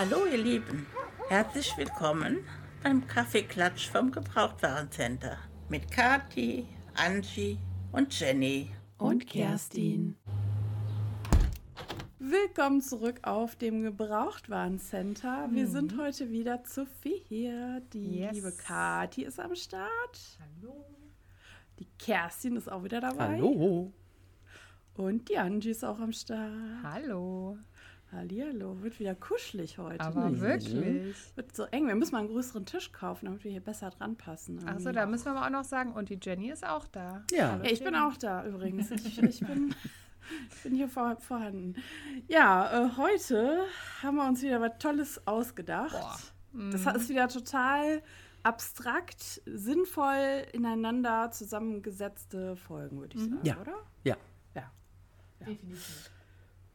Hallo ihr Lieben, herzlich willkommen beim Kaffeeklatsch vom Gebrauchtwarencenter mit Kati, Angie und Jenny. Und Kerstin. Willkommen zurück auf dem Gebrauchtwarencenter. Wir Mhm. sind heute wieder zu vier. Die Yes. liebe Kati ist am Start. Hallo. Die Kerstin ist auch wieder dabei. Hallo. Und die Angie ist auch am Start. Hallo. Hallihallo. Wird wieder kuschelig heute. Aber ne? wirklich. Wird so eng. Wir müssen mal einen größeren Tisch kaufen, damit wir hier besser dran passen. Achso, da müssen wir aber auch noch sagen, und die Jenny ist auch da. Ja. Hallo, Ja, ich bin auch da übrigens. Ich, ich, bin, ich bin hier vor, vorhanden. Ja, äh, heute haben wir uns wieder was Tolles ausgedacht. Boah. Das ist wieder total abstrakt, sinnvoll ineinander zusammengesetzte Folgen, würde ich sagen, Ja. oder? Ja. Ja. Definitiv.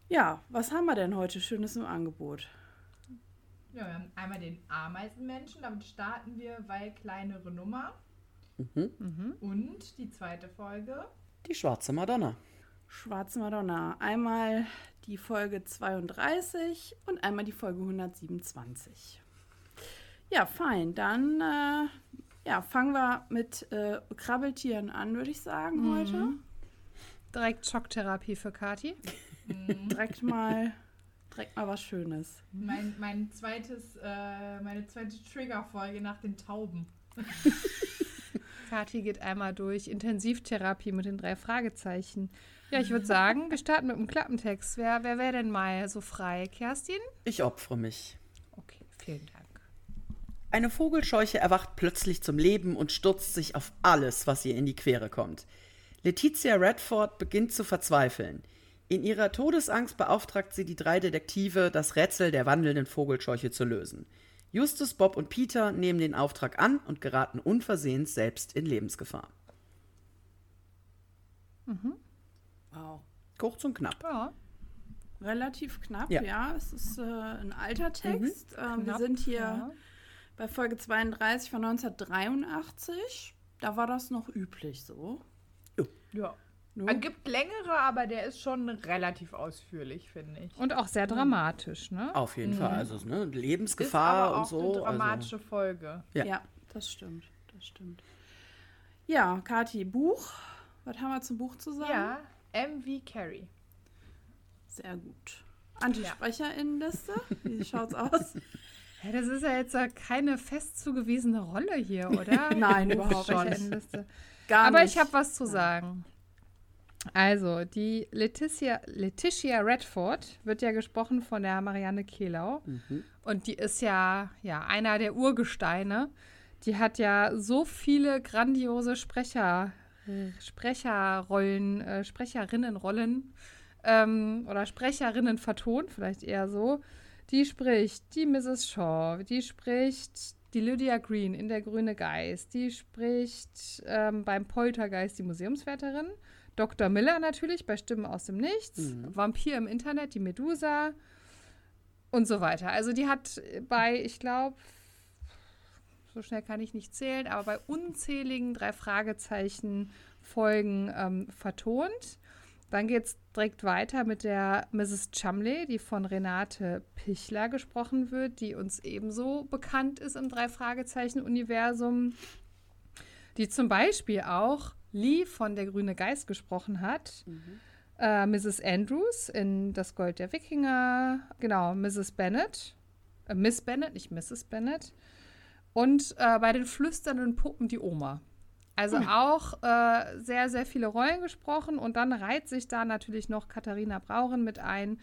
Ja, was haben wir denn heute Schönes im Angebot? Ja, wir haben einmal den Ameisenmenschen, damit starten wir, weil kleinere Nummer. Mhm. Und die zweite Folge. Die schwarze Madonna. Schwarze Madonna. Einmal die Folge 32 und einmal die Folge 127. Ja, fein. Dann äh, ja, fangen wir mit äh, Krabbeltieren an, würde ich sagen, heute. Direkt Schocktherapie für Kati. Direkt mal, direkt mal was Schönes. Mein, mein zweites, äh, meine zweite Triggerfolge nach den Tauben. Kati geht einmal durch Intensivtherapie mit den drei Fragezeichen. Ja, ich würde sagen, wir starten mit einem Klappentext. Wer, wer wäre denn mal so frei? Kerstin? Ich opfere mich. Okay, vielen Dank. Eine Vogelscheuche erwacht plötzlich zum Leben und stürzt sich auf alles, was ihr in die Quere kommt. Letizia Redford beginnt zu verzweifeln. In ihrer Todesangst beauftragt sie die drei Detektive, das Rätsel der wandelnden Vogelscheuche zu lösen. Justus, Bob und Peter nehmen den Auftrag an und geraten unversehens selbst in Lebensgefahr. Wow. Kurz und knapp. Ja, Relativ knapp, ja. Ja. Es ist äh, ein alter Text. ähm, wir sind hier ja. bei Folge 32 von 1983. Da war das noch üblich so. Ja. Ne? Er gibt längere, aber der ist schon relativ ausführlich, finde ich. Und auch sehr dramatisch, ne? Auf jeden Fall. Also ne, ist Lebensgefahr aber auch und so. eine dramatische also, Folge. Ja. Ja. das stimmt. Das stimmt. Ja, Kathi, Buch. Was haben wir zum Buch zu sagen? Ja, MV Carrie. Sehr gut. Anti-Sprecherinnenliste. Wie schaut's aus? Ja, das ist ja jetzt ja keine fest zugewiesene Rolle hier, oder? Nein, überhaupt nicht. Gar Aber nicht. ich habe was zu sagen. Also, die Leticia, Letitia Redford wird ja gesprochen von der Marianne Kehlau. Und die ist ja, ja einer der Urgesteine. Die hat ja so viele grandiose Sprecher, Sprecherrollen, äh, Sprecherinnenrollen ähm, oder Sprecherinnen vertont, vielleicht eher so. Die spricht die Mrs. Shaw, die spricht die Lydia Green in Der grüne Geist, die spricht ähm, beim Poltergeist die Museumswärterin, Dr. Miller natürlich bei Stimmen aus dem Nichts, Vampir im Internet, die Medusa und so weiter. Also die hat bei, ich glaube, so schnell kann ich nicht zählen, aber bei unzähligen drei Fragezeichen Folgen ähm, vertont. Dann geht es direkt weiter mit der Mrs. Chumley, die von Renate Pichler gesprochen wird, die uns ebenso bekannt ist im Drei-Fragezeichen-Universum, die zum Beispiel auch Lee von Der grüne Geist gesprochen hat. Äh, Mrs. Andrews in Das Gold der Wikinger, genau, Mrs. Bennett, äh, Miss Bennett, nicht Mrs. Bennett. Und äh, bei den flüsternden Puppen die Oma. Also auch äh, sehr, sehr viele Rollen gesprochen. Und dann reiht sich da natürlich noch Katharina Brauren mit ein,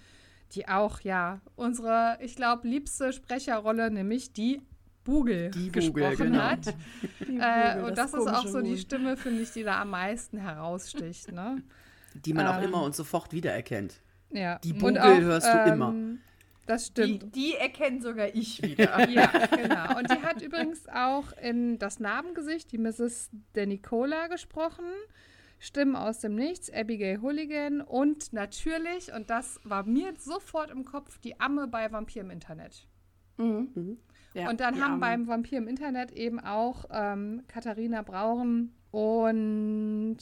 die auch, ja, unsere, ich glaube, liebste Sprecherrolle, nämlich die Bugel, Die Bugel, gesprochen genau. hat. Die Äh, und das, ist auch so die. Stimme, finde ich, die da am meisten heraussticht. Ne? Die man auch Ähm. immer und sofort wiedererkennt. Ja. Die Bugel auch, hörst du immer. ähm, Das Die, stimmt. die erkennt sogar ich wieder. Ja, genau. Und die hat übrigens auch in Das Narbengesicht die Mrs. Denicola gesprochen. Stimmen aus dem Nichts, Abigail Hooligan und natürlich, und das war mir sofort im Kopf, die Amme bei Vampir im Internet. Mhm. Ja, und dann haben beim Vampir im Internet eben auch ähm, Katharina Brauren und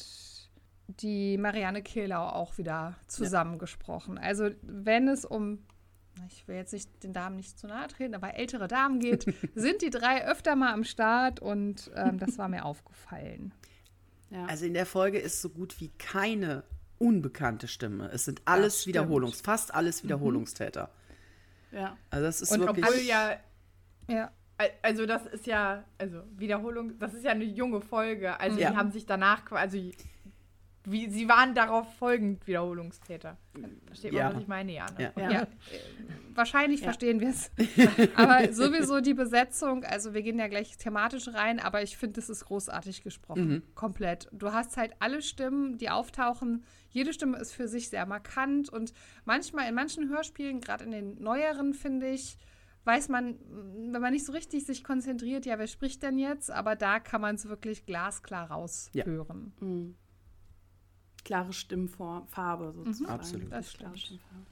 die Marianne Kehlau auch wieder zusammengesprochen. Also wenn es um ich will jetzt nicht den Damen nicht zu nahe treten, aber ältere Damen geht, sind die drei öfter mal am Start und ähm, das war mir aufgefallen. Ja. Also in der Folge ist so gut wie keine unbekannte Stimme. Es sind alles. Wiederholungs, fast alles Wiederholungstäter. ja. Also das ist Und wirklich. Obwohl ja, Ja. al- also das ist ja, also Wiederholung, das ist ja eine junge Folge. Also Ja. die haben sich danach, also wie, sie waren darauf folgend Wiederholungstäter. Versteht man, Ja. was ich meine? Ja, ne? Ja. Ja, wahrscheinlich Ja. verstehen wir es. aber sowieso die Besetzung, also wir gehen ja gleich thematisch rein, aber ich finde, es ist großartig gesprochen. Komplett. Du hast halt alle Stimmen, die auftauchen. Jede Stimme ist für sich sehr markant und manchmal in manchen Hörspielen, gerade in den neueren, finde ich, weiß man, wenn man nicht so richtig sich konzentriert, ja, wer spricht denn jetzt? Aber da kann man es wirklich glasklar raushören. Mhm. Klare Stimmfarbe sozusagen. Absolut. Das stimmt. Stimmfarbe.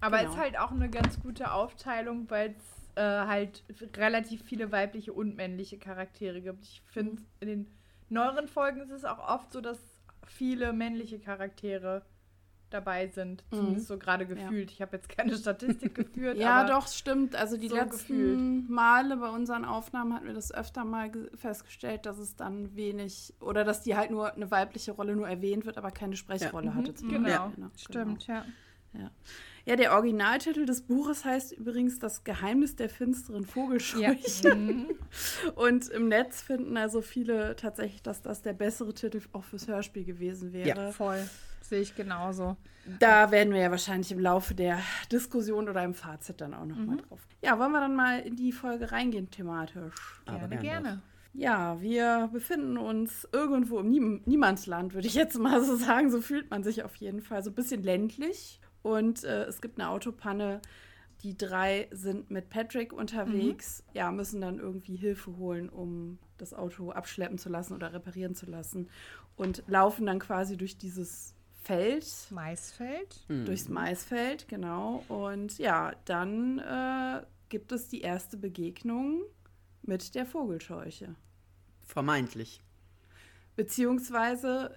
Aber es Genau. ist halt auch eine ganz gute Aufteilung, weil es äh, halt relativ viele weibliche und männliche Charaktere gibt. Ich finde, in den neueren Folgen ist es auch oft so, dass viele männliche Charaktere dabei sind. Mhm. Zumindest so gerade gefühlt. Ich habe jetzt keine Statistik geführt. Ja, aber doch, stimmt. Also die so letzten gefühlt. Male bei unseren Aufnahmen hatten wir das öfter mal ge- festgestellt, dass es dann wenig oder dass die halt nur eine weibliche Rolle nur erwähnt wird, aber keine Sprechrolle Mhm, hatte. zum genau. Beispiel, ne? Stimmt, ja. Ja, der Originaltitel des Buches heißt übrigens Das Geheimnis der finsteren Vogelscheuche. Ja. Mhm. Und im Netz finden also viele tatsächlich, dass das der bessere Titel auch fürs Hörspiel gewesen wäre. Voll. Sehe ich genauso. Da werden wir ja wahrscheinlich im Laufe der Diskussion oder im Fazit dann auch noch Mhm. mal drauf. Ja, wollen wir dann mal in die Folge reingehen thematisch? Aber Gerne, gern gerne. Ja, wir befinden uns irgendwo im Niem Niemandsland, würde ich jetzt mal so sagen. So fühlt man sich auf jeden Fall. So ein bisschen ländlich. Und äh, es gibt eine Autopanne. Die drei sind mit Patrick unterwegs. Ja, müssen dann irgendwie Hilfe holen, um das Auto abschleppen zu lassen oder reparieren zu lassen. Und laufen dann quasi durch dieses Feld, Maisfeld. Hm. durchs Maisfeld, genau. Und ja, dann äh, gibt es die erste Begegnung mit der Vogelscheuche. Vermeintlich. Beziehungsweise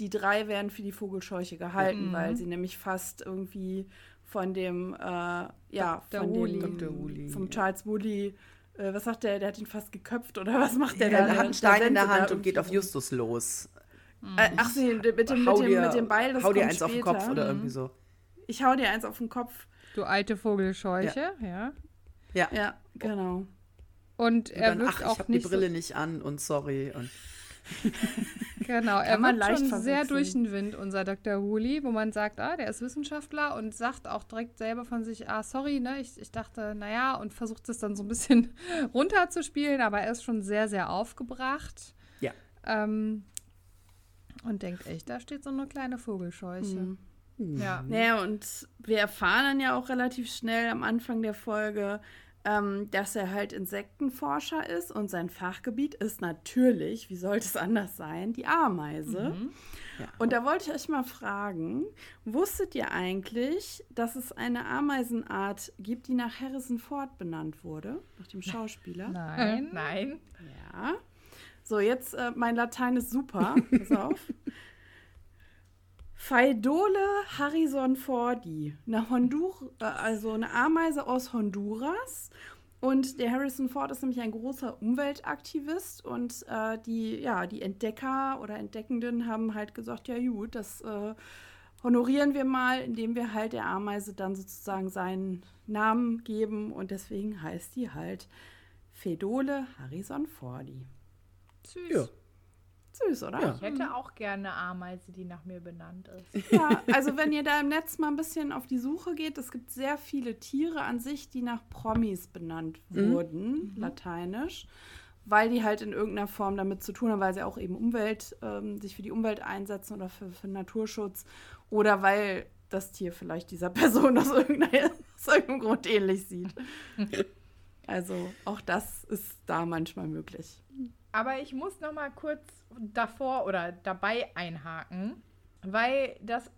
die drei werden für die Vogelscheuche gehalten, Mhm. weil sie nämlich fast irgendwie von dem, äh, ja, Dr. von Woolley. dem, Dr. Woolley, vom ja. Charles Woolley, äh, was sagt der, der hat ihn fast geköpft oder was macht der Der da? hat einen Stein in der Hand und geht auf Justus los. Äh, ach nee, mit dem, mit dem, dir, dem, mit dem Beil, das hau dir eins auf den später. Kopf oder irgendwie so. Ich hau dir eins auf den Kopf. Du alte Vogelscheuche, ja. Ja. Ja, genau. Und Und er dann, wirkt ach, ich auch habe die nicht Brille nicht an und sorry. Und so, genau, er wirkt schon sehr durch den Wind, unser Dr. Woolley, wo man sagt, ah, der ist Wissenschaftler und sagt auch direkt selber von sich, ah, sorry, ne, ich, ich dachte, naja, und versucht es dann so ein bisschen runterzuspielen, aber er ist schon sehr, sehr aufgebracht. Ja. Ähm, und denkt echt, da steht so eine kleine Vogelscheuche. Mhm. Ja. Naja, und wir erfahren dann ja auch relativ schnell am Anfang der Folge, ähm, dass er halt Insektenforscher ist und sein Fachgebiet ist natürlich, wie sollte es anders sein, die Ameise. Ja. Und da wollte ich euch mal fragen, wusstet ihr eigentlich, dass es eine Ameisenart gibt, die nach Harrison Ford benannt wurde, nach dem Schauspieler? Nein. Nein. Ja. So, jetzt, äh, mein Latein ist super. Pass auf. Phaidole Harrison Fordi. Eine Hondur äh, also eine Ameise aus Honduras. Und der Harrison Ford ist nämlich ein großer Umweltaktivist und äh, die, ja, die Entdecker oder Entdeckenden haben halt gesagt, ja gut, das äh, honorieren wir mal, indem wir halt der Ameise dann sozusagen seinen Namen geben und deswegen heißt die halt Fedole Harrison Fordi. Süß. Ja. Süß, oder? Ja. Ich hätte auch gerne eine Ameise, die nach mir benannt ist. Ja, also wenn ihr da im Netz mal ein bisschen auf die Suche geht, es gibt sehr viele Tiere an sich, die nach Promis benannt wurden, lateinisch, weil die halt in irgendeiner Form damit zu tun haben, weil sie auch eben Umwelt, ähm, sich für die Umwelt einsetzen oder für, für Naturschutz oder weil das Tier vielleicht dieser Person aus, irgendeiner, aus irgendeinem Grund ähnlich sieht. Also auch das ist da manchmal möglich. Aber ich muss noch mal kurz davor oder dabei einhaken, weil das,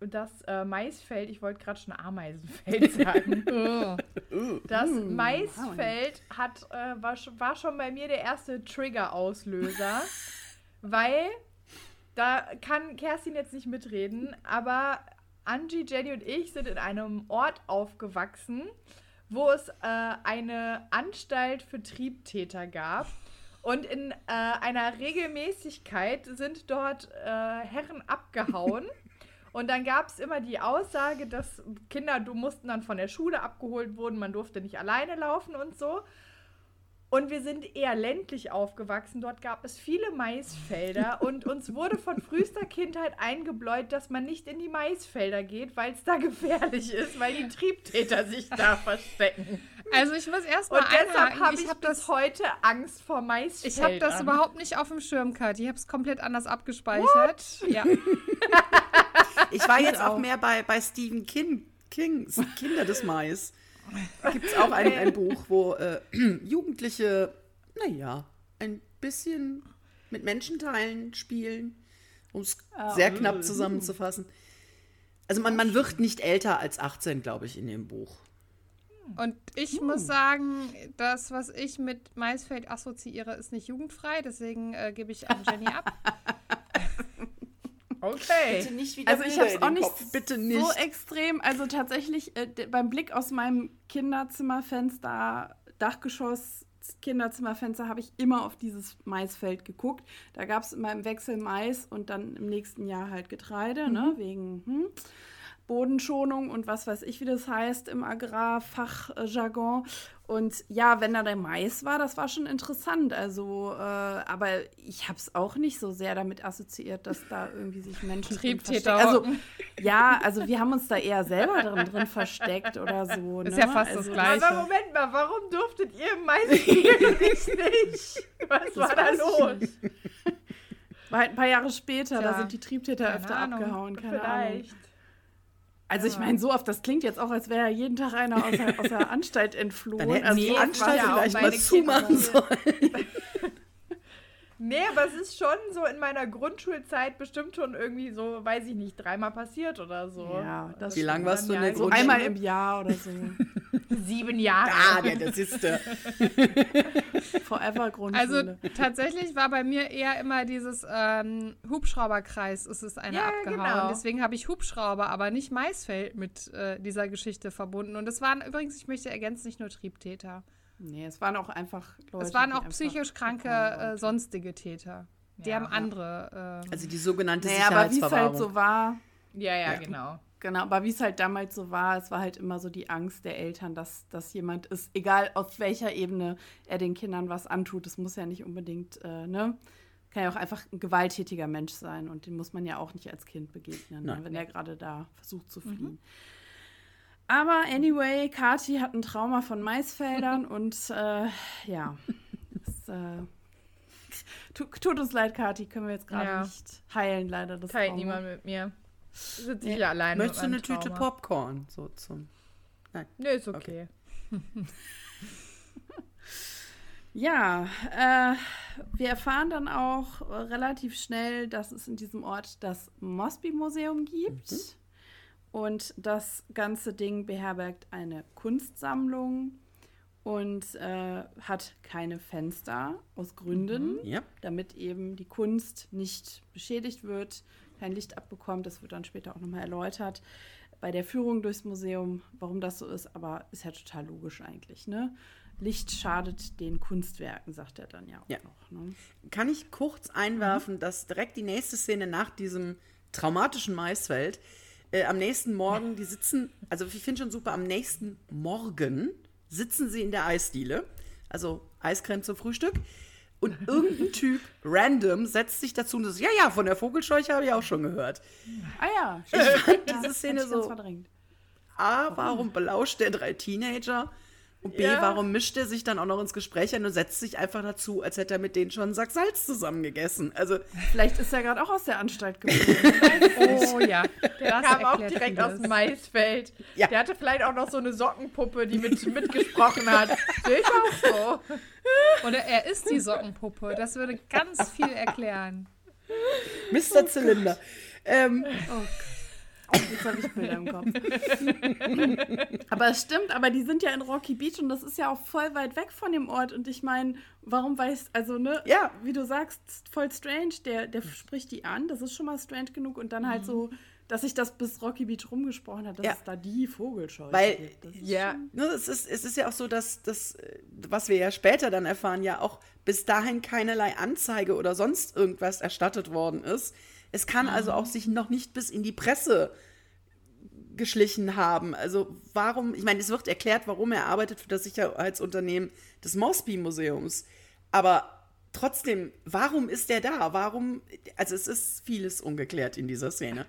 das äh, Maisfeld, ich wollte gerade schon Ameisenfeld sagen, Oh. das Maisfeld hat, äh, war, schon- war schon bei mir der erste Trigger-Auslöser, weil da kann Kerstin jetzt nicht mitreden, aber Angie, Jenny und ich sind in einem Ort aufgewachsen, wo es äh, eine Anstalt für Triebtäter gab. Und in äh, einer Regelmäßigkeit sind dort äh, Herren abgehauen. Und dann gab es immer die Aussage, dass Kinder, du mussten dann von der Schule abgeholt wurden, man durfte nicht alleine laufen und so. Und wir sind eher ländlich aufgewachsen. Dort gab es viele Maisfelder und uns wurde von frühester Kindheit eingebläut, dass man nicht in die Maisfelder geht, weil es da gefährlich ist, weil die Triebtäter sich da verstecken. Also ich muss erstmal Und deshalb habe Ich ich habe bis das, heute Angst vor Maisfeldern. ich hab das überhaupt nicht auf dem Schirm, Kat. Ich habe es komplett anders abgespeichert. Ja. Ich war jetzt auch mehr bei, bei Stephen King, Kings Kinder des Mais. Da gibt es auch ein, ein Buch, wo äh, Jugendliche, naja, ein bisschen mit Menschenteilen spielen, um es sehr knapp zusammenzufassen. Also man, man wird nicht älter als 18, glaube ich, in dem Buch. Und ich muss sagen, das, was ich mit Maisfeld assoziiere, ist nicht jugendfrei. Deswegen äh, gebe ich an Jenny ab. Okay. nicht Also ich habe es auch nicht, bitte so nicht. extrem. Also tatsächlich äh, beim Blick aus meinem Kinderzimmerfenster, Dachgeschoss, Kinderzimmerfenster, habe ich immer auf dieses Maisfeld geguckt. Da gab es immer im Wechsel Mais und dann im nächsten Jahr halt Getreide, ne, wegen hm, Bodenschonung und was weiß ich, wie das heißt im Agrarfachjargon. Und ja, wenn da der Mais war, das war schon interessant. Also, äh, aber ich habe es auch nicht so sehr damit assoziiert, dass da irgendwie sich Menschen Triebtäter verstecken. Also, ja, also wir haben uns da eher selber drin, drin versteckt oder so. Ist ne? ja fast das also, Gleiche. Aber Moment mal, warum durftet ihr im Maisfelder nicht? Was war da los? War halt ein paar Jahre später, da Tja, sind die Triebtäter keine öfter Ahnung. abgehauen. Keine Ahnung. Also ich meine, so oft, das klingt jetzt auch, als wäre jeden Tag einer aus der, aus der Anstalt entflohen. Dann hätten also, die Anstalt ja vielleicht mal zumachen sollen. Nee, aber es ist schon so in meiner Grundschulzeit bestimmt schon irgendwie so, weiß ich nicht, dreimal passiert oder so. Ja, das Wie lang warst du in der so Grundschule? einmal im Jahr oder so. Sieben Jahre. Ah, der, das ist der. Forever Also Grundschule. tatsächlich war bei mir eher immer dieses ähm, Hubschrauberkreis, ist es eine Ja, abgehauen. genau. Deswegen habe ich Hubschrauber, aber nicht Maisfeld mit äh, dieser Geschichte verbunden. Und es waren übrigens, ich möchte ergänzen, nicht nur Triebtäter. Nee, es waren auch einfach Leute. es waren die auch psychisch kranke äh, sonstige Täter. Die Ja. haben andere. ähm, Also die sogenannte Naja, aber wie es halt so war, Ja, ja, genau. genau, aber wie es halt damals so war, es war halt immer so die Angst der Eltern, dass, dass jemand ist, egal auf welcher Ebene er den Kindern was antut, es muss ja nicht unbedingt, äh, ne? Kann ja auch einfach ein gewalttätiger Mensch sein und den muss man ja auch nicht als Kind begegnen, ne, Nein. wenn er gerade da versucht zu fliehen. Aber anyway, Kati hat ein Trauma von Maisfeldern und äh, ja, es, äh, tu, tut uns leid, Kati, können wir jetzt gerade Ja. nicht heilen, leider. Das Teilt Trauma. niemand mit mir. Sitze ich Nee. alleine Möchtest du eine meinem Tüte Trauma. Popcorn? So zum. Nö, ist okay. Ja, äh, wir erfahren dann auch relativ schnell, dass es in diesem Ort das Mosby-Museum gibt. Und das ganze Ding beherbergt eine Kunstsammlung und äh, hat keine Fenster aus Gründen, Ja. damit eben die Kunst nicht beschädigt wird, kein Licht abbekommt. Das wird dann später auch nochmal erläutert bei der Führung durchs Museum, warum das so ist, aber ist ja total logisch eigentlich, ne? Licht schadet den Kunstwerken, sagt er dann ja auch Ja. noch. Ne? Kann ich kurz einwerfen, dass direkt die nächste Szene nach diesem traumatischen Maisfeld äh, am nächsten Morgen, die sitzen, also ich finde schon super, am nächsten Morgen sitzen sie in der Eisdiele, also Eiscreme zum Frühstück. Und irgendein Typ random setzt sich dazu und sagt, ja, ja, von der Vogelscheuche habe ich auch schon gehört. Ah ja, Ich fand diese Szene so, verdrängt. A, warum belauscht der drei Teenager? Und B, Ja. warum mischt er sich dann auch noch ins Gespräch ein und setzt sich einfach dazu, als hätte er mit denen schon einen Sack Salz zusammen gegessen? Also, Vielleicht ist er gerade auch aus der Anstalt gekommen. oh ja, Der das kam auch direkt vieles. aus dem Maisfeld. Ja. Der hatte vielleicht auch noch so eine Sockenpuppe, die mit, mitgesprochen hat. Sehe ich auch so. Oder er ist die Sockenpuppe. Das würde ganz viel erklären. Mr. Zylinder. Ähm, Jetzt habe ich Bilder im Kopf. aber es stimmt, aber die sind ja in Rocky Beach und das ist ja auch voll weit weg von dem Ort. Und ich meine, warum weiß, also ne, Ja. wie du sagst, voll strange, der, der spricht die an, das ist schon mal strange genug und dann halt so dass sich das bis Rocky Beach rumgesprochen hat, dass Ja. es da die Vogelscheuche Weil- gibt. Das Ja, Ne, es, ist, es ist ja auch so, dass das, was wir ja später dann erfahren, ja auch bis dahin keinerlei Anzeige oder sonst irgendwas erstattet worden ist. Es kann also auch sich noch nicht bis in die Presse geschlichen haben. Also warum, ich meine, es wird erklärt, warum er arbeitet für das Sicherheitsunternehmen des Mosby Museums. Aber trotzdem, warum ist er da? Warum, also es ist vieles ungeklärt in dieser Szene.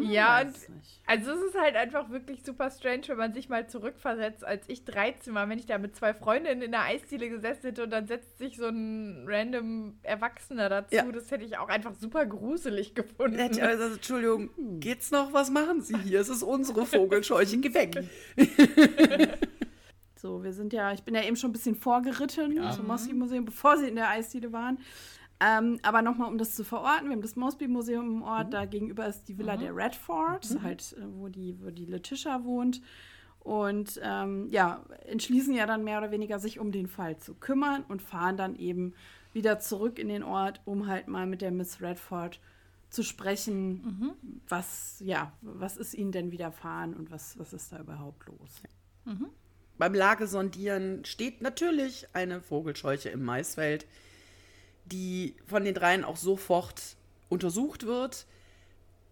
Ja, weiß und also es ist halt einfach wirklich super strange, wenn man sich mal zurückversetzt, als ich 13 war, wenn ich da mit zwei Freundinnen in der Eisdiele gesessen hätte und dann setzt sich so ein random Erwachsener dazu. Ja. Das hätte ich auch einfach super gruselig gefunden. Hätte ich Also, Entschuldigung, geht's noch? Was machen Sie hier? Es ist unsere Vogelscheuche, geh weg. So, wir sind ja, ich bin ja eben schon ein bisschen vorgeritten zum Mosby-Museum, bevor sie in der Eisdiele waren. Ähm, aber nochmal, um das zu verorten, wir haben das Mosby-Museum im Ort, da gegenüber ist die Villa der Redford, halt, äh, wo die, wo die Letitia wohnt. Und ähm, ja, entschließen ja dann mehr oder weniger, sich um den Fall zu kümmern und fahren dann eben wieder zurück in den Ort, um halt mal mit der Miss Redford zu sprechen, was, ja, was ist ihnen denn widerfahren und was, was ist da überhaupt los? Beim Lagesondieren steht natürlich eine Vogelscheuche im Maisfeld, die von den dreien auch sofort untersucht wird.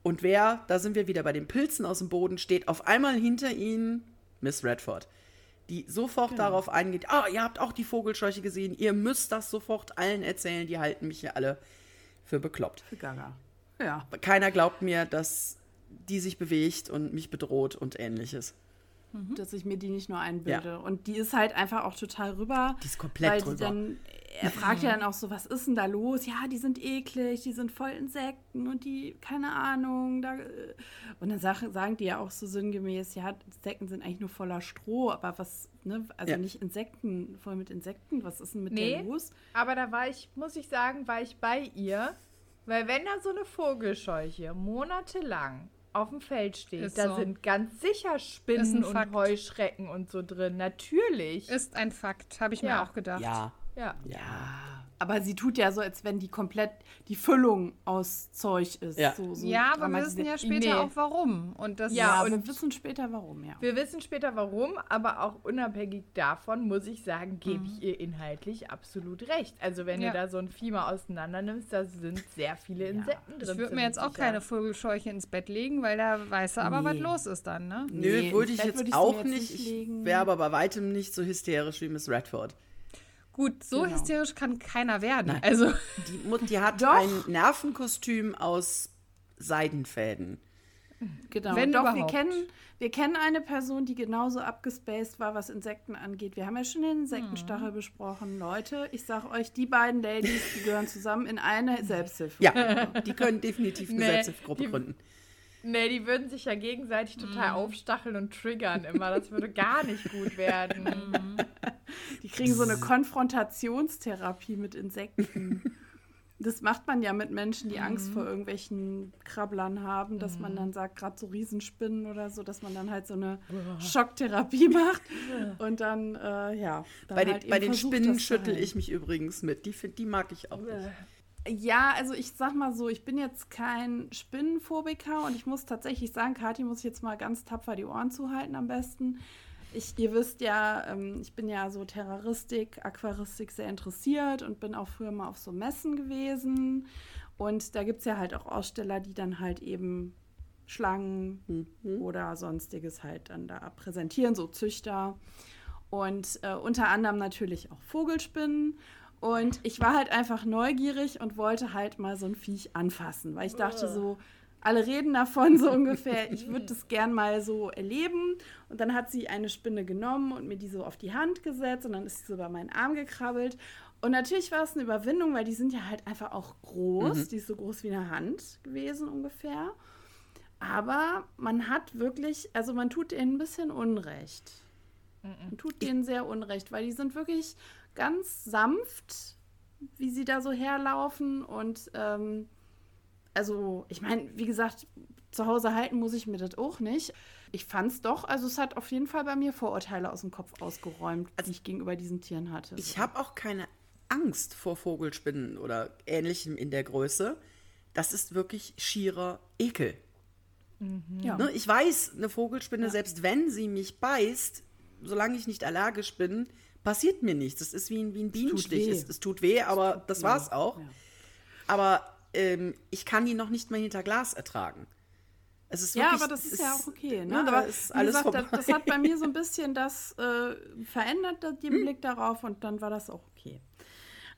Und wer, da sind wir wieder bei den Pilzen aus dem Boden, steht auf einmal hinter ihnen Miss Redford, die sofort darauf eingeht, ah, ihr habt auch die Vogelscheuche gesehen, ihr müsst das sofort allen erzählen, die halten mich hier alle für bekloppt. Für Gaga. Ja. Keiner glaubt mir, dass die sich bewegt und mich bedroht und ähnliches. Dass ich mir die nicht nur einbilde. Und die ist halt einfach auch total rüber. Die ist komplett weil drüber. Dann, er fragt ja dann auch so, was ist denn da los? Ja, die sind eklig, die sind voll Insekten und die, keine Ahnung. Da, äh. und dann sag, sagen die ja auch so sinngemäß, ja, Insekten sind eigentlich nur voller Stroh, aber was, ne, also Ja. nicht Insekten, voll mit Insekten, was ist denn mit Nee. der los? Aber da war ich, muss ich sagen, war ich bei ihr. Weil wenn da so eine Vogelscheuche monatelang auf dem Feld steht, Ist da so. sind ganz sicher Spinnen und Fakt. Heuschrecken und so drin. Natürlich. Ist ein Fakt, habe ich Ja. mir auch gedacht. Ja, ja. ja. Aber sie tut ja so, als wenn die komplett die Füllung aus Zeug ist. Ja. So, so Ja, aber wir wissen ja später Nee. auch warum. Und das Ja, Ja, und- wir wissen später warum, ja. Wir wissen später warum, aber auch unabhängig davon muss ich sagen, gebe Mhm. ich ihr inhaltlich absolut recht. Also wenn Ja. du da so ein Vieh mal auseinander nimmst, da sind sehr viele Insekten drin. ich würde mir jetzt auch sicher. keine Vogelscheuche ins Bett legen, weil da weiß er aber, was Nee. los ist dann, ne? Nö, Nee, würde ich jetzt auch jetzt nicht. nicht Ich legen. wäre aber bei weitem nicht so hysterisch wie Miss Redford. Gut, so Genau. hysterisch kann keiner werden. Nein. Also, Die, Mut- die hat Doch. ein Nervenkostüm aus Seidenfäden. Genau. Wenn Doch, wir überhaupt. kennen, wir kennen eine Person, die genauso abgespaced war, was Insekten angeht. Wir haben ja schon den Insektenstachel besprochen. Leute, ich sag euch, die beiden Ladies, die gehören zusammen in eine Selbsthilfe. Ja, die können definitiv eine Nee, Selbsthilfegruppe die- gründen. Nee, die würden sich ja gegenseitig total aufstacheln und triggern immer. Das würde gar nicht gut werden. Die kriegen so eine Konfrontationstherapie mit Insekten. Das macht man ja mit Menschen, die Angst vor irgendwelchen Krabblern haben, dass man dann sagt, gerade so Riesenspinnen oder so, dass man dann halt so eine Schocktherapie macht und dann, äh, ja. Dann Bei den, halt bei den versucht, Spinnen schüttel ich mich übrigens mit. Die, find- die mag ich auch nicht. Ja, also ich sag mal so, ich bin jetzt kein Spinnenphobiker und ich muss tatsächlich sagen, Kathi muss ich jetzt mal ganz tapfer die Ohren zuhalten am besten. Ich, ihr wisst ja, ähm, ich bin ja so Terroristik, Aquaristik sehr interessiert und bin auch früher mal auf so Messen gewesen. Und da gibt es ja halt auch Aussteller, die dann halt eben Schlangen oder sonstiges halt dann da präsentieren, so Züchter. Und äh, unter anderem natürlich auch Vogelspinnen. Und ich war halt einfach neugierig und wollte halt mal so ein Viech anfassen, weil ich dachte so, alle reden davon so ungefähr, ich würde das gern mal so erleben. Und dann hat sie eine Spinne genommen und mir die so auf die Hand gesetzt und dann ist sie so über meinen Arm gekrabbelt. Und natürlich war es eine Überwindung, weil die sind ja halt einfach auch groß. Die ist so groß wie eine Hand gewesen ungefähr. Aber man hat wirklich, also man tut denen ein bisschen Unrecht. Man tut denen sehr Unrecht, weil die sind wirklich ganz sanft, wie sie da so herlaufen. Und ähm, also, ich meine, wie gesagt, zu Hause halten muss ich mir das auch nicht. Ich fand es doch, also es hat auf jeden Fall bei mir Vorurteile aus dem Kopf ausgeräumt, die ich gegenüber diesen Tieren hatte. Ich habe auch keine Angst vor Vogelspinnen oder ähnlichem in der Größe. Das ist wirklich schierer Ekel. Ja. Ne, ich weiß, eine Vogelspinne, Ja. selbst wenn sie mich beißt, solange ich nicht allergisch bin, passiert mir nichts. Das ist wie ein, wie ein Bienenstich. Es, es tut weh, aber das war's auch. Ja. Aber ähm, ich kann die noch nicht mal hinter Glas ertragen. Es ist Ja, wirklich, aber das ist es- ja auch okay. Ne? Ne, aber ist alles gesagt, das, vorbei. das hat bei mir so ein bisschen das äh, verändert, den Blick darauf und dann war das auch okay.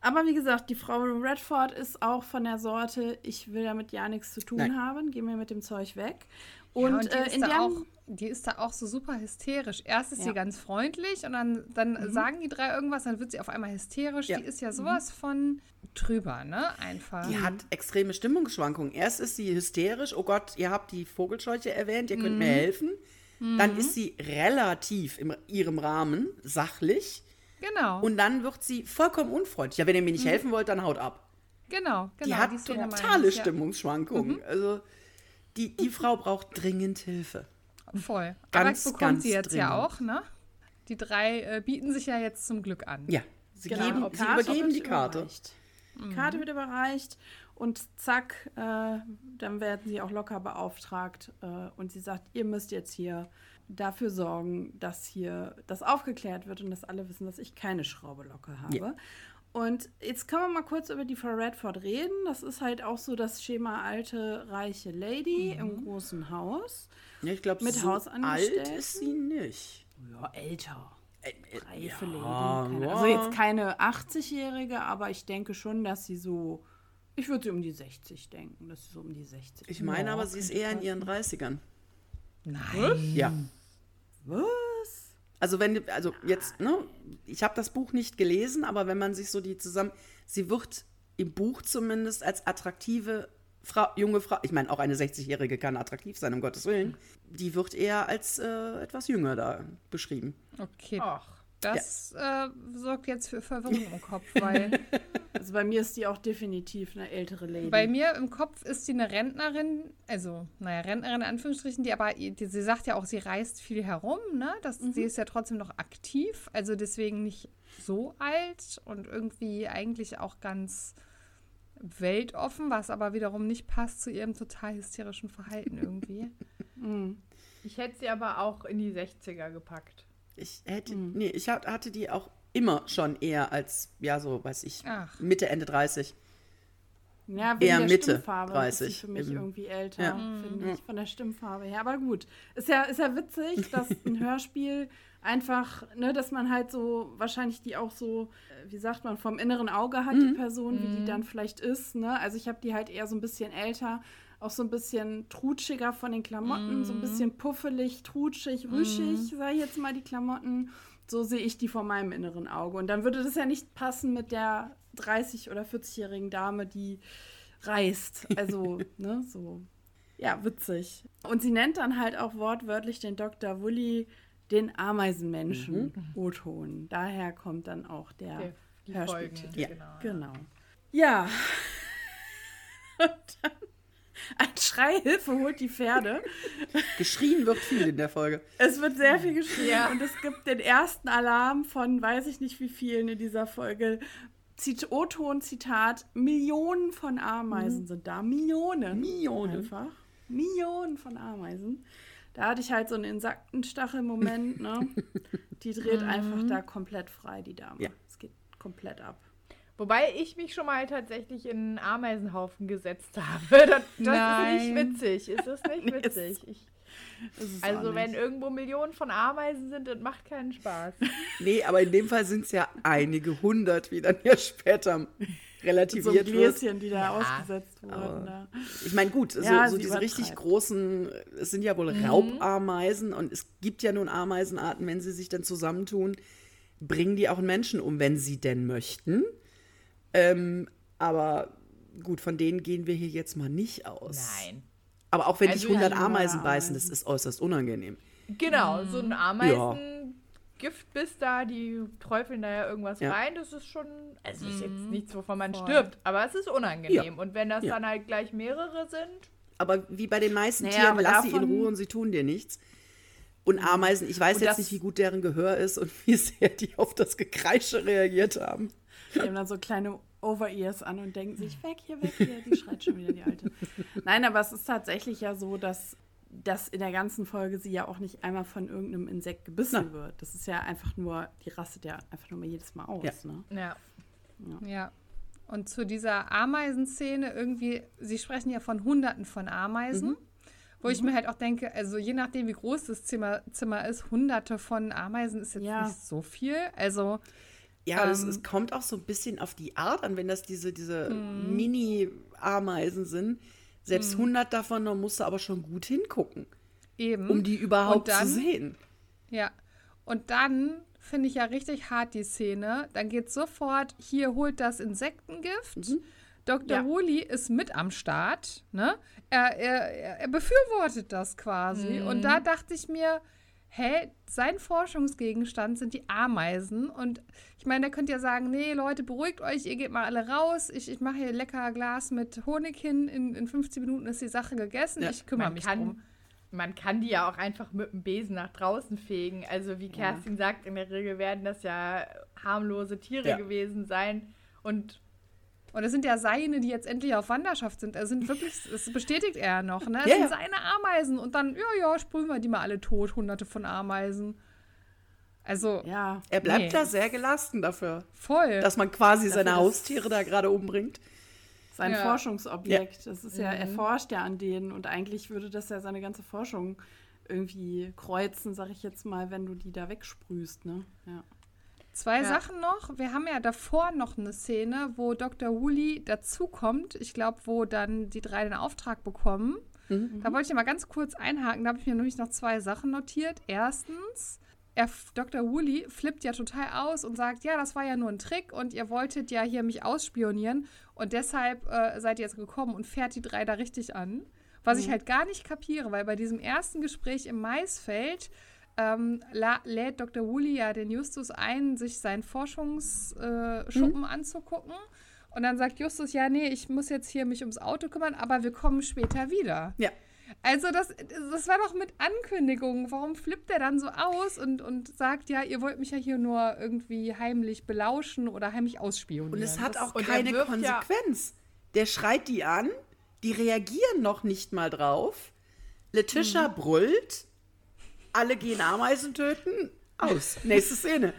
Aber wie gesagt, die Frau Redford ist auch von der Sorte, ich will damit ja nichts zu tun Nein. haben, geh mir mit dem Zeug weg. Und, ja, und die, äh, ist da auch, die ist da auch so super hysterisch. Erst ist Ja. Mhm. sie ganz freundlich und dann, dann sagen die drei irgendwas, dann wird sie auf einmal hysterisch. Ja. Die ist ja sowas von drüber, ne? Einfach. Die hat extreme Stimmungsschwankungen. Erst ist sie hysterisch, oh Gott, ihr habt die Vogelscheuche erwähnt, ihr könnt Mhm. mir helfen. Dann ist sie relativ in ihrem Rahmen, sachlich. Genau, Und dann wird sie vollkommen unfreundlich. Ja, wenn ihr mir nicht helfen wollt, dann haut ab. genau, genau. die hat meine totale. Stimmungsschwankungen. Also die, die Frau braucht dringend Hilfe. Voll. Ganz, Aber das bekommt ganz sie jetzt ja dringend. auch, ne? Die drei äh, bieten sich ja jetzt zum Glück an. Ja, sie, Genau, geben, die sie Karte übergeben die Karte. überreicht. Die Karte wird überreicht und zack, äh, dann werden sie auch locker beauftragt äh, und sie sagt, ihr müsst jetzt hier dafür sorgen, dass hier das aufgeklärt wird und dass alle wissen, dass ich keine Schraube locker habe. Ja. Und jetzt können wir mal kurz über die Frau Redford reden. Das ist halt auch so das Schema alte, reiche Lady im großen Haus. Ja, ich glaube, Mit so alt ist sie nicht. Ja, älter. Äh, äh, reife ja, Lady. Keine, ja. also jetzt keine 80-Jährige, aber ich denke schon, dass sie so, ich würde sie um die 60 denken, dass sie so um die 60 Ich meine aber, sie ist eher in ihren 30ern. Nein. Ja. Was? Also wenn, du- also jetzt, ne, ich habe das Buch nicht gelesen, aber wenn man sich so die zusammen, sie wird im Buch zumindest als attraktive Frau, junge Frau, ich meine auch eine 60-Jährige kann attraktiv sein, um Gottes Willen, die wird eher als äh, etwas jünger da beschrieben. Okay. Ach. Das äh, sorgt jetzt für Verwirrung im Kopf, weil Also bei mir ist die auch definitiv eine ältere Lady. bei mir im Kopf ist sie eine Rentnerin, also, naja, Rentnerin in Anführungsstrichen, die aber, die, sie sagt ja auch, sie reist viel herum, ne? Das, Sie ist ja trotzdem noch aktiv, also deswegen nicht so alt und irgendwie eigentlich auch ganz weltoffen, was aber wiederum nicht passt zu ihrem total hysterischen Verhalten irgendwie. Mhm. Ich hätte sie aber auch in die 60er gepackt. Ich hätte, nee, ich hat- hatte die auch immer schon eher als, ja, so, weiß ich, Ach. Mitte, Ende 30. Ja, wegen Eher der Mitte Stimmfarbe 30 ist für mich im- irgendwie älter, Ja. finde ich, von der Stimmfarbe her. Aber gut, ist ja, ist ja witzig, dass ein Hörspiel einfach, ne, dass man halt so, wahrscheinlich die auch so, äh, wie sagt man, vom inneren Auge hat, die Person, wie die dann vielleicht ist, ne? Also ich habe die halt eher so ein bisschen älter, auch so ein bisschen trutschiger von den Klamotten, so ein bisschen puffelig, trutschig, rüschig, sage ich jetzt mal, die Klamotten. So sehe ich die vor meinem inneren Auge. Und dann würde das ja nicht passen mit der 30- oder 40-jährigen Dame, die reist. Also, ne, so. Ja, witzig. Und sie nennt dann halt auch wortwörtlich den Dr. Wully den Ameisenmenschen O-Ton. Daher kommt dann auch der Der, Hörspieltitel. Ja. Genau. Genau. Ja. Und dann ein Schreihilfe holt die Pferde. Geschrien wird viel in der Folge. Es wird sehr viel geschrien Ja. und es gibt den ersten Alarm von weiß ich nicht wie vielen in dieser Folge. O-Ton, Zitat, Millionen von Ameisen sind da. Millionen. Millionen. Einfach. Millionen von Ameisen. Da hatte ich halt so einen Insektenstachel-Moment, ne? Die dreht einfach da komplett frei, die Dame. Ja. Es geht komplett ab. Wobei ich mich schon mal tatsächlich in einen Ameisenhaufen gesetzt habe. Das, das ist nicht witzig. Ist das nicht witzig? Ich, Das ist auch also wenn nicht. irgendwo Millionen von Ameisen sind, das macht keinen Spaß. Nee, aber in dem Fall sind es ja einige hundert, wie dann ja später so ein relativiert wird. Gläschen, die da ausgesetzt wurden. Da. Ich meine, gut, so, Ja, so diese richtig großen, es sind ja wohl Raubameisen und es gibt ja nun Ameisenarten, wenn sie sich dann zusammentun, bringen die auch einen Menschen um, wenn sie denn möchten. Ähm, aber gut, von denen gehen wir hier jetzt mal nicht aus. Nein. Aber auch wenn Also dich 100 ja, Ameisen beißen, das ist äußerst unangenehm. Genau, so ein Ameisen-Giftbiss da, die träufeln da ja irgendwas Ja. rein. Das ist schon, also ist jetzt nichts, wovon man Voll. stirbt, aber es ist unangenehm. Und wenn das Ja. dann halt gleich mehrere sind, Aber wie bei den meisten Naja, Tieren, lass sie in Ruhe und sie tun dir nichts. Und Ameisen, ich weiß Und jetzt nicht, wie gut deren Gehör ist und wie sehr die auf das Gekreische reagiert haben. Die haben dann so kleine Over-Ears an und denken sich, weg hier, weg hier, die schreit schon wieder die Alte. Nein, aber es ist tatsächlich ja so, dass dass in der ganzen Folge sie ja auch nicht einmal von irgendeinem Insekt gebissen wird. Das ist ja einfach nur, die rastet ja einfach nur mal jedes Mal aus. Ja. Ne? Ja. Ja. Und zu dieser Ameisenszene irgendwie, sie sprechen ja von Hunderten von Ameisen, wo ich mir halt auch denke, also je nachdem, wie groß das Zimmer, Zimmer ist, Hunderte von Ameisen ist jetzt Ja. nicht so viel. Also, Ja, das, Ähm. es kommt auch so ein bisschen auf die Art an, wenn das diese, diese Mhm. Mini-Ameisen sind. Selbst 100 davon, da musst du aber schon gut hingucken, eben. um die überhaupt dann- zu sehen. Ja. Und dann finde ich ja richtig hart die Szene. Dann geht sofort, hier holt das Insektengift. Dr. Ja. Woolley ist mit am Start. Ne? Er, er, er- er befürwortet das quasi. Und da dachte ich mir, hä, sein Forschungsgegenstand sind die Ameisen. Und ich meine, der könnte ja sagen, nee, Leute, beruhigt euch, ihr geht mal alle raus. Ich, ich mache hier lecker Glas mit Honig hin. In, in 15 Minuten ist die Sache gegessen. Ja. Ich kümmere mich kann, drum. man kann die ja auch einfach mit dem Besen nach draußen fegen. Also wie Kerstin sagt, in der Regel werden das ja harmlose Tiere Ja. gewesen sein. Und Und es sind ja seine, die jetzt endlich auf Wanderschaft sind. Es sind wirklich, das bestätigt er noch, ne? Es Ja, sind ja. seine Ameisen. Und dann, ja, ja, sprühen wir die mal alle tot, hunderte von Ameisen. Also, Ja. Er bleibt Nee. da sehr gelassen dafür, voll. dass man quasi Dafür, seine Haustiere da gerade umbringt. Sein Ja. Forschungsobjekt. Das ist ja, er forscht ja an denen und eigentlich würde das ja seine ganze Forschung irgendwie kreuzen, sag ich jetzt mal, wenn du die da wegsprühst, ne? Ja. Zwei Ja. Sachen noch. Wir haben ja davor noch eine Szene, wo Dr. Woolley dazukommt. Ich glaube, wo dann die drei den Auftrag bekommen. Da wollte ich mal ganz kurz einhaken. Da habe ich mir nämlich noch zwei Sachen notiert. Erstens, er, Dr. Woolley flippt ja total aus und sagt, ja, das war ja nur ein Trick und ihr wolltet ja hier mich ausspionieren und deshalb äh, seid ihr jetzt gekommen und fährt die drei da richtig an. Was ich halt gar nicht kapiere, weil bei diesem ersten Gespräch im Maisfeld ähm, la- lädt Dr. Woolley ja den Justus ein, sich seinen Forschungsschuppen äh, Schuppen anzugucken. Und dann sagt Justus, ja, nee, ich muss jetzt hier mich ums Auto kümmern, aber wir kommen später wieder. Ja. Also das, das war doch mit Ankündigung. Warum flippt er dann so aus und, und sagt, ja, ihr wollt mich ja hier nur irgendwie heimlich belauschen oder heimlich ausspionieren? Und es hat Das- auch er keine wirft ja- Konsequenz. Der schreit die an, die reagieren noch nicht mal drauf. Letitia Mhm. brüllt, alle gehen Ameisen töten, aus. Nächste Szene.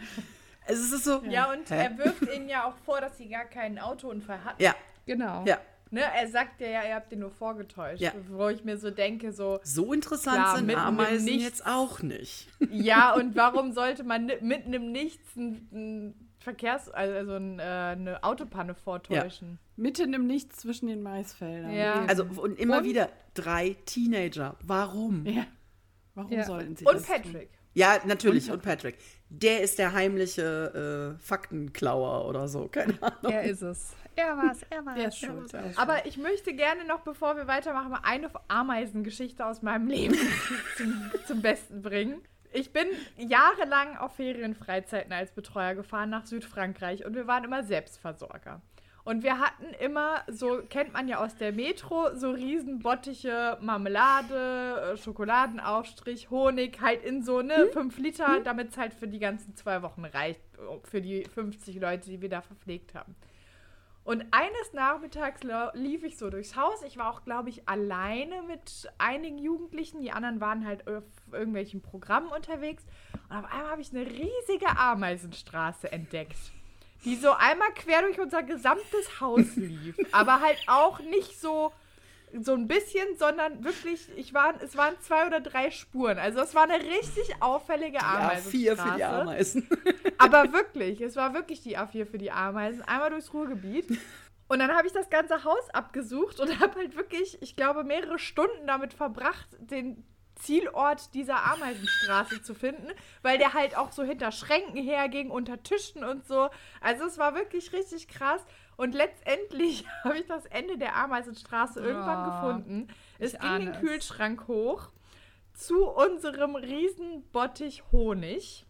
Also es ist so. ja, und Hä? er wirft ihnen ja auch vor, dass sie gar keinen Autounfall hatten. Ja, Genau. ja. Ne, er sagt ja, ja, ihr habt den nur vorgetäuscht. Ja. Wo ich mir so denke, so, So interessant Klar, sind mitten im Ameisen Nichts. jetzt auch nicht. ja, und warum sollte man mitten im Nichts ein, ein Verkehrs-, also ein, äh, eine Autopanne vortäuschen? Mitten im Nichts zwischen den Maisfeldern. Ja. Also und immer Und- wieder drei Teenager. Warum? Ja. Warum Ja. sollten sie Und das tun? Patrick. Ja, natürlich. Und Patrick. Der ist der heimliche äh, Faktenklauer oder so. Keine Ahnung. Er ist es. Er er. Der ist schuld. Der ist Aber ich möchte gerne noch, bevor wir weitermachen, mal eine Ameisengeschichte aus meinem Leben zum, zum Besten bringen. Ich bin jahrelang auf Ferienfreizeiten als Betreuer gefahren nach Südfrankreich und wir waren immer Selbstversorger. Und wir hatten immer, so kennt man ja aus der Metro, so Riesenbottiche Marmelade, äh, Schokoladenaufstrich, Honig, halt in so ne 5 Liter, damit es halt für die ganzen zwei Wochen reicht, für die 50 Leute, die wir da verpflegt haben. Und eines Nachmittags lief ich so durchs Haus. Ich war auch, glaube ich, alleine mit einigen Jugendlichen. Die anderen waren halt auf irgendwelchen Programmen unterwegs. Und auf einmal habe ich eine riesige Ameisenstraße entdeckt, die so einmal quer durch unser gesamtes Haus lief. aber halt auch nicht so so ein bisschen, sondern wirklich, ich war, es waren zwei oder drei Spuren. Also es war eine richtig auffällige Ameisenstraße. vier für die Ameisen. Aber wirklich, es war wirklich die A4 für die Ameisen. Einmal durchs Ruhrgebiet. Und dann habe ich das ganze Haus abgesucht und habe halt wirklich, ich glaube, mehrere Stunden damit verbracht, den Zielort dieser Ameisenstraße zu finden, weil der halt auch so hinter Schränken herging, unter Tischen und so. Also es war wirklich richtig krass. Und letztendlich habe ich das Ende der Ameisenstraße irgendwann Oh, gefunden. Es ging den es. Kühlschrank hoch zu unserem Riesenbottich Honig.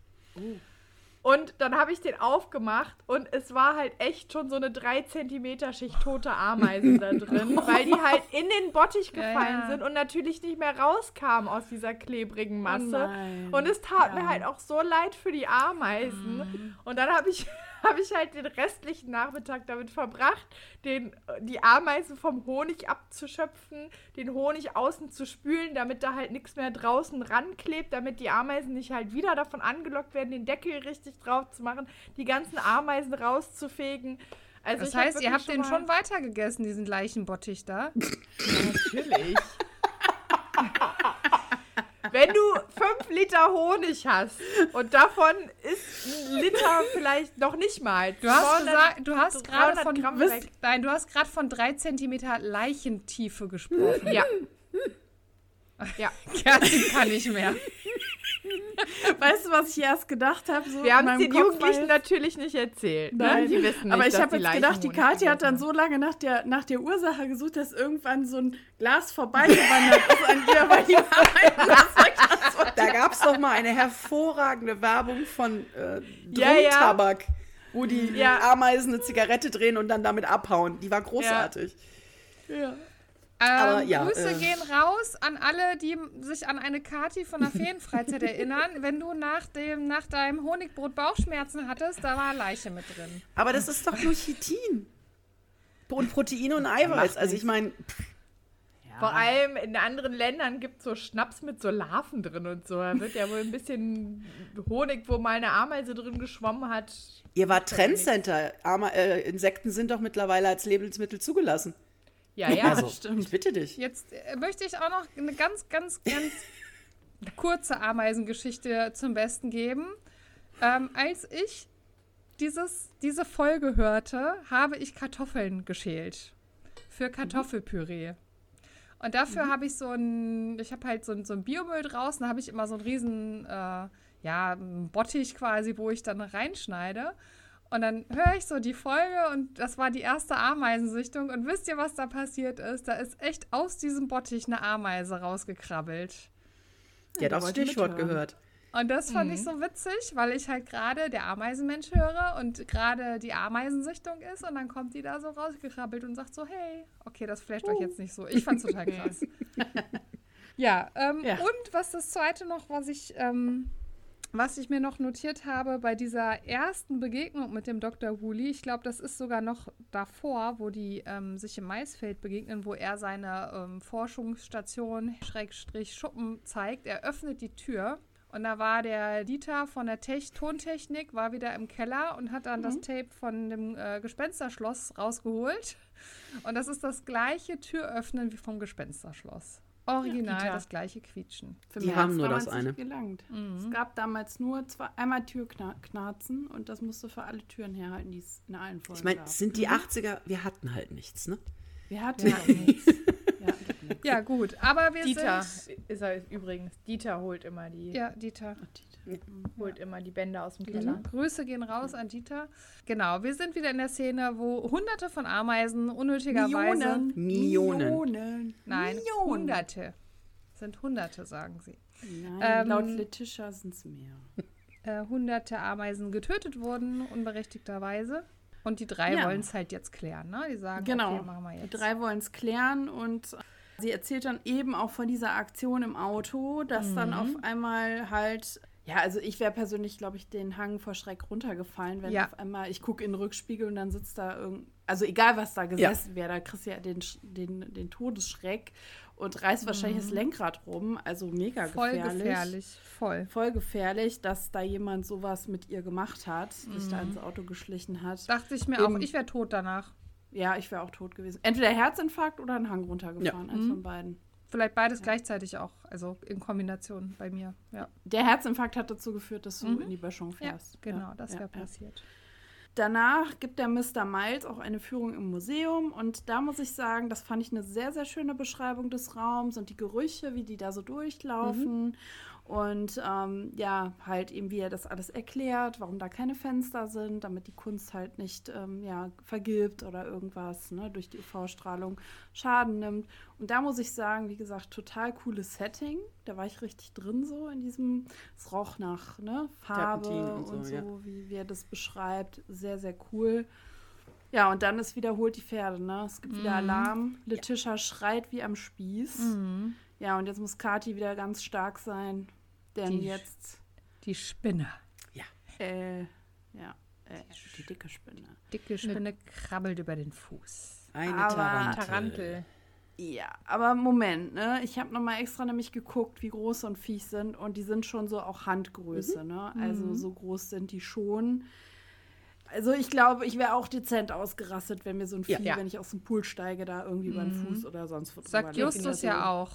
Und dann habe ich den aufgemacht und es war halt echt schon so eine 3 Zentimeter Schicht tote Ameisen da drin, weil die halt in den Bottich Ja, gefallen ja. sind und natürlich nicht mehr rauskamen aus dieser klebrigen Oh Masse. nein. und es tat Ja. mir halt auch so leid für die Ameisen. Und dann habe ich, habe ich halt den restlichen Nachmittag damit verbracht, den, die Ameisen vom Honig abzuschöpfen, den Honig außen zu spülen, damit da halt nichts mehr draußen ranklebt, damit die Ameisen nicht halt wieder davon angelockt werden, den Deckel richtig drauf zu machen, die ganzen Ameisen rauszufegen. Also Das ich hab heißt, ihr habt den mal- schon weitergegessen, diesen Leichenbottich da. Natürlich. Wenn du fünf Liter Honig hast und davon ist ein Liter vielleicht noch nicht mal. Du hast 200 gesagt, du hast gerade 300 von. Nein, du hast gerade von drei Zentimeter Leichentiefe gesprochen. Ja. Ja. Kerstin kann nicht mehr. Weißt du, was ich erst gedacht habe? So Wir haben es den Kopf Jugendlichen natürlich nicht erzählt. Nein, ne? Die wissen nicht, aber ich habe jetzt gedacht, die Kathi hat dann so lange nach der, nach der Ursache gesucht, dass irgendwann so ein Glas vorbeigewandert ist an ihr, weil die Da gab es doch mal eine hervorragende Werbung von äh, Ja, ja. Drumtabak, wo die Ja. Ameisen eine Zigarette drehen und dann damit abhauen. Die war großartig. ja. Ähm, Aber ja, Grüße äh, gehen raus an alle, die sich an eine Kati von der Ferienfreizeit erinnern. Wenn du nach, dem, nach deinem Honigbrot Bauchschmerzen hattest, da war Leiche mit drin. Aber das ist doch nur Chitin. Und Protein und Eiweiß. Also ich meine, Vor allem in anderen Ländern gibt es so Schnaps mit so Larven drin und so. Da wird ja wohl ein bisschen Honig, wo mal eine Ameise drin geschwommen hat. ihr wart Trendcenter. Äh, Insekten sind doch mittlerweile als Lebensmittel zugelassen. Ja, ja. also, stimmt. ich bitte dich. Jetzt äh, möchte ich auch noch eine ganz, ganz, ganz kurze Ameisengeschichte zum Besten geben. Ähm, als ich dieses, diese Folge hörte, habe ich Kartoffeln geschält. Für Kartoffelpüree. Und dafür habe ich so ein, ich habe halt so ein, so ein Biomüll draußen, da habe ich immer so einen riesen, äh, ja, Bottich quasi, wo ich dann reinschneide. Und dann höre ich so die Folge und das war die erste Ameisensichtung. Und wisst ihr, was da passiert ist? Da ist echt aus diesem Bottich eine Ameise rausgekrabbelt. Die hat wollte Stichwort gehört. Und das fand ich so witzig, weil ich halt gerade der Ameisenmensch höre und gerade die Ameisensichtung ist und dann kommt die da so rausgekrabbelt und sagt so, hey, okay, das flasht euch jetzt nicht so. Ich fand's total krass. ja, ähm, Ja. und was das zweite noch, was ich, ähm, was ich mir noch notiert habe bei dieser ersten Begegnung mit dem Dr. Woolley, ich glaube, das ist sogar noch davor, wo die ähm, sich im Maisfeld begegnen, wo er seine ähm, Forschungsstation Schrägstrich Schuppen zeigt. Er öffnet die Tür und da war der Dieter von der Tech Tontechnik, war wieder im Keller und hat dann das Tape von dem äh, Gespensterschloss rausgeholt. Und das ist das gleiche Türöffnen wie vom Gespensterschloss. Original Dieter. das gleiche Quietschen. Für Die mehr haben nur das nicht eine. gelangt. Es gab damals nur zwei, einmal Türknarzen und das musste für alle Türen herhalten, die es in allen Folgen Ich meine, sind die 80er, wir hatten halt nichts, ne? Wir hatten. Wir hatten doch nichts. Ja, gut. Aber wir Dieter sind. ist er übrigens. Dieter holt immer die, Ja, Dieter. Holt immer die Bänder aus dem Keller. Dieter. Grüße gehen raus an Dieter. Genau, wir sind wieder in der Szene, wo hunderte von Ameisen unnötigerweise. Millionen. Millionen. Nein, Millionen. hunderte. Sind hunderte, sagen sie. Nein, Ähm, laut Letitia sind es mehr. Äh, hunderte Ameisen getötet wurden, unberechtigterweise. Und die drei Ja. wollen es halt jetzt klären, ne? Die sagen, Genau. okay, machen wir Die jetzt. drei wollen es klären und sie erzählt dann eben auch von dieser Aktion im Auto, dass dann auf einmal halt. Ja, also ich wäre persönlich, glaube ich, den Hang vor Schreck runtergefallen, wenn Ja. auf einmal, ich gucke in den Rückspiegel und dann sitzt da irgend, also egal was da gesessen wäre, da kriegst du ja den, den, den Todesschreck und reißt wahrscheinlich das Lenkrad rum, also mega Voll gefährlich. gefährlich. Voll. Voll gefährlich, dass da jemand sowas mit ihr gemacht hat, sich da ins Auto geschlichen hat. Dachte ich mir Eben. auch, ich wäre tot danach. Ja, ich wäre auch tot gewesen. Entweder Herzinfarkt oder ein Hang runtergefahren, Mhm. eins von beiden. Vielleicht beides gleichzeitig auch. Also in Kombination bei mir. Ja, Der Herzinfarkt hat dazu geführt, dass du Mhm. in die Böschung ja fährst. genau, Ja, das ja, wäre ja. passiert. Danach gibt der Mr. Miles auch eine Führung im Museum und da muss ich sagen, das fand ich eine sehr, sehr schöne Beschreibung des Raums und die Gerüche, wie die da so durchlaufen und ähm, ja, halt eben, wie er das alles erklärt, warum da keine Fenster sind, damit die Kunst halt nicht ähm, ja, vergilbt oder irgendwas ne, durch die UV-Strahlung Schaden nimmt. Und da muss ich sagen, wie gesagt, total cooles Setting. Da war ich richtig drin so in diesem, es roch nach ne, Farbe Terpentin und und so, so, ja. wie, wie er das beschreibt. Sehr, sehr cool. Ja, und dann ist wiederholt die Pferde, ne? Es gibt wieder Alarm. Letitia schreit wie am Spieß. Ja, und jetzt muss Kati wieder ganz stark sein. Denn Die- jetzt, Die Spinne. äh, ja, äh, die dicke Spinne. Dicke Spinne krabbelt über den Fuß. Eine Aber- Tarantel. Tarantel. Ja, aber Moment, ne? Ich habe nochmal extra nämlich geguckt, wie groß so ein Viech sind und die sind schon so auch Handgröße, ne? Also so groß sind die schon. Also ich glaube, ich wäre auch dezent ausgerastet, wenn mir so ein Vieh, Ja. Ja. wenn ich aus dem Pool steige, da irgendwie über den Fuß oder sonst wo Sagt. Justus ja auch.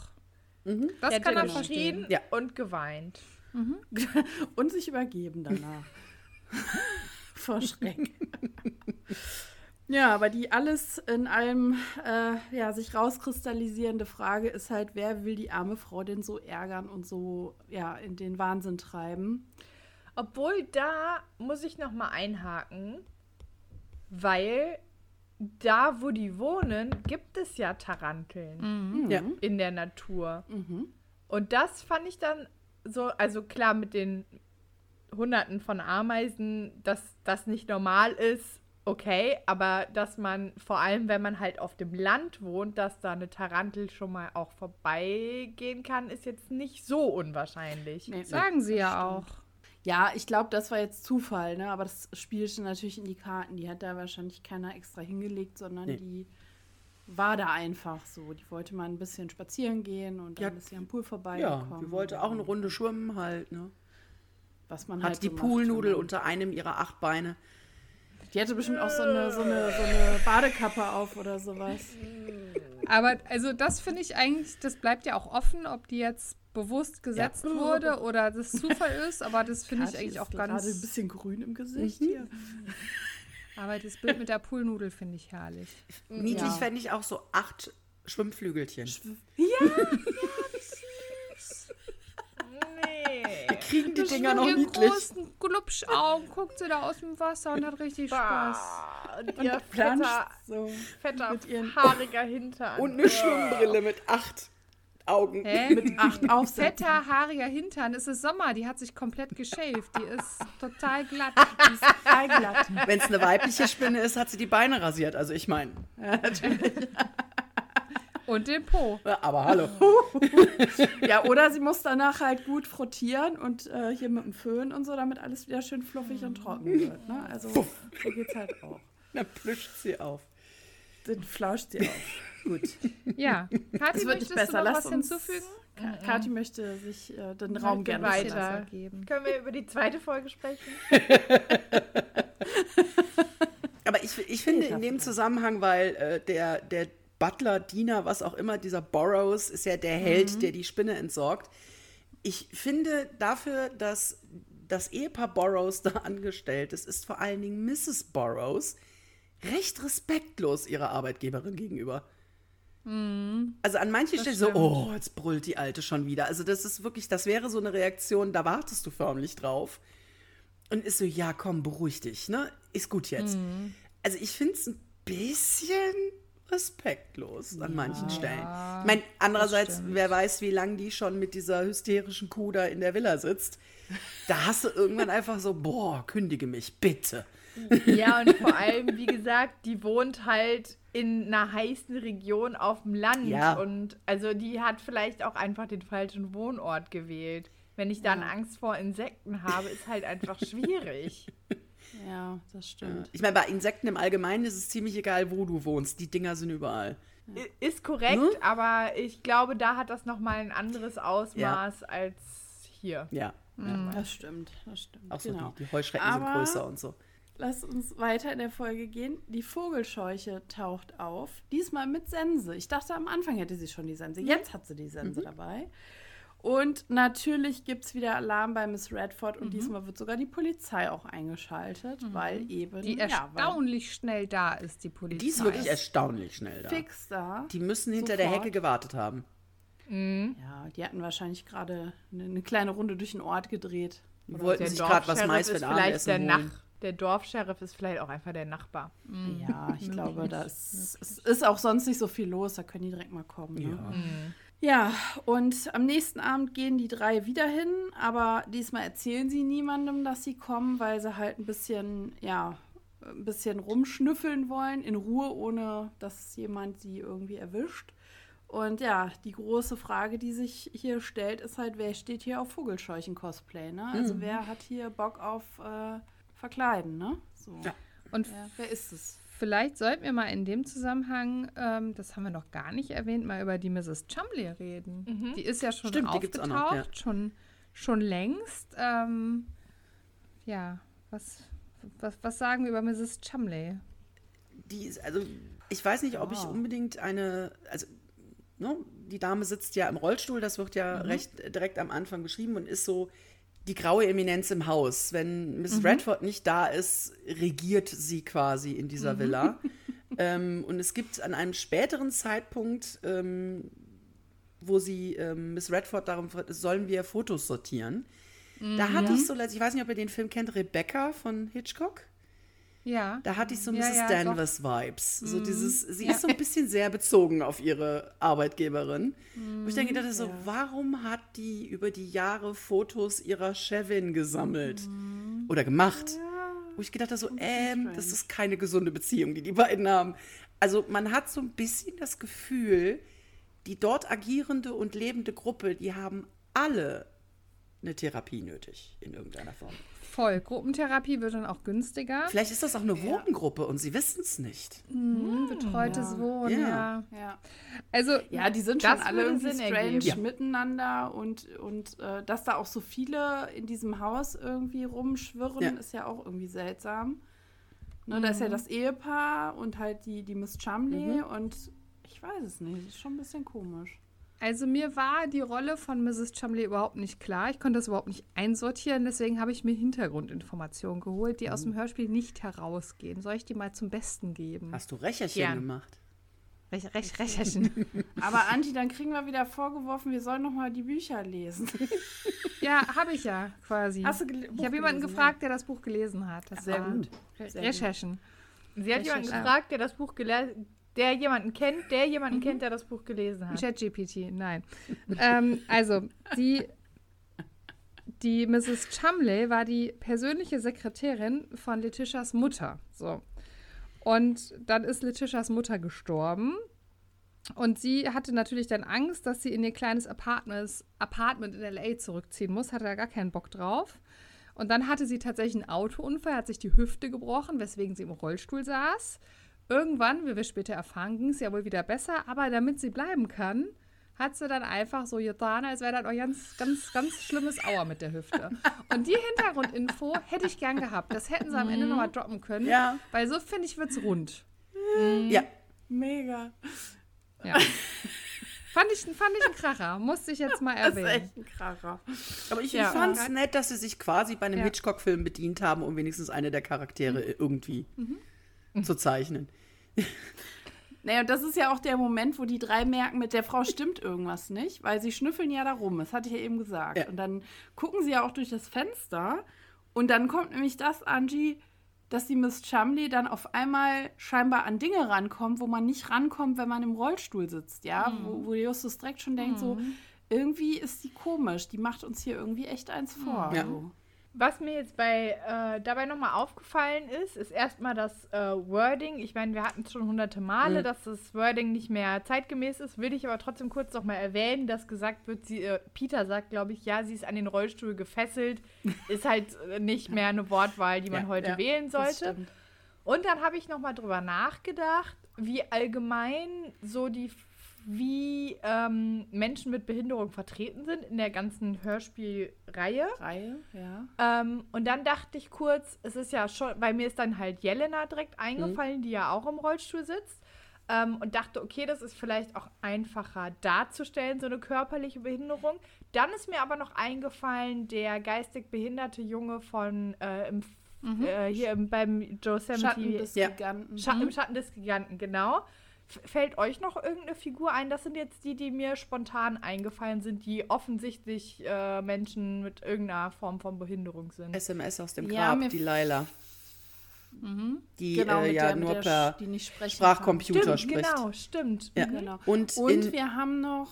Mhm. Das Der kann er verstehen. Ja. und geweint. Und sich übergeben danach. Vor Schreck. ja, aber die alles in allem äh, ja, sich rauskristallisierende Frage ist halt, wer will die arme Frau denn so ärgern und so ja, in den Wahnsinn treiben? Obwohl, da muss ich noch mal einhaken, weil da, wo die wohnen, gibt es ja Taranteln Ja. in der Natur. Mhm. Und das fand ich dann so, also klar mit den Hunderten von Ameisen, dass das nicht normal ist, okay, aber dass man, vor allem wenn man halt auf dem Land wohnt, dass da eine Tarantel schon mal auch vorbeigehen kann, ist jetzt nicht so unwahrscheinlich. Nee. Sagen sie ja auch. Ja, ich glaube, das war jetzt Zufall, ne? aber das spielte natürlich in die Karten. Die hat da wahrscheinlich keiner extra hingelegt, sondern Nee. die war da einfach so. Die wollte mal ein bisschen spazieren gehen und Ja. dann ist sie am Pool Ja, vorbeigekommen. die wollte auch eine Runde schwimmen halt, ne? Was man Hat halt die so Poolnudel unter einem ihrer acht Beine. Die hatte bestimmt auch so eine, so eine, so eine Badekappe auf oder sowas. Aber also das finde ich eigentlich, das bleibt ja auch offen, ob die jetzt bewusst gesetzt wurde oder das Zufall ist, aber das finde ich eigentlich ist auch gerade ein ganz. bisschen grün im Gesicht Mhm. hier. Aber das Bild mit der Poolnudel finde ich herrlich. Niedlich Ja. fände ich auch so acht Schwimmflügelchen. Nee. Kriegen die Mit Dinger noch ihren niedlich. großen Glubschaugen guckt sie da aus dem Wasser und hat richtig Spaß. Bah, und ihr Planscht fetter, so. fetter mit ihren- haariger Hintern. Und eine Schwimmbrille mit acht Augen. Hä? Mit acht Aufsätzen. Fetter, haariger Hintern. Es ist Sommer, die hat sich komplett geschäft. Die ist total glatt. Total glatt. Wenn es eine weibliche Spinne ist, hat sie die Beine rasiert. Also ich meine, Und den Po. aber hallo. Ja, oder sie muss danach halt gut frottieren und äh, hier mit dem Föhn und so, damit alles wieder schön fluffig und trocken wird. Ne? Also so geht's halt auch. Dann plüscht sie auf. Dann flauscht sie auf. Gut. Ja. Kathi, möchtest du besser. noch Lass was hinzufügen? Ka Kathi möchte sich äh, den Raum gerne weiter. verlassen. geben. Können wir über die zweite Folge sprechen? Aber ich, ich finde in dem Zusammenhang, weil äh, der, der Butler, Diener, was auch immer, dieser Burroughs ist ja der Held, der die Spinne entsorgt. Ich finde dafür, dass das Ehepaar Burroughs da angestellt ist, ist vor allen Dingen Mrs. Burroughs recht respektlos ihrer Arbeitgeberin gegenüber. Also an manchen Stellen so, oh, jetzt brüllt die Alte schon wieder. Also das ist wirklich, das wäre so eine Reaktion, da wartest du förmlich drauf. Und ist so, ja, komm, beruhig dich, ne? Ist gut jetzt. Also ich finde es ein bisschen respektlos an manchen Stellen. Ich meine, andererseits, wer weiß, wie lange die schon mit dieser hysterischen Kuh da in der Villa sitzt. Da hast du irgendwann einfach so, boah, kündige mich, bitte. Ja, und vor allem, wie gesagt, die wohnt halt in einer heißen Region auf dem Land. Ja. Und also die hat vielleicht auch einfach den falschen Wohnort gewählt. Wenn ich dann Angst vor Insekten habe, ist halt einfach schwierig. Ja, das stimmt. Ich meine, bei Insekten im Allgemeinen ist es ziemlich egal, wo du wohnst. Die Dinger sind überall. I- Ist korrekt, Ne? aber ich glaube, da hat das nochmal ein anderes Ausmaß als hier. Ja. Das stimmt, das stimmt. Auch so genau. die, die Heuschrecken sind Aber- größer und so. Lass uns weiter in der Folge gehen. Die Vogelscheuche taucht auf, diesmal mit Sense. Ich dachte, am Anfang hätte sie schon die Sense. Jetzt hat sie die Sense dabei. Und natürlich gibt es wieder Alarm bei Miss Redford und diesmal wird sogar die Polizei auch eingeschaltet, weil eben Die ja, erstaunlich schnell da ist, die Polizei. Die ist wirklich erstaunlich schnell da. fix da. Die müssen hinter der Sofort. Hecke gewartet haben. Ja, die hatten wahrscheinlich gerade eine, eine kleine Runde durch den Ort gedreht. Die wollten Der sich gerade was Mais für ein vielleicht der holen. Der Dorfsheriff ist vielleicht auch einfach der Nachbar. Ja, ich glaube, da ist, es ist auch sonst nicht so viel los. Da können die direkt mal kommen. Ne? Ja. Ja, und am nächsten Abend gehen die drei wieder hin, aber diesmal erzählen sie niemandem, dass sie kommen, weil sie halt ein bisschen, ja, ein bisschen rumschnüffeln wollen, in Ruhe, ohne dass jemand sie irgendwie erwischt. Und ja, die große Frage, die sich hier stellt, ist halt, wer steht hier auf Vogelscheuchen-Cosplay, ne? Also wer hat hier Bock auf, äh, verkleiden, ne? So. Ja. Und Ja, wer ist es? vielleicht sollten wir mal in dem Zusammenhang, ähm, das haben wir noch gar nicht erwähnt, mal über die Mrs. Chumley reden. Die ist ja schon Stimmt, die gibt's aufgetaucht, auch noch, ja. schon, schon längst. Ähm, ja, was, was, was sagen wir über Mrs. Chumley? Die ist, also, ich weiß nicht, ob ich Wow. unbedingt eine, also, ne, die Dame sitzt ja im Rollstuhl, das wird ja recht äh, direkt am Anfang beschrieben und ist so die graue Eminenz im Haus. Wenn Miss Redford nicht da ist, regiert sie quasi in dieser Villa. ähm, und es gibt an einem späteren Zeitpunkt, ähm, wo sie ähm, Miss Redford darum fragt, sollen wir Fotos sortieren? Da hatte ich so, ich weiß nicht, ob ihr den Film kennt, Rebecca von Hitchcock. Ja. Da hatte ich so Ja, Mrs. ja, Danvers Vibes. So dieses, sie ist so ein bisschen sehr bezogen auf ihre Arbeitgeberin. Wo ich dann gedacht habe, so, warum hat die über die Jahre Fotos ihrer Chefin gesammelt? Oder gemacht? Wo ich gedacht habe, so, ähm, das ist keine gesunde Beziehung, die die beiden haben. Also man hat so ein bisschen das Gefühl, die dort agierende und lebende Gruppe, die haben alle eine Therapie nötig in irgendeiner Form. Voll. Gruppentherapie wird dann auch günstiger. Vielleicht ist das auch eine Wohngruppe und sie wissen es nicht. Mhm, betreutes Wohnen, Ja. ja. Ja. Also, Ja, die sind schon alle irgendwie Sinn strange ergeben. Ja. miteinander und, und äh, dass da auch so viele in diesem Haus irgendwie rumschwirren, Ja. ist ja auch irgendwie seltsam. Ne, Da ist ja das Ehepaar und halt die, die Miss Chumley und ich weiß es nicht, ist schon ein bisschen komisch. Also mir war die Rolle von Mrs. Chumley überhaupt nicht klar. Ich konnte das überhaupt nicht einsortieren. Deswegen habe ich mir Hintergrundinformationen geholt, die aus dem Hörspiel nicht herausgehen. Soll ich die mal zum Besten geben? Hast du Recherchen Gern. gemacht? Rech, rech, Recherchen. Aber Anti, dann kriegen wir wieder vorgeworfen, wir sollen noch mal die Bücher lesen. ja, habe ich ja quasi. Hast du gele- ich habe jemanden gelesen, gefragt, der das Buch gelesen hat. Das Sehr war gut. Sehr gut. Recherchen. Sie hat jemanden Recherche. gefragt, der das Buch gelesen der jemanden kennt, der jemanden kennt, der das Buch gelesen hat. ChatGPT, nein. ähm, also, die, die Mrs. Chumley war die persönliche Sekretärin von Letitias Mutter. So. Und dann ist Letitias Mutter gestorben. Und sie hatte natürlich dann Angst, dass sie in ihr kleines Apartment, Apartment in L.A. zurückziehen muss, hatte da gar keinen Bock drauf. Und dann hatte sie tatsächlich einen Autounfall, hat sich die Hüfte gebrochen, weswegen sie im Rollstuhl saß. Irgendwann, wie wir später erfahren, ging es ja wohl wieder besser, aber damit sie bleiben kann, hat sie dann einfach so getan, als wäre das auch ganz, ganz, ganz schlimmes Auer mit der Hüfte. Und die Hintergrundinfo hätte ich gern gehabt. Das hätten sie am Ende nochmal droppen können. Ja. Weil so, finde ich, wird es rund. Ja. Mega. Ja. fand, ich, fand ich ein Kracher. Musste ich jetzt mal Das ist erwähnen. echt ein Kracher. Aber ich Ja. fand es nett, dass sie sich quasi bei einem Ja. Hitchcock-Film bedient haben, um wenigstens eine der Charaktere irgendwie zu zeichnen. Naja, und das ist ja auch der Moment, wo die drei merken, mit der Frau stimmt irgendwas nicht, weil sie schnüffeln ja da rum. Das hatte ich ja eben gesagt. Ja. Und dann gucken sie ja auch durch das Fenster. Und dann kommt nämlich das, Angie, dass die Miss Chumley dann auf einmal scheinbar an Dinge rankommt, wo man nicht rankommt, wenn man im Rollstuhl sitzt, ja? Wo, wo Justus direkt schon denkt, so, irgendwie ist die komisch. Die macht uns hier irgendwie echt eins vor. Ja. So. Was mir jetzt bei äh, dabei nochmal aufgefallen ist, ist erstmal das äh, Wording. Ich meine, wir hatten es schon hunderte Male, Mhm. dass das Wording nicht mehr zeitgemäß ist. Will ich aber trotzdem kurz nochmal erwähnen, dass gesagt wird, sie, äh, Peter sagt, glaube ich, ja, sie ist an den Rollstuhl gefesselt. ist halt äh, nicht mehr eine Wortwahl, die man Ja, heute ja, wählen sollte. Und dann habe ich nochmal drüber nachgedacht, wie allgemein so die, wie ähm, Menschen mit Behinderung vertreten sind in der ganzen Hörspielreihe. Reihe, ja. Ähm, und dann dachte ich kurz, es ist ja schon, bei mir ist dann halt Jelena direkt eingefallen, die ja auch im Rollstuhl sitzt. Ähm, und dachte, okay, das ist vielleicht auch einfacher darzustellen, so eine körperliche Behinderung. Dann ist mir aber noch eingefallen, der geistig behinderte Junge von äh, im, äh, hier im, beim Yosemite Schatten des Ja. Giganten. Scha im Schatten des Giganten, genau. Fällt euch noch irgendeine Figur ein? Das sind jetzt die, die mir spontan eingefallen sind, die offensichtlich äh, Menschen mit irgendeiner Form von Behinderung sind. SMS aus dem Ja, Grab, mir die Laila. Die Genau, äh, ja der, nur der per Sch- die nicht sprechen Sprachcomputer Stimmt, spricht. genau, stimmt. Ja. kann. Genau. Und, Und wir haben noch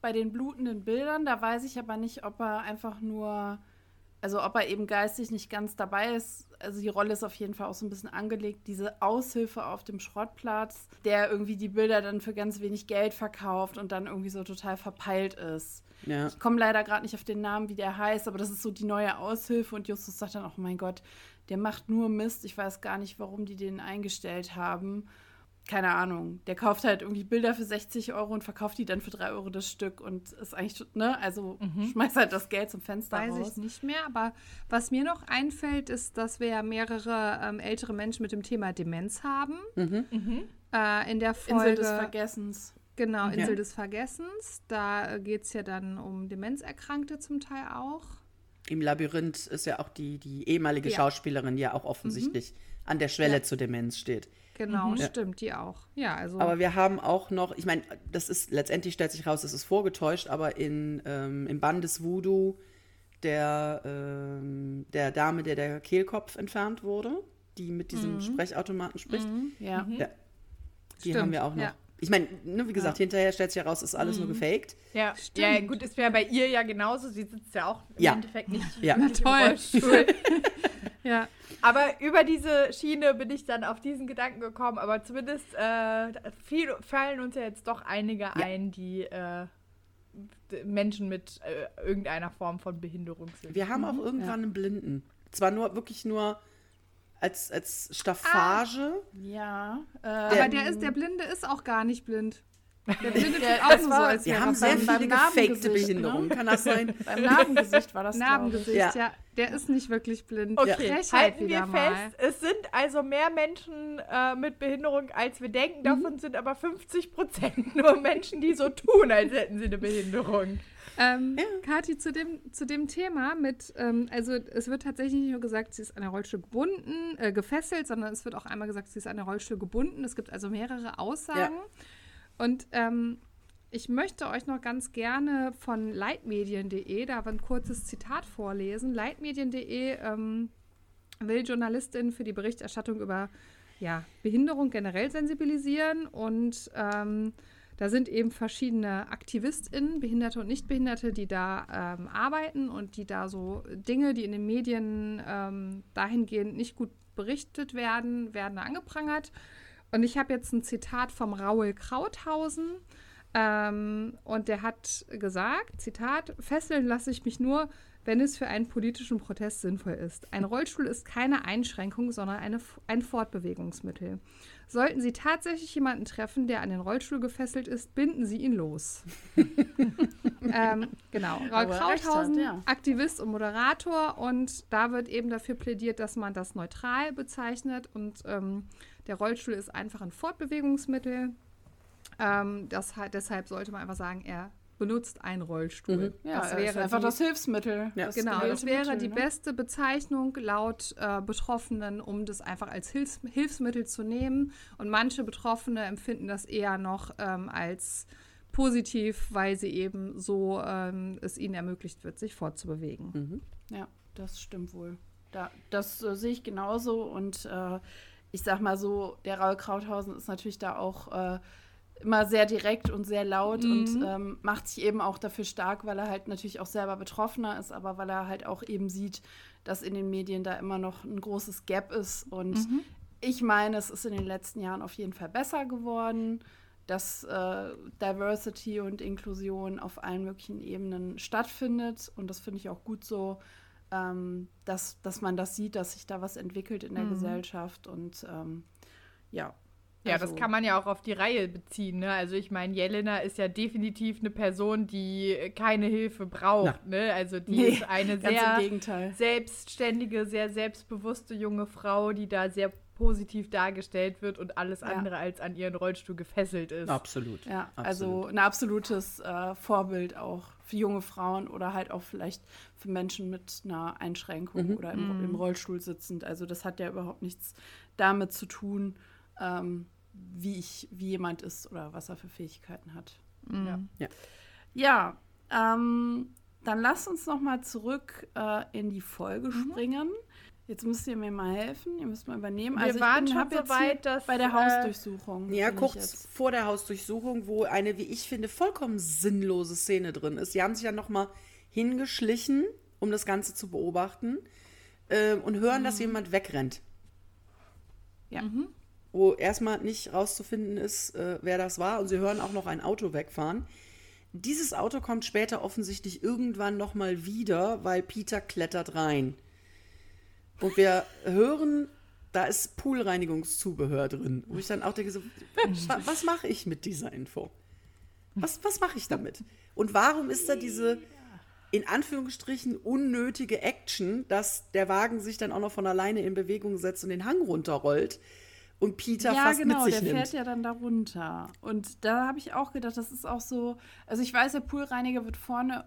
bei den blutenden Bildern, da weiß ich aber nicht, ob er einfach nur, also ob er eben geistig nicht ganz dabei ist, also die Rolle ist auf jeden Fall auch so ein bisschen angelegt, diese Aushilfe auf dem Schrottplatz, der irgendwie die Bilder dann für ganz wenig Geld verkauft und dann irgendwie so total verpeilt ist. Ja. Ich komme leider gerade nicht auf den Namen, wie der heißt, aber das ist so die neue Aushilfe und Justus sagt dann, oh mein Gott, der macht nur Mist. Ich weiß gar nicht, warum die den eingestellt haben. Keine Ahnung. Der kauft halt irgendwie Bilder für 60 Euro und verkauft die dann für 3 Euro das Stück und ist eigentlich, ne, also schmeißt halt das Geld zum Fenster Weiß raus. ich nicht mehr, aber was mir noch einfällt, ist, dass wir ja mehrere ähm, ältere Menschen mit dem Thema Demenz haben. Äh, in der Folge. Insel des Vergessens. Genau, Ja. Insel des Vergessens. Da geht es ja dann um Demenzerkrankte zum Teil auch. Im Labyrinth ist ja auch die, die ehemalige Ja. Schauspielerin, die ja auch offensichtlich an der Schwelle Ja. zur Demenz steht. Genau, stimmt, die auch. Ja, also. Aber wir haben auch noch, ich meine, das ist letztendlich stellt sich raus, das ist vorgetäuscht, aber in, ähm, im Bann des Voodoo der, ähm, der Dame, der der Kehlkopf entfernt wurde, die mit diesem Sprechautomaten spricht, Ja. ja, die Stimmt, haben wir auch noch. ja. Ich meine, ne, wie gesagt, hinterher stellt sich heraus, ist alles nur gefaked. Ja, Stimmt. ja gut, ist ja bei ihr ja genauso. Sie sitzt ja auch im Ja. Endeffekt nicht, Ja. nicht toll. ja. Aber über diese Schiene bin ich dann auf diesen Gedanken gekommen. Aber zumindest äh, viel, fallen uns ja jetzt doch einige ein, die äh, Menschen mit äh, irgendeiner Form von Behinderung sind. Wir haben auch Mhm. irgendwann einen Blinden. Zwar nur wirklich nur als, als Staffage. Ja. Äh, Aber der, ist, der Blinde ist auch gar nicht blind. Der Blinde tut Der- auch nur war- so, als Wir haben sehr beim- beim viele gefakte Narbengesicht, Behinderungen. ne? Kann das sein? beim Narbengesicht war das. Narbengesicht, Ja. ja. Der ist nicht wirklich blind. Okay, Frechheit halten wir mal. fest, es sind also mehr Menschen äh, mit Behinderung, als wir denken. Davon sind aber 50 Prozent nur Menschen, die so tun, als hätten sie eine Behinderung. Ähm, Kathi, zu dem, zu dem Thema mit, ähm, also es wird tatsächlich nicht nur gesagt, sie ist an der Rollstuhl gebunden, äh, gefesselt, sondern es wird auch einmal gesagt, sie ist an der Rollstuhl gebunden. Es gibt also mehrere Aussagen. Und ähm, ich möchte euch noch ganz gerne von leitmedien.de, da ein kurzes Zitat vorlesen. Leitmedien.de ähm, will Journalistinnen für die Berichterstattung über ja, Behinderung generell sensibilisieren und ähm, da sind eben verschiedene AktivistInnen, Behinderte und Nichtbehinderte, die da ähm, arbeiten und die da so Dinge, die in den Medien ähm, dahingehend nicht gut berichtet werden, werden da angeprangert. Und ich habe jetzt ein Zitat vom Raul Krauthausen. Ähm, und der hat gesagt, Zitat, fesseln lasse ich mich nur, wenn es für einen politischen Protest sinnvoll ist. Ein Rollstuhl ist keine Einschränkung, sondern eine, ein Fortbewegungsmittel. Sollten Sie tatsächlich jemanden treffen, der an den Rollstuhl gefesselt ist, binden Sie ihn los. ähm, genau. Raul Krauthausen, ja. Aktivist und Moderator. Und da wird eben dafür plädiert, dass man das neutral bezeichnet. Und ähm, der Rollstuhl ist einfach ein Fortbewegungsmittel. Ähm, das, deshalb sollte man einfach sagen, er benutzt einen Rollstuhl. Ja, das ist einfach die, das Hilfsmittel. Ja. das Genau, das wäre Mittel, die ne? beste Bezeichnung laut äh, Betroffenen, um das einfach als Hilfs Hilfsmittel zu nehmen. Und manche Betroffene empfinden das eher noch ähm, als positiv, weil sie eben so ähm, es ihnen ermöglicht wird, sich fortzubewegen. Ja, das stimmt wohl. Da, das äh, sehe ich genauso und äh, ich sag mal so, der Raul Krauthausen ist natürlich da auch äh, immer sehr direkt und sehr laut und ähm, macht sich eben auch dafür stark, weil er halt natürlich auch selber Betroffener ist, aber weil er halt auch eben sieht, dass in den Medien da immer noch ein großes Gap ist. Und ich meine, es ist in den letzten Jahren auf jeden Fall besser geworden, dass äh, Diversity und Inklusion auf allen möglichen Ebenen stattfindet. Und das finde ich auch gut so, ähm, dass, dass man das sieht, dass sich da was entwickelt in der Gesellschaft. Und ähm, ja. Ja, also- das kann man ja auch auf die Reihe beziehen. Ne? Also ich meine, Jelena ist ja definitiv eine Person, die keine Hilfe braucht. Ne? Also die Nee, ist eine sehr selbstständige, sehr selbstbewusste junge Frau, die da sehr positiv dargestellt wird und alles Ja. andere als an ihren Rollstuhl gefesselt ist. Absolut. Ja, Absolut. also ein absolutes äh, Vorbild auch für junge Frauen oder halt auch vielleicht für Menschen mit einer Einschränkung oder im, im Rollstuhl sitzend. Also das hat ja überhaupt nichts damit zu tun, ähm, wie ich, wie jemand ist oder was er für Fähigkeiten hat. Ja. Ja. Ja, ähm, dann lasst uns noch mal zurück äh, in die Folge Mhm. springen. Jetzt müsst ihr mir mal helfen, ihr müsst mal übernehmen. Wir also ich waren bin, schon hab so jetzt weit, dass, bei der äh, Hausdurchsuchung. Ja, kurz vor der Hausdurchsuchung, wo eine, wie ich finde, vollkommen sinnlose Szene drin ist. Sie haben sich ja noch mal hingeschlichen, um das Ganze zu beobachten. äh, und hören, dass jemand wegrennt. Ja. Wo erstmal nicht rauszufinden ist, äh, wer das war. Und sie hören auch noch ein Auto wegfahren. Dieses Auto kommt später offensichtlich irgendwann nochmal wieder, weil Peter klettert rein. Und wir hören, da ist Poolreinigungszubehör drin. Wo ich dann auch denke, so, wa- was mache ich mit dieser Info? Was, was mache ich damit? Und warum ist da diese, in Anführungsstrichen, unnötige Action, dass der Wagen sich dann auch noch von alleine in Bewegung setzt und den Hang runterrollt und Peter ja, fast genau, mit sich der nimmt? fährt ja dann da runter. Und da habe ich auch gedacht, das ist auch so, also ich weiß, der Poolreiniger wird vorne,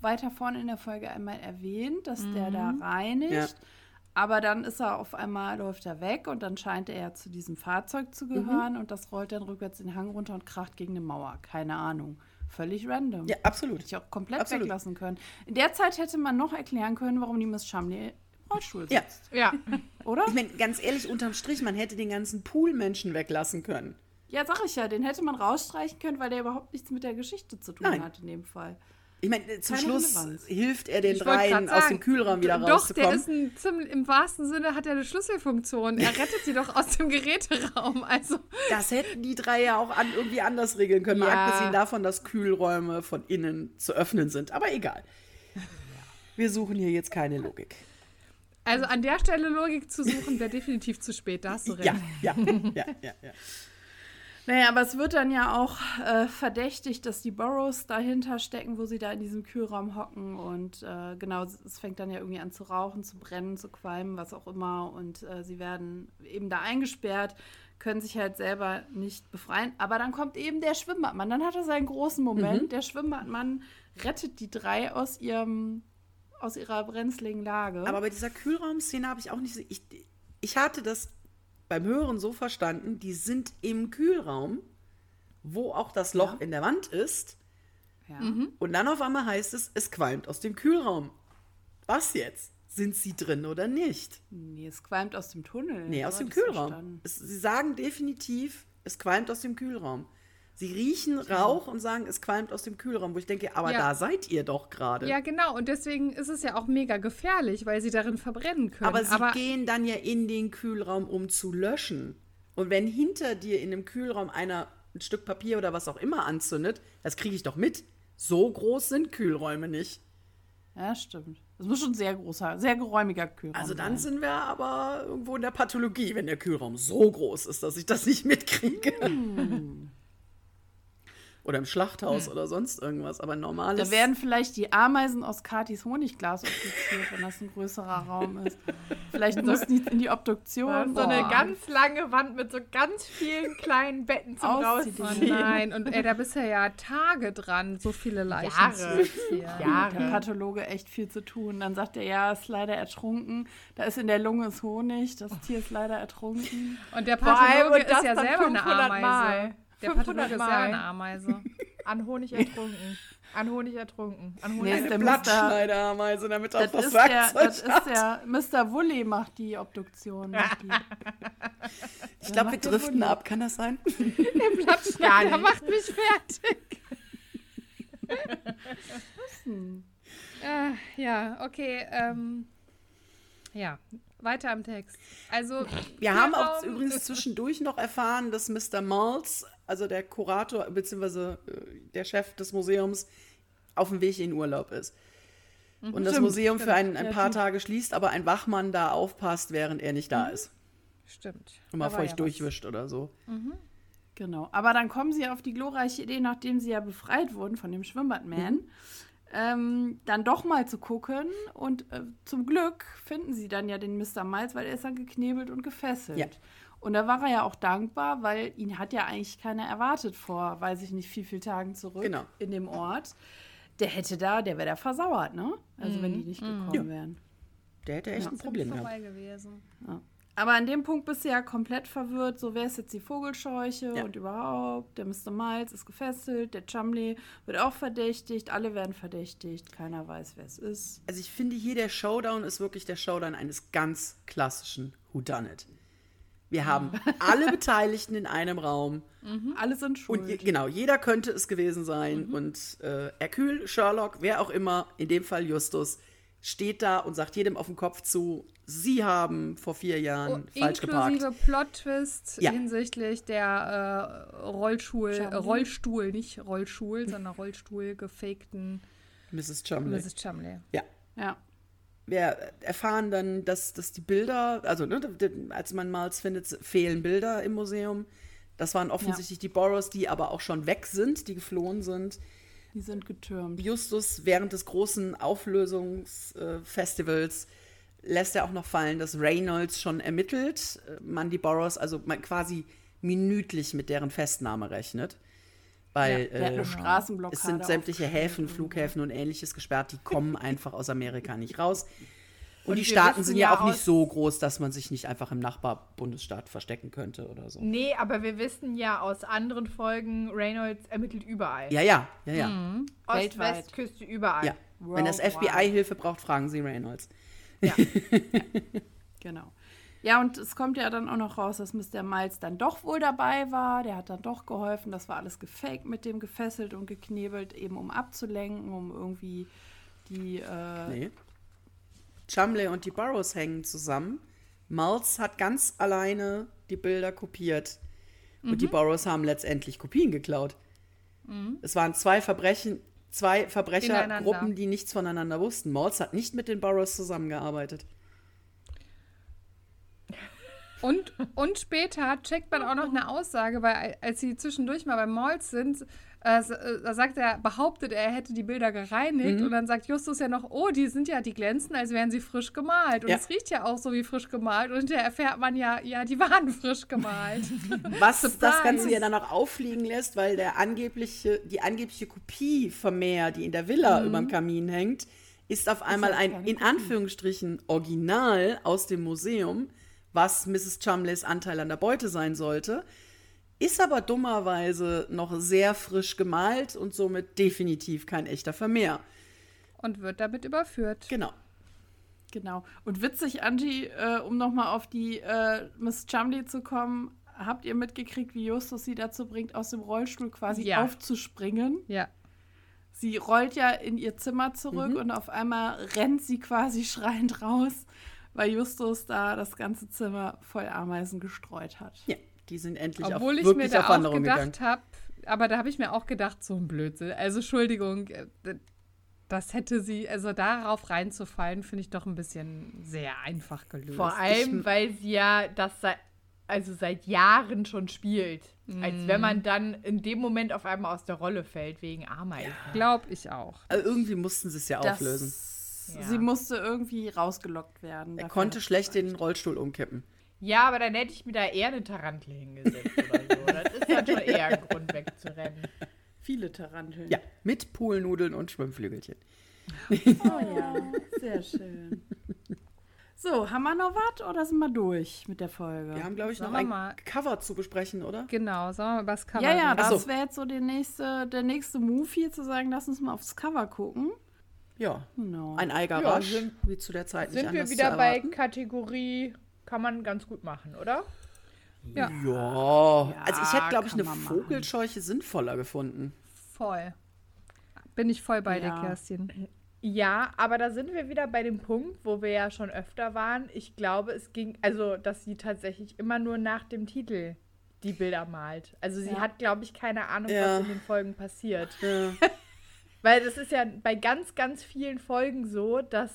weiter vorne in der Folge einmal erwähnt, dass der da reinigt. Ja. Aber dann ist er auf einmal, läuft er weg und dann scheint er ja zu diesem Fahrzeug zu gehören Mhm. und das rollt dann rückwärts den Hang runter und kracht gegen eine Mauer. Keine Ahnung. Völlig random. Ja, absolut. Hätte ich auch komplett Absolut. weglassen können. In der Zeit hätte man noch erklären können, warum die Miss Chumley im Rollstuhl Ja. sitzt. Ja. Oder? Ich meine, ganz ehrlich, unterm Strich, man hätte den ganzen Poolmenschen weglassen können. Ja, sag ich ja, den hätte man rausstreichen können, weil der überhaupt nichts mit der Geschichte zu tun Nein. hat in dem Fall. Ich meine, äh, zum Keine Schluss Relevanz. hilft er den Ich dreien aus sagen, dem Kühlraum wieder Doch, der rauszukommen. ist ein, im wahrsten Sinne hat er eine Schlüsselfunktion. Er rettet sie doch aus dem Geräteraum. Also, Das hätten die drei ja auch an, irgendwie anders regeln können, mal Ja. abgesehen davon, dass Kühlräume von innen zu öffnen sind. Aber egal. Wir suchen hier jetzt keine Logik. also an der Stelle Logik zu suchen, wäre definitiv zu spät. Da hast du recht. Ja, ja, ja, ja, ja. Naja, aber es wird dann ja auch äh, verdächtig, dass die Burrows dahinter stecken, wo sie da in diesem Kühlraum hocken. Und äh, genau, es fängt dann ja irgendwie an zu rauchen, zu brennen, zu qualmen, was auch immer. Und äh, sie werden eben da eingesperrt, können sich halt selber nicht befreien. Aber dann kommt eben der Schwimmbadmann. Dann hat er seinen großen Moment. Der Schwimmbadmann rettet die drei aus ihrem aus ihrer brenzligen Lage. Aber bei dieser Kühlraumszene habe ich auch nicht so. Ich, ich hatte das beim Hören so verstanden, die sind im Kühlraum, wo auch das Loch in der Wand ist. ja. Und dann auf einmal heißt es, es qualmt aus dem Kühlraum. Was jetzt? Sind sie drin oder nicht? Nee, es qualmt aus dem Tunnel. Nee, aus dem Kühlraum. Es, sie sagen definitiv, es qualmt aus dem Kühlraum. Sie riechen Rauch und sagen, es qualmt aus dem Kühlraum, wo ich denke, aber Ja. da seid ihr doch gerade. Ja, genau. Und deswegen ist es ja auch mega gefährlich, weil sie darin verbrennen können. Aber sie gehen dann ja in den Kühlraum, um zu löschen. Und wenn hinter dir in dem Kühlraum einer ein Stück Papier oder was auch immer anzündet, das kriege ich doch mit. So groß sind Kühlräume nicht. Ja, stimmt. Das muss schon sehr großer, sehr geräumiger Kühlraum Also dann sein. sind wir aber irgendwo in der Pathologie, wenn der Kühlraum so groß ist, dass ich das nicht mitkriege. Oder im Schlachthaus oder sonst irgendwas. Aber normal Da werden vielleicht die Ameisen aus Katis Honigglas obduziert, wenn das ein größerer Raum ist. Vielleicht mussten die in die Obduktion. So eine ganz lange Wand mit so ganz vielen kleinen Betten zum Ausziehen. Oh Rausziehen. nein, und ey, da bist du ja Tage dran, so viele Leichen Jahre. zu sezieren. Der Jahre. Pathologe echt viel zu tun. Dann sagt er, ja, ist leider ertrunken. Da ist in der Lunge ist Honig. Das Tier ist leider ertrunken. Und der Pathologe ist ja selber eine 500 Ameise. Mal. Der 500 Pathologe ist Mal. selber eine Ameise. An Honig ertrunken. An Honig ertrunken. An Honig Nee, ist eine der Blattschneiderameise, damit auch Das was der, Werkzeug das ist der Mr. Woolley macht die Obduktion. macht die. Ich glaube, wir driften Wulli. ab, kann das sein? Der nicht. macht mich fertig. äh, ja, okay. Ähm, ja, weiter im Text. Also, Wir haben auch übrigens zwischendurch noch erfahren, dass Mr. Maltz, also der Kurator bzw. der Chef des Museums, auf dem Weg in Urlaub ist. Und das Stimmt, Museum für ein, ein paar Typ. Tage schließt, aber ein Wachmann da aufpasst, während er nicht da ist. Stimmt. Und mal feucht ja was. durchwischt oder so. Genau. Aber dann kommen sie auf die glorreiche Idee, nachdem sie ja befreit wurden von dem Schwimmbadman, ähm, dann doch mal zu gucken. Und äh, zum Glück finden sie dann ja den Mr. Miles, weil er ist dann geknebelt und gefesselt. Ja. Und da war er ja auch dankbar, weil ihn hat ja eigentlich keiner erwartet vor, weiß ich nicht, viel, viel Tagen zurück Genau. in dem Ort. Der hätte da, der wäre da versauert, ne? Also wenn die nicht gekommen Ja. wären. Der hätte echt ein Problem gehabt. vorbei gewesen. Aber an dem Punkt bist du ja komplett verwirrt. So, wer ist jetzt die Vogelscheuche Ja. und überhaupt? Der Mr. Miles ist gefesselt, der Chumley wird auch verdächtigt, alle werden verdächtigt, keiner weiß, wer es ist. Also ich finde hier der Showdown ist wirklich der Showdown eines ganz klassischen Whodunit. Wir haben alle Beteiligten in einem Raum. Alle sind schuld. Und je, genau, jeder könnte es gewesen sein. Und äh, Hercule, Sherlock, wer auch immer, in dem Fall Justus, steht da und sagt jedem auf den Kopf zu, sie haben vor vier Jahren Oh, falsch geparkt. Inklusive Plot-Twist Ja. hinsichtlich der äh, Rollstuhl, äh? Rollstuhl, nicht Rollstuhl, sondern Rollstuhl gefakten Mrs. Chumley. Mrs. Chumley. Ja. Ja. Wir erfahren dann, dass, dass die Bilder, also ne, als man Miles findet, fehlen Bilder im Museum. Das waren offensichtlich die Borrows, die aber auch schon weg sind, die geflohen sind. Die sind getürmt. Justus während des großen Auflösungsfestivals lässt er auch noch fallen, dass Reynolds schon ermittelt, äh, man die Borrows also man quasi minütlich mit deren Festnahme rechnet. Weil eine äh, Straßenblockade. es sind sämtliche. Häfen, Flughäfen und ähnliches gesperrt, die kommen einfach aus Amerika nicht raus. Und, Und die Staaten sind ja ja auch nicht so groß, dass man sich nicht einfach im Nachbarbundesstaat verstecken könnte oder so. Nee, aber wir wissen ja aus anderen Folgen, Reynolds ermittelt überall. Ja, ja, ja, ja. Ost, Weltweit. Westküste, überall. ja. Wenn das. FBI Hilfe braucht, fragen Sie Reynolds. Genau. Ja, und es kommt ja dann auch noch raus, dass Mr. Miles dann doch wohl dabei war. Der hat dann doch geholfen. Das war alles gefaked mit dem gefesselt und geknebelt, eben um abzulenken, um irgendwie die. Äh, Nee. Chumley und die Burrows hängen zusammen. Miles hat ganz alleine die Bilder kopiert. Und Mhm. die Burrows haben letztendlich Kopien geklaut. Es waren zwei Verbrechen, zwei Verbrechergruppen, die nichts voneinander wussten. Miles hat nicht mit den Burrows zusammengearbeitet. Und, und später checkt man auch noch eine Aussage, weil als sie zwischendurch mal bei Malls sind, äh, äh, da sagt er, behauptet er, er hätte die Bilder gereinigt Mhm. und dann sagt Justus ja noch, oh, die sind ja, die glänzen, als wären sie frisch gemalt. Und Ja. es riecht ja auch so wie frisch gemalt und hinterher erfährt man ja, ja, die waren frisch gemalt. Was das. Ganze ja dann auch auffliegen lässt, weil der angebliche, die angebliche Kopie vom Meer, die in der Villa Mhm. über dem Kamin hängt, ist auf einmal ein, in. Anführungsstrichen, Original aus dem Museum, was Mrs. Chumleys Anteil an der Beute sein sollte, ist aber dummerweise noch sehr frisch gemalt und somit definitiv kein echter Vermehr. und wird damit überführt. Genau. Genau. Und witzig, Angie, äh, um nochmal auf die äh, Miss Chumley zu kommen, habt ihr mitgekriegt, wie Justus sie dazu bringt, aus dem Rollstuhl quasi Ja. aufzuspringen? Ja. Sie rollt ja in ihr Zimmer zurück Mhm. und auf einmal rennt sie quasi schreiend raus, weil Justus da das ganze Zimmer voll Ameisen gestreut hat. Ja, die sind endlich Obwohl auf, ich mir wirklich da auf Wanderung gedacht habe, aber da habe ich mir auch gedacht, so ein Blödsinn. Also Entschuldigung, äh, das hätte sie, also darauf reinzufallen, finde ich doch ein bisschen sehr einfach gelöst. Vor allem, weil sie ja das seit, also seit Jahren schon spielt. Als wenn man dann in dem Moment auf einmal aus der Rolle fällt, wegen Ameisen. Glaube ich auch. Also irgendwie mussten sie es ja Das- auflösen. Ja. Sie musste irgendwie rausgelockt werden. Er konnte schlecht den Rollstuhl umkippen. Ja, aber dann hätte ich mir da eher eine Tarantel hingesetzt oder so. Das ist dann schon eher ein Grund wegzurennen. viele Taranteln. Ja, mit Poolnudeln und Schwimmflügelchen. Oh ja, sehr schön. So, haben wir noch was oder sind wir durch mit der Folge? Wir haben, glaube ich, noch ein mal- Cover zu besprechen, oder? Genau, sollen wir mal über das Cover ja, ja, reden? das wäre jetzt so der nächste, der nächste Move hier zu sagen, lass uns mal aufs Cover gucken. Ja. Genau. Ein Eiger Ja, rasch, sind- wie zu der Zeit nicht Sind wir anders wieder zu bei. Kategorie, kann man ganz gut machen, oder? Ja, Ja, also ich hätte, glaube ich, eine man machen. Vogelscheuche sinnvoller gefunden. voll. Bin ich voll bei Ja. dir, Kerstin. Ja, aber da sind wir wieder bei dem Punkt, wo wir ja schon öfter waren. Ich glaube, es ging, also, dass sie tatsächlich immer nur nach dem Titel die Bilder malt. Also sie Ja. hat, glaube ich, keine Ahnung, Ja. was in den Folgen passiert. Ja. Weil das ist ja bei ganz, ganz vielen Folgen so, dass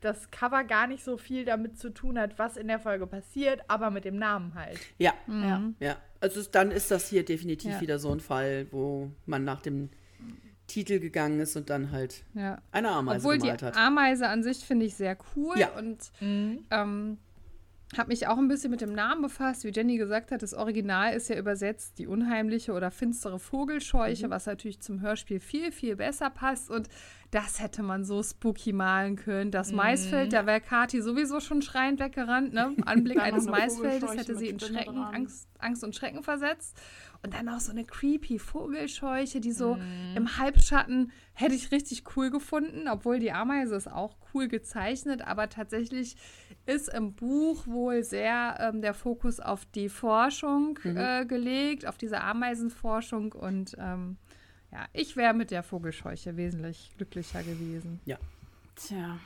das Cover gar nicht so viel damit zu tun hat, was in der Folge passiert, aber mit dem Namen halt. ja, Ja. ja. Also dann ist das hier definitiv Ja. wieder so ein Fall, wo man nach dem Titel gegangen ist und dann halt Ja. eine Ameise Obwohl die gemalt hat. Ameise an sich finde ich sehr cool Ja. und ähm, habe mich auch ein bisschen mit dem Namen befasst. Wie Jenny gesagt hat, das Original ist ja übersetzt die unheimliche oder finstere Vogelscheuche, was natürlich zum Hörspiel viel, viel besser passt. Und das hätte man so spooky malen können. Das Maisfeld, da wäre Kati sowieso schon schreiend weggerannt. Ne? Anblick eines eine Maisfeldes hätte sie in Schrecken. Angst, Angst und Schrecken versetzt. Und dann auch so eine creepy Vogelscheuche, die so im Halbschatten hätte ich richtig cool gefunden, obwohl die Ameise ist auch cool gezeichnet, aber tatsächlich ist im Buch wohl sehr ähm, der Fokus auf die Forschung äh, gelegt, auf diese Ameisenforschung und ähm, ja, ich wäre mit der Vogelscheuche wesentlich glücklicher gewesen. Ja. Tja.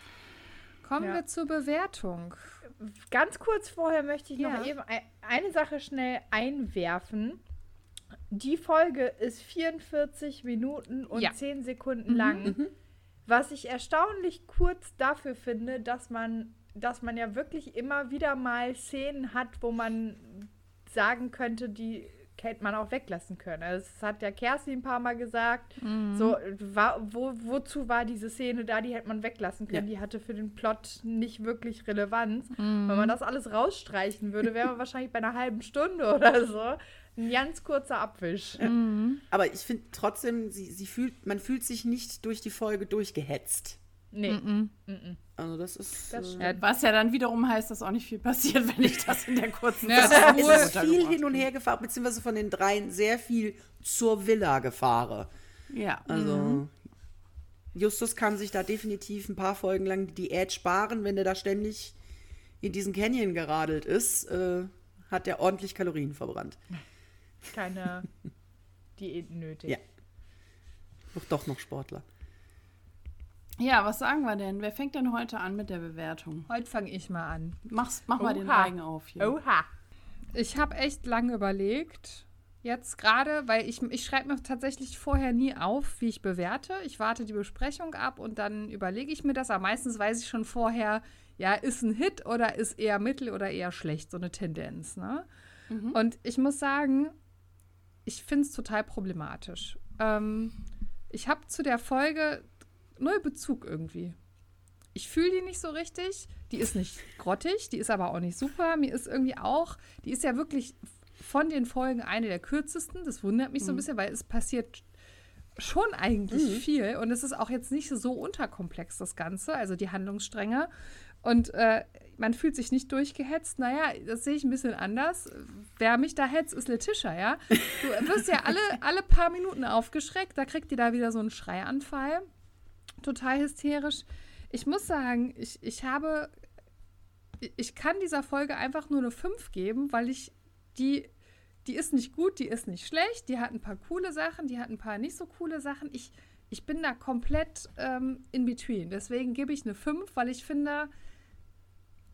Kommen Ja. wir zur Bewertung. Ganz kurz vorher möchte ich Ja. noch eben ei- eine Sache schnell einwerfen. Die Folge ist 44 Minuten und Ja. 10 Sekunden lang. Was ich erstaunlich kurz dafür finde, dass man, dass man ja wirklich immer wieder mal Szenen hat, wo man sagen könnte, die hätte man auch weglassen können. Also das hat ja Kerstin ein paar Mal gesagt. So, war, wo, wozu war diese Szene da? Die hätte man weglassen können. Die hatte für den Plot nicht wirklich Relevanz. Wenn man das alles rausstreichen würde, wäre man wahrscheinlich bei einer halben Stunde oder so. Ein ganz kurzer Abwisch. Aber ich finde trotzdem, sie, sie fühlt, man fühlt sich nicht durch die Folge durchgehetzt. Nee. Also das ist. Das äh. Ja, was ja dann wiederum heißt, dass auch nicht viel passiert, wenn ich das in der kurzen Ja, Zeit es ist viel hin und her gefahren, beziehungsweise von den dreien sehr viel zur Villa gefahren. Ja. Also Justus kann sich da definitiv ein paar Folgen lang die Diät sparen, wenn der da ständig in diesen Canyon geradelt ist, äh, hat der ordentlich Kalorien verbrannt. Keine Diäten nötig. Ja. Doch, doch noch Sportler. Ja, was sagen wir denn? Wer fängt denn heute an mit der Bewertung? Heute fange ich mal an. Mach's, mach mal den Oha. Reigen auf hier. Oha. Ich habe echt lange überlegt. Jetzt gerade, weil ich, ich schreibe mir tatsächlich vorher nie auf, wie ich bewerte. Ich warte die Besprechung ab und dann überlege ich mir das. Aber meistens weiß ich schon vorher, ja, ist ein Hit oder ist eher mittel oder eher schlecht, so eine Tendenz. Ne? Und ich muss sagen, ich finde es total problematisch. Ähm, ich habe zu der Folge null Bezug irgendwie. Ich fühle die nicht so richtig. Die ist nicht grottig, die ist aber auch nicht super. Mir ist irgendwie auch, die ist ja wirklich von den Folgen eine der kürzesten. Das wundert mich so ein bisschen, weil es passiert schon eigentlich viel und es ist auch jetzt nicht so unterkomplex, das Ganze, also die Handlungsstränge. Und äh, man fühlt sich nicht durchgehetzt. Naja, das sehe ich ein bisschen anders. Wer mich da hetzt, ist Letitia, ja. Du wirst ja alle, alle paar Minuten aufgeschreckt. Da kriegt ihr da wieder so einen Schreianfall. Total hysterisch. Ich muss sagen, ich, ich habe. Ich kann dieser Folge einfach nur eine 5 geben, weil ich die. Die ist nicht gut, die ist nicht schlecht, die hat ein paar coole Sachen, die hat ein paar nicht so coole Sachen. Ich, ich bin da komplett ähm, in between. Deswegen gebe ich eine 5, weil ich finde,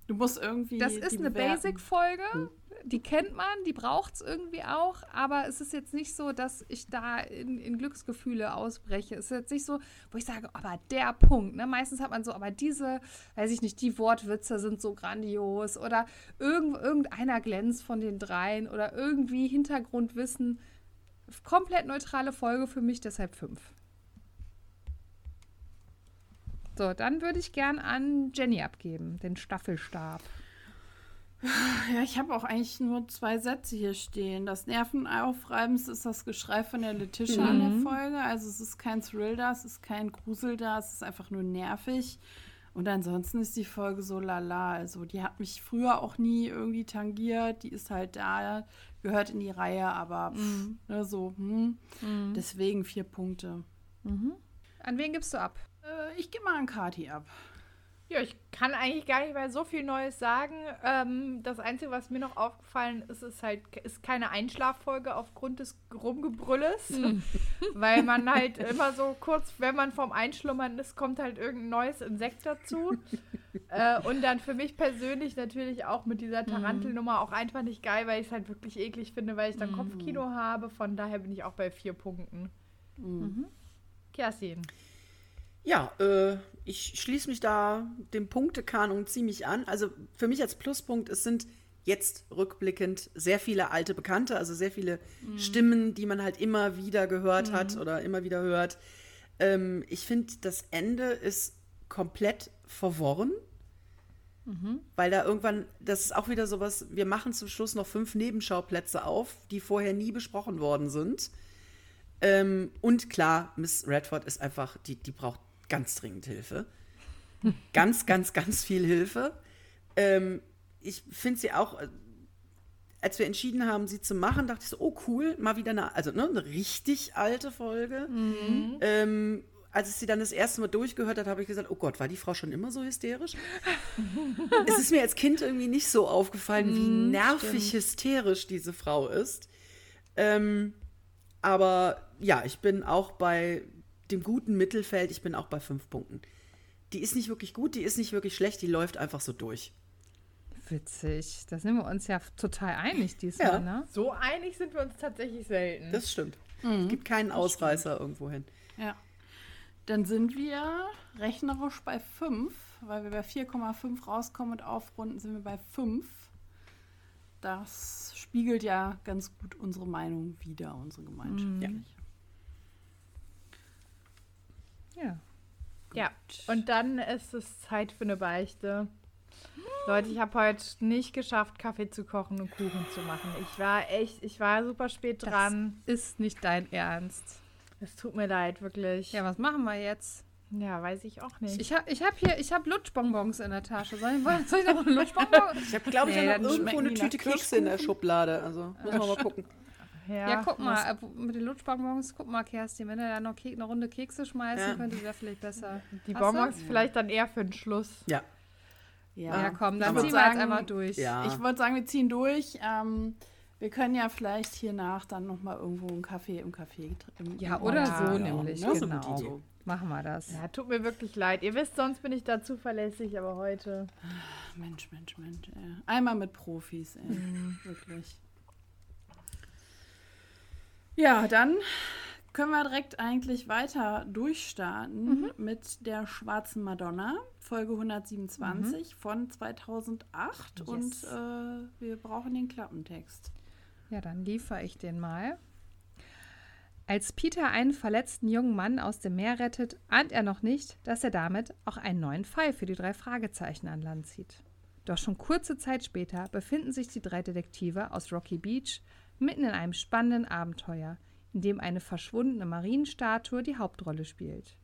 Du musst irgendwie. das ist eine. Basic-Folge. Die kennt man, die braucht es irgendwie auch, aber es ist jetzt nicht so, dass ich da in, in Glücksgefühle ausbreche. Es ist jetzt nicht so, wo ich sage, aber der Punkt, ne? Meistens hat man so, aber diese, weiß ich nicht, die Wortwitze sind so grandios oder irgend, irgendeiner glänzt von den dreien oder irgendwie Hintergrundwissen. Komplett neutrale Folge für mich, deshalb fünf. So, dann würde ich gern an Jenny abgeben, den Staffelstab. Ja, ich habe auch eigentlich nur zwei Sätze hier stehen. Das Nervenaufreibendste ist das Geschrei von der Letitia in der Folge. Also es ist kein Thrill da, es ist kein Grusel da, es ist einfach nur nervig. Und ansonsten ist die Folge so lala. Also die hat mich früher auch nie irgendwie tangiert. Die ist halt da, gehört in die Reihe, aber pff, ne, so, hm. deswegen vier Punkte. An wen gibst du ab? Äh, ich gebe mal an Kati ab. Ja, ich kann eigentlich gar nicht mehr so viel Neues sagen. Ähm, das Einzige, was mir noch aufgefallen ist, ist halt, ist keine Einschlaffolge aufgrund des Rumgebrülles. Weil man halt immer so kurz, wenn man vorm Einschlummern ist, kommt halt irgendein neues Insekt dazu. äh, und dann für mich persönlich natürlich auch mit dieser Tarantelnummer auch einfach nicht geil, weil ich es halt wirklich eklig finde, weil ich dann Kopfkino habe. Von daher bin ich auch bei vier Punkten. Kerstin. Ja, äh, ich schließe mich da dem Punktekanon ziemlich an. Also für mich als Pluspunkt, es sind jetzt rückblickend sehr viele alte Bekannte, also sehr viele Stimmen, die man halt immer wieder gehört hat oder immer wieder hört. Ähm, ich finde, das Ende ist komplett verworren. Weil da irgendwann, das ist auch wieder sowas, wir machen zum Schluss noch fünf Nebenschauplätze auf, die vorher nie besprochen worden sind. Ähm, und klar, Miss Redford ist einfach, die, die braucht ganz dringend Hilfe. ganz, ganz, ganz viel Hilfe. Ähm, ich finde sie auch, äh, als wir entschieden haben, sie zu machen, dachte ich so, oh cool, mal wieder eine, also ne, eine richtig alte Folge. Ähm, als ich sie dann das erste Mal durchgehört habe, habe ich gesagt, oh Gott, war die Frau schon immer so hysterisch? es ist mir als Kind irgendwie nicht so aufgefallen, wie nervig hysterisch diese Frau ist. Ähm, aber ja, ich bin auch bei dem guten Mittelfeld, ich bin auch bei fünf Punkten. die ist nicht wirklich gut, die ist nicht wirklich schlecht, die läuft einfach so durch. Witzig. Da sind wir uns ja total einig diesmal, Ja. ne? So einig sind wir uns tatsächlich selten. Das stimmt. Es gibt keinen Ausreißer irgendwo hin. Ja. Dann sind wir rechnerisch bei 5, weil wir bei 4,5 rauskommen und aufrunden sind wir bei 5. Das spiegelt ja ganz gut unsere Meinung wider, unsere gemeinschaftliche. Ja. Ja, und dann ist es Zeit für eine Beichte. Leute, ich habe heute nicht geschafft, Kaffee zu kochen und Kuchen zu machen. Ich war echt, ich war super spät dran. Das ist nicht dein Ernst. Es tut mir leid, wirklich. Ja, was machen wir jetzt? Ja, weiß ich auch nicht. Ich habe ich hab hier, ich habe Lutschbonbons in der Tasche. Soll ich, soll ich noch einen Lutschbonbon? Ich habe, glaube ich, Nee, irgendwo eine Tüte Kekse in der Schublade. Also müssen wir mal gucken. Ja, guck mal, äh, mit den Lutschbonbons, guck mal, Kerstin, wenn du da noch eine Runde Kekse schmeißen, Ja. könnte wäre vielleicht besser. Die Hast du? Bonbons vielleicht dann eher für den Schluss. Ja. Ja, komm, dann ziehen wir jetzt sagen, einfach durch. Ja. Ich wollte sagen, wir ziehen durch. Ähm, wir können ja vielleicht hier nach dann nochmal irgendwo einen Kaffee im Café trinken. Ja, oder Ja, so ja, nämlich, das ist eine genau. gute Idee. Machen wir das. Ja, tut mir wirklich leid. Ihr wisst, sonst bin ich da zuverlässig, aber heute. Mensch, Mensch, Mensch. Ey. Einmal mit Profis, ey. Wirklich. Ja, dann können wir direkt eigentlich weiter durchstarten mit der Schwarzen Madonna, Folge 127 von 2008. Yes. Und äh, wir brauchen den Klappentext. Ja, dann liefere ich den mal. Als Peter einen verletzten jungen Mann aus dem Meer rettet, ahnt er noch nicht, dass er damit auch einen neuen Fall für die drei Fragezeichen an Land zieht. Doch schon kurze Zeit später befinden sich die drei Detektive aus Rocky Beach mitten in einem spannenden Abenteuer, in dem eine verschwundene Marienstatue die Hauptrolle spielt.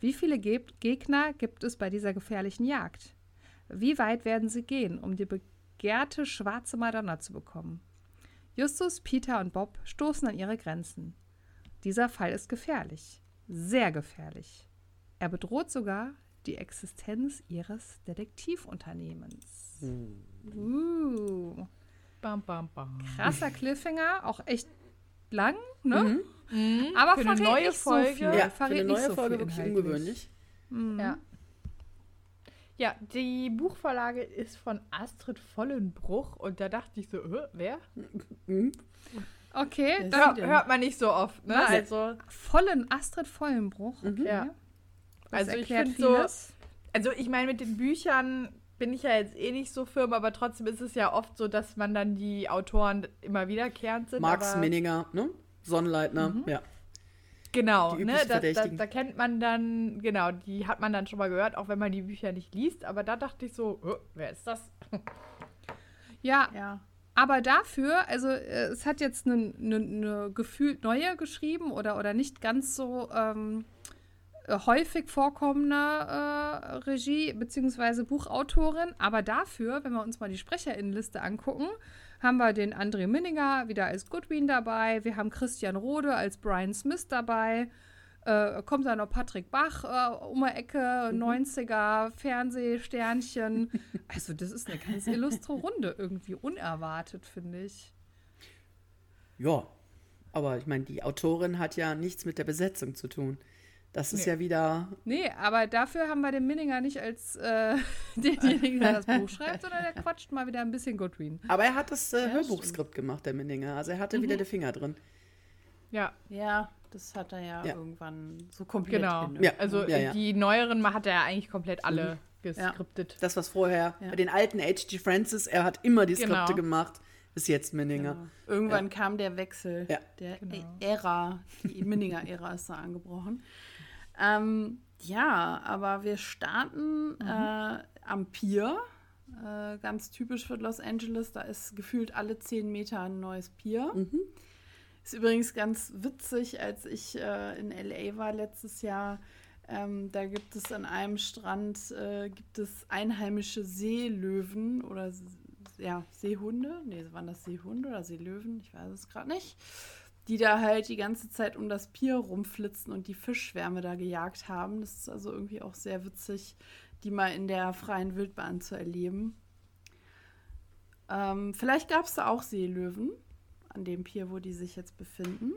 Wie viele Ge Gegner gibt es bei dieser gefährlichen Jagd? Wie weit werden sie gehen, um die begehrte schwarze Madonna zu bekommen? Justus, Peter und Bob stoßen an ihre Grenzen. Dieser Fall ist gefährlich, sehr gefährlich. Er bedroht sogar die Existenz ihres Detektivunternehmens. Uh, Bam, bam, bam. krasser Cliffhanger, auch echt lang, ne? Aber Für eine neue nicht so Folge. viel. Ja, für eine neue so Folge wirklich inhaltlich. ungewöhnlich. Ja. Ja, die Buchvorlage ist von Astrid Vollenbruch und da dachte ich so, äh, wer? Okay, ist dann sie Hör, hört man nicht so oft, ne? Was? Also, vollen Astrid Vollenbruch. Okay. ja. Das Also ich erklärt finde so, also ich meine, mit den Büchern bin ich ja jetzt eh nicht so firm, aber trotzdem ist es ja oft so, dass man dann die Autoren immer wiederkehrend sind. Max aber, Minninger, ne? Sonnenleitner, ja. Genau, die ne? Da, da, Verdächtigen. da kennt man dann, genau, die hat man dann schon mal gehört, auch wenn man die Bücher nicht liest. Aber da dachte ich so, äh, wer ist das? Ja, Ja. Aber dafür, also äh, es hat jetzt eine ne, ne gefühlt neue geschrieben oder, oder nicht ganz so ähm, äh, häufig vorkommende äh, Regie- bzw. Buchautorin. Aber dafür, wenn wir uns mal die Sprecherinnenliste angucken, haben wir den André Minninger wieder als Goodwin dabei. Wir haben Christian Rode als Brian Smith dabei. Äh, kommt dann noch Patrick Bach äh, um die Ecke, 90er, Fernsehsternchen. Also, das ist eine ganz illustre Runde, irgendwie unerwartet, finde ich. Ja, aber ich meine, die Autorin hat ja nichts mit der Besetzung zu tun. Das ist Nee. ja wieder. Nee, aber dafür haben wir den Minninger nicht als äh, denjenigen, der das Buch schreibt, sondern der quatscht mal wieder ein bisschen Goodwin. Aber er hat das äh, Hörbuchskript gemacht, der Minninger. Also er hatte wieder die Finger drin. Ja, Ja, das hat er ja, Ja. irgendwann so komplett genau. Ja. Also Ja, ja. die neueren hat er ja eigentlich komplett alle geskriptet. Das, was vorher Ja. bei den alten H.G. Francis, er hat immer die Genau. Skripte gemacht, bis jetzt Minninger. Genau. Irgendwann kam der Wechsel, Ja. der Genau. Ära, die Minninger-Ära ist da angebrochen. Ähm, ja, aber wir starten äh, am Pier, äh, ganz typisch für Los Angeles. Da ist gefühlt alle zehn Meter ein neues Pier. Ist übrigens ganz witzig, als ich äh, in LA war letztes Jahr. Ähm, da gibt es an einem Strand äh, gibt es einheimische Seelöwen oder ja, Seehunde. Nee, waren das Seehunde oder Seelöwen? Ich weiß es gerade nicht. Die da halt die ganze Zeit um das Pier rumflitzen und die Fischschwärme da gejagt haben. Das ist also irgendwie auch sehr witzig, die mal in der freien Wildbahn zu erleben. Ähm, vielleicht gab es da auch Seelöwen an dem Pier, wo die sich jetzt befinden.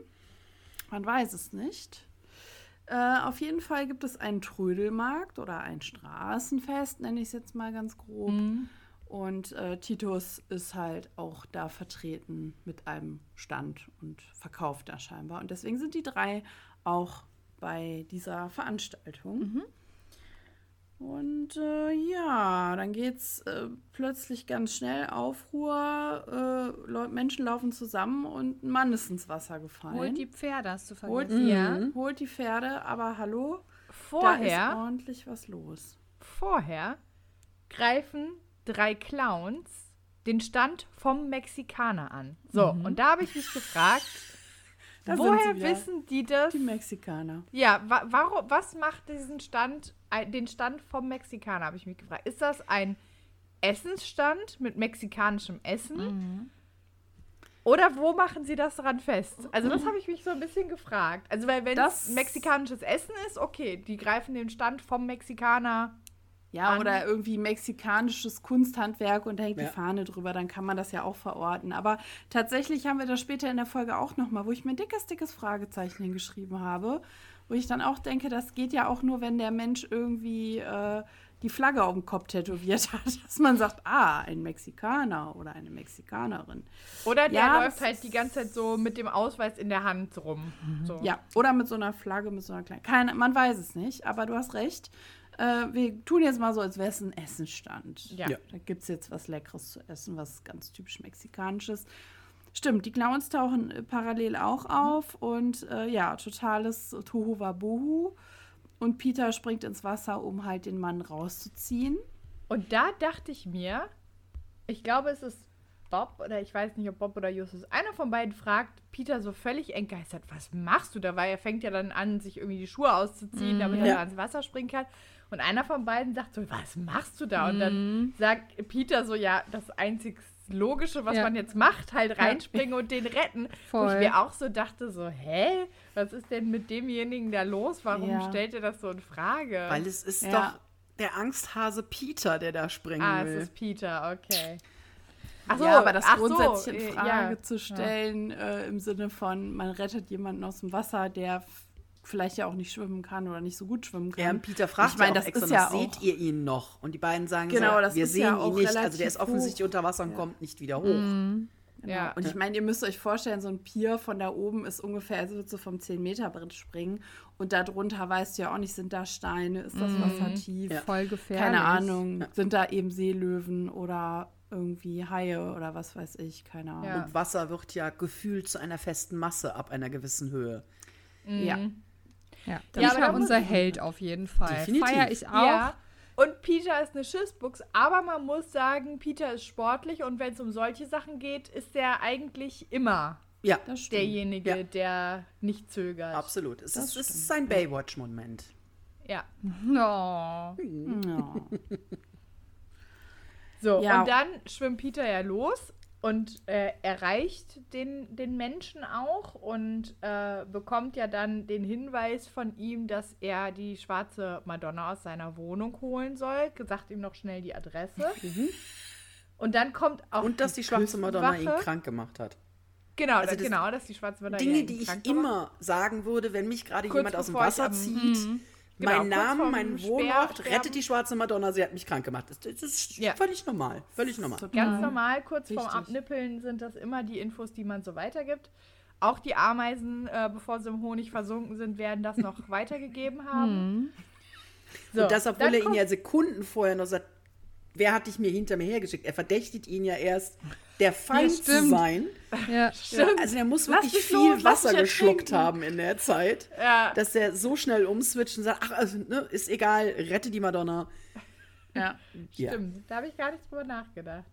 Man weiß es nicht. Äh, auf jeden Fall gibt es einen Trödelmarkt oder ein Straßenfest, nenne ich es jetzt mal ganz grob. Mhm. Und äh, Titus ist halt auch da vertreten mit einem Stand und verkauft da scheinbar. Und deswegen sind die drei auch bei dieser Veranstaltung. Und äh, ja, dann geht's äh, plötzlich ganz schnell Aufruhr. Äh, Menschen laufen zusammen und ein Mann ist ins Wasser gefallen. Holt die Pferde, hast du Holt vergessen. die, Ja. holt die Pferde, aber hallo, da ist Vorher, ordentlich was los. vorher greifen drei Clowns den Stand vom Mexikaner an. So, und da habe ich mich gefragt, Da woher sie wissen die das? Die Mexikaner. Ja, wa warum, was macht diesen Stand, ein- den Stand vom Mexikaner, habe ich mich gefragt. Ist das ein Essensstand mit mexikanischem Essen? Oder wo machen sie das dran fest? Also das habe ich mich so ein bisschen gefragt. Also weil wenn Das- es mexikanisches Essen ist, okay, die greifen den Stand vom Mexikaner. Ja, an. oder irgendwie mexikanisches Kunsthandwerk und da hängt Ja. die Fahne drüber, dann kann man das ja auch verorten. Aber tatsächlich haben wir das später in der Folge auch nochmal, wo ich mir ein dickes, dickes Fragezeichen hingeschrieben habe, wo ich dann auch denke, das geht ja auch nur, wenn der Mensch irgendwie äh, die Flagge auf dem Kopf tätowiert hat, dass man sagt, ah, ein Mexikaner oder eine Mexikanerin. Oder der Ja, läuft halt die ganze Zeit so mit dem Ausweis in der Hand rum. So. Ja, oder mit so einer Flagge, mit so einer kleinen. Keine, man weiß es nicht, aber du hast recht. Äh, wir tun jetzt mal so, als wäre es ein Essenstand. Ja. Ja. Da gibt es jetzt was Leckeres zu essen, was ganz typisch Mexikanisches. Stimmt, die Clowns tauchen äh, parallel auch auf und äh, ja, totales Tohuwabohu. Und Peter springt ins Wasser, um halt den Mann rauszuziehen. Und da dachte ich mir, ich glaube, es ist Bob oder ich weiß nicht, ob Bob oder Justus. Einer von beiden fragt Peter so völlig entgeistert, was machst du da? Weil er fängt ja dann an, sich irgendwie die Schuhe auszuziehen, damit er Ja. da ans Wasser springen kann. Und einer von beiden sagt so, was machst du da? Und dann sagt Peter so, ja, das einzig Logische, was Ja. man jetzt macht, halt reinspringen und den retten. Wo ich Voll. mir auch so dachte, so, hä? Was ist denn mit demjenigen da los? Warum Ja. stellt er das so in Frage? Weil es ist Ja. doch der Angsthase Peter, der da springen Ah, es will. ist Peter, okay. Ach ja, aber das ach so, grundsätzlich in äh, Frage ja. zu stellen, äh, im Sinne von, man rettet jemanden aus dem Wasser, der vielleicht ja auch nicht schwimmen kann oder nicht so gut schwimmen kann. Ja, und Peter fragt ich meine, ja auch das extra, ist ja noch, seht auch- ihr ihn noch? Und die beiden sagen Genau, so, das wir ist sehen ja ihn auch nicht. Also der ist offensichtlich hoch. unter Wasser und kommt nicht wieder hoch. Genau. Ja. Und ich meine, ihr müsst euch vorstellen, so ein Pier von da oben ist ungefähr, also wird so vom 10-Meter-Brett springen. Und darunter weißt du ja auch nicht, sind da Steine, ist das Wasser tief? Ja. Voll gefährlich. Keine Ahnung. Sind da eben Seelöwen oder irgendwie Haie oder was weiß ich? Keine Ahnung. Ja. Und Wasser wird ja gefühlt zu einer festen Masse ab einer gewissen Höhe. Ja. Ja, Das Ja, Peter unser Held auf jeden Fall. Definitiv. Feier ich auch. Ja. Und Peter ist eine Schissbuchs, aber man muss sagen, Peter ist sportlich und wenn es um solche Sachen geht, ist er eigentlich immer Ja, derjenige, Ja. der nicht zögert. absolut. Es Das ist, es ist ein Baywatch-Moment. Ja. Oh. Ja. So, Ja. und dann schwimmt Peter ja los und äh, erreicht den, den Menschen auch und äh, bekommt ja dann den Hinweis von ihm, dass er die schwarze Madonna aus seiner Wohnung holen soll. Sagt ihm noch schnell die Adresse. Und dann kommt auch Und dass die schwarze Madonna ihn krank gemacht hat. Genau, Also da- das- genau, dass die schwarze Madonna Dinge, die ich immer sagen würde, wenn mich gerade jemand aus dem Wasser zieht. Genau, mein Name, mein Wohnort, rettet die schwarze Madonna, sie hat mich krank gemacht. Das, das ist Ja. völlig normal. Völlig normal. Ganz normal, kurz vorm. Abnippeln sind das immer die Infos, die man so weitergibt. Auch die Ameisen, äh, bevor sie im Honig versunken sind, werden das noch weitergegeben haben. So, und das, obwohl er ihn ja Sekunden vorher noch sagt, wer hat dich mir hinter mir hergeschickt? Er verdächtigt ihn ja erst, der Feind zu stimmt. sein. Ja. Also er muss wirklich viel los, Wasser geschluckt haben in der Zeit, Ja. dass er so schnell umswitcht und sagt, ach, also, ne, ist egal, rette die Madonna. ja. Ja. Stimmt, da habe ich gar nicht drüber nachgedacht.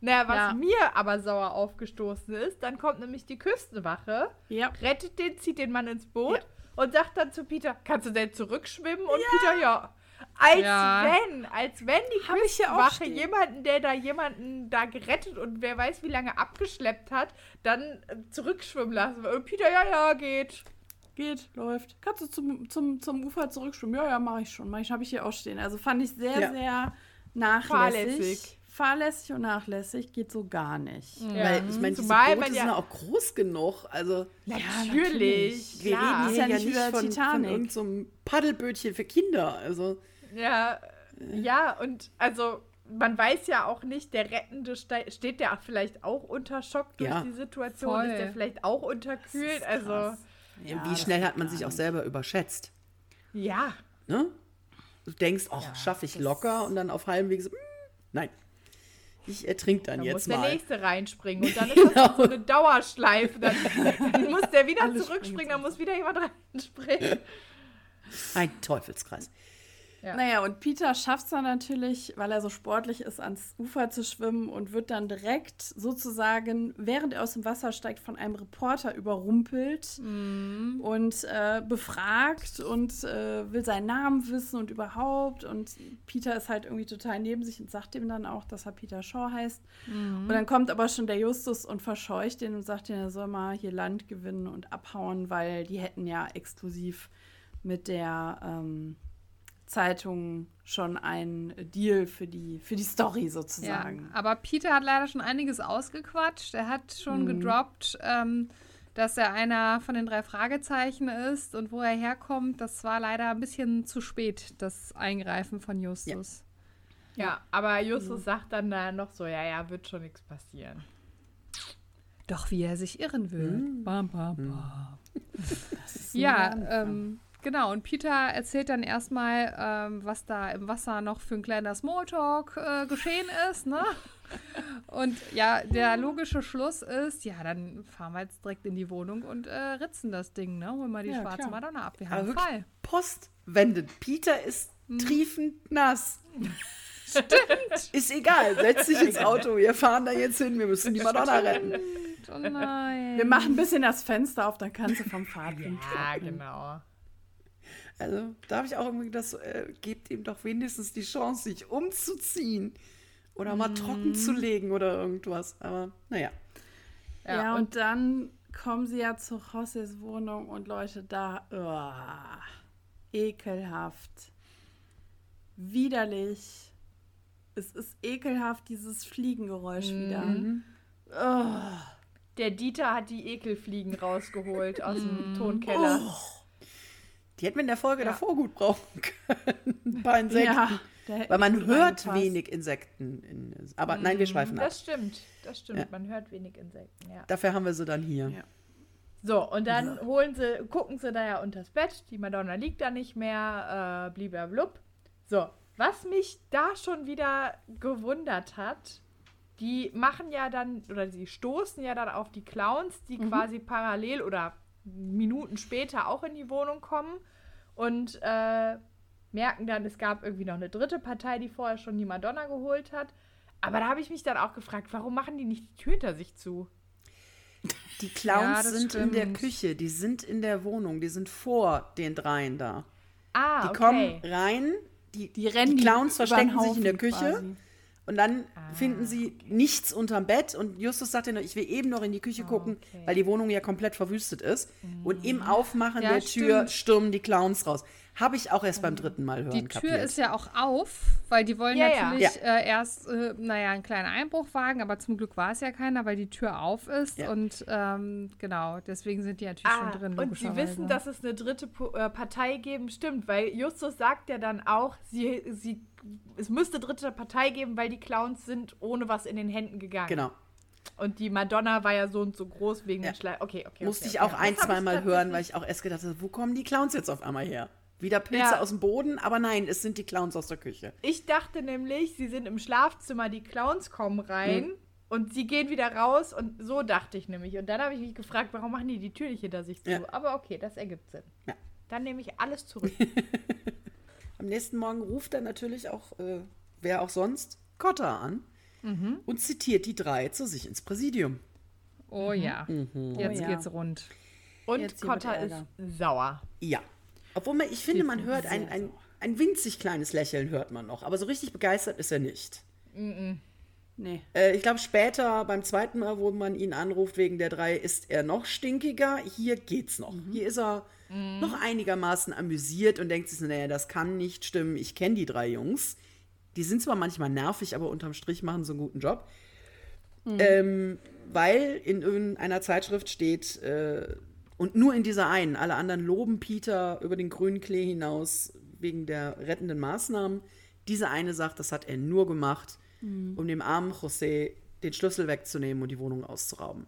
Naja, was Ja. mir aber sauer aufgestoßen ist, dann kommt nämlich die Küstenwache, Ja. rettet den, zieht den Mann ins Boot und sagt dann zu Peter, kannst du denn zurückschwimmen? Und Peter, ja. Als Ja. wenn, als wenn die Küstenwache jemanden, der da jemanden da gerettet und wer weiß wie lange abgeschleppt hat, dann äh, zurückschwimmen lassen. Und Peter, ja, ja, geht. Geht, läuft. Kannst du zum, zum, zum Ufer zurückschwimmen? Ja, ja, mache ich schon. Mach ich, habe ich hier auch stehen. Also fand ich sehr, Ja. sehr nachlässig. Fahrlässig. fahrlässig und nachlässig geht so gar nicht. Ja. Weil ich meine, diese Boote sind ja- auch groß genug. Also Natürlich. wir klar. reden hier ja ja nicht wie bei von, von Titanic. irgendeinem so Paddelbötchen für Kinder. Also Ja, ja, und also man weiß ja auch nicht, der Rettende ste steht ja vielleicht auch unter Schock durch Ja. die Situation, Voll. ist der vielleicht auch unterkühlt, also. Ja, wie schnell hat man sich auch selber überschätzt. ja. Ne? Du denkst, ach, schaffe ich locker und dann auf halbem Weg so, mm, nein. Ich ertrink dann Da muss jetzt der mal. nächste reinspringen und dann ist das so eine Dauerschleife. Dann, dann muss der wieder Alle zurückspringen, dann muss wieder jemand reinspringen. Ein Teufelskreis. Ja. Naja, und Peter schafft es dann natürlich, weil er so sportlich ist, ans Ufer zu schwimmen und wird dann direkt sozusagen, während er aus dem Wasser steigt, von einem Reporter überrumpelt und äh, befragt und äh, will seinen Namen wissen und überhaupt. Und Peter ist halt irgendwie total neben sich und sagt ihm dann auch, dass er Peter Shaw heißt. Und dann kommt aber schon der Justus und verscheucht ihn und sagt ihm, er soll mal hier Land gewinnen und abhauen, weil die hätten ja exklusiv mit der ähm, Zeitung schon einen Deal für die, für die Story Ja, sozusagen. aber Peter hat leider schon einiges ausgequatscht. Er hat schon Mhm. gedroppt, ähm, dass er einer von den drei Fragezeichen ist und wo er herkommt. Das war leider ein bisschen zu spät, das Eingreifen von Justus. Ja, aber Justus sagt dann da noch so, ja, ja, wird schon nichts passieren. Doch wie er sich irren will. Mhm. Bam, bam, bam. Das ist nur Ja, ähm, genau. Und Peter erzählt dann erstmal, ähm, was da im Wasser noch für ein kleiner Smalltalk äh, geschehen ist, ne? Und ja, der logische Schluss ist, ja, dann fahren wir jetzt direkt in die Wohnung und äh, ritzen das Ding, ne? Holen wir die Ja, schwarze klar. Madonna ab. Wir haben einen Fall. postwendend. Peter ist Mhm. triefend nass. Stimmt. Ist egal. Setz dich ins Auto. Wir fahren da jetzt hin. Wir müssen die Madonna retten. Oh nein. Wir machen ein bisschen das Fenster auf, dann kannst du vom Fahrtwind Ja, genau. Also, da habe ich auch irgendwie so, äh, gebt ihm doch wenigstens die Chance, sich umzuziehen. Oder mal trocken zu legen oder irgendwas. Aber naja. Ja, Ja, und, dann kommen sie ja zu Josses Wohnung und Leute, da, uah, ekelhaft, widerlich. Es ist ekelhaft, dieses Fliegengeräusch wieder. Oh, Der Dieter hat die Ekelfliegen rausgeholt aus dem Tonkeller. Die hätten wir in der Folge davor gut brauchen können. Ein paar Insekten. ja. Weil man hört wenig Insekten. In, aber nein, wir schweifen ab. Das stimmt, das stimmt. Ja. Man hört wenig Insekten, ja. Dafür haben wir sie dann hier. Ja. So, und dann holen sie, gucken sie da ja unters Bett. Die Madonna liegt da nicht mehr, äh, blub. So, was mich da schon wieder gewundert hat, die machen ja dann, oder sie stoßen ja dann auf die Clowns, die quasi parallel oder Minuten später auch in die Wohnung kommen und äh, merken dann, es gab irgendwie noch eine dritte Partei, die vorher schon die Madonna geholt hat. Aber da habe ich mich dann auch gefragt, warum machen die nicht die Tür hinter sich zu? Die Clowns Ja, sind in der stimmt. Küche, die sind in der Wohnung, die sind vor den dreien da. Ah, Die okay. kommen rein, die, Die rennen die Clowns verstecken sich in der Küche quasi. Und dann finden sie nichts unterm Bett und Justus sagt dann, ich will eben noch in die Küche gucken, Okay. weil die Wohnung ja komplett verwüstet ist. Und im Aufmachen Ja, der Tür stimmt. stürmen die Clowns raus. Habe ich auch erst beim dritten Mal hören Die Tür kapiert. ist ja auch auf, weil die wollen Ja, ja. natürlich Äh, erst, äh, naja, einen kleinen Einbruch wagen, aber zum Glück war es ja keiner, weil die Tür auf ist. Ja. Und ähm, genau, deswegen sind die natürlich Ah, schon drin. und sie wissen, dass es eine dritte Po- äh, Partei geben, stimmt, weil Justus sagt ja dann auch, sie, sie, es müsste dritte Partei geben, weil die Clowns sind ohne was in den Händen gegangen. Genau. Und die Madonna war ja so und so groß wegen Ja. den Schleim. Okay, okay. Musste okay, ich auch okay. ein, Das hab zwei ich Mal hören, weil ich auch erst gedacht habe, wo kommen die Clowns jetzt auf einmal her? Wieder Pilze Ja. aus dem Boden, aber nein, es sind die Clowns aus der Küche. Ich dachte nämlich, sie sind im Schlafzimmer, die Clowns kommen rein Hm. und sie gehen wieder raus und so dachte ich nämlich. Und dann habe ich mich gefragt, warum machen die die Tür nicht hinter sich zu? Ja. Aber okay, das ergibt Sinn. Ja. Dann nehme ich alles zurück. Am nächsten Morgen ruft er natürlich auch, äh, wer auch sonst, Cotta an Mhm. und zitiert die drei zu sich ins Präsidium. Oh ja, jetzt Oh ja. geht's rund. Und Jetzt Cotta ist sauer. Ja. Obwohl man, ich finde, man hört ein, ein, ein winzig kleines Lächeln, hört man noch. Aber so richtig begeistert ist er nicht. Nee. Äh, ich glaube, später beim zweiten Mal, wo man ihn anruft wegen der drei, ist er noch stinkiger. Hier geht's noch. Hier ist er noch einigermaßen amüsiert und denkt sich so, naja, das kann nicht stimmen. Ich kenne die drei Jungs. Die sind zwar manchmal nervig, aber unterm Strich machen sie einen guten Job. Ähm, weil in irgendeiner Zeitschrift steht, äh, und nur in dieser einen, alle anderen loben Peter über den grünen Klee hinaus wegen der rettenden Maßnahmen. Diese eine sagt, das hat er nur gemacht, um dem armen José den Schlüssel wegzunehmen und die Wohnung auszurauben.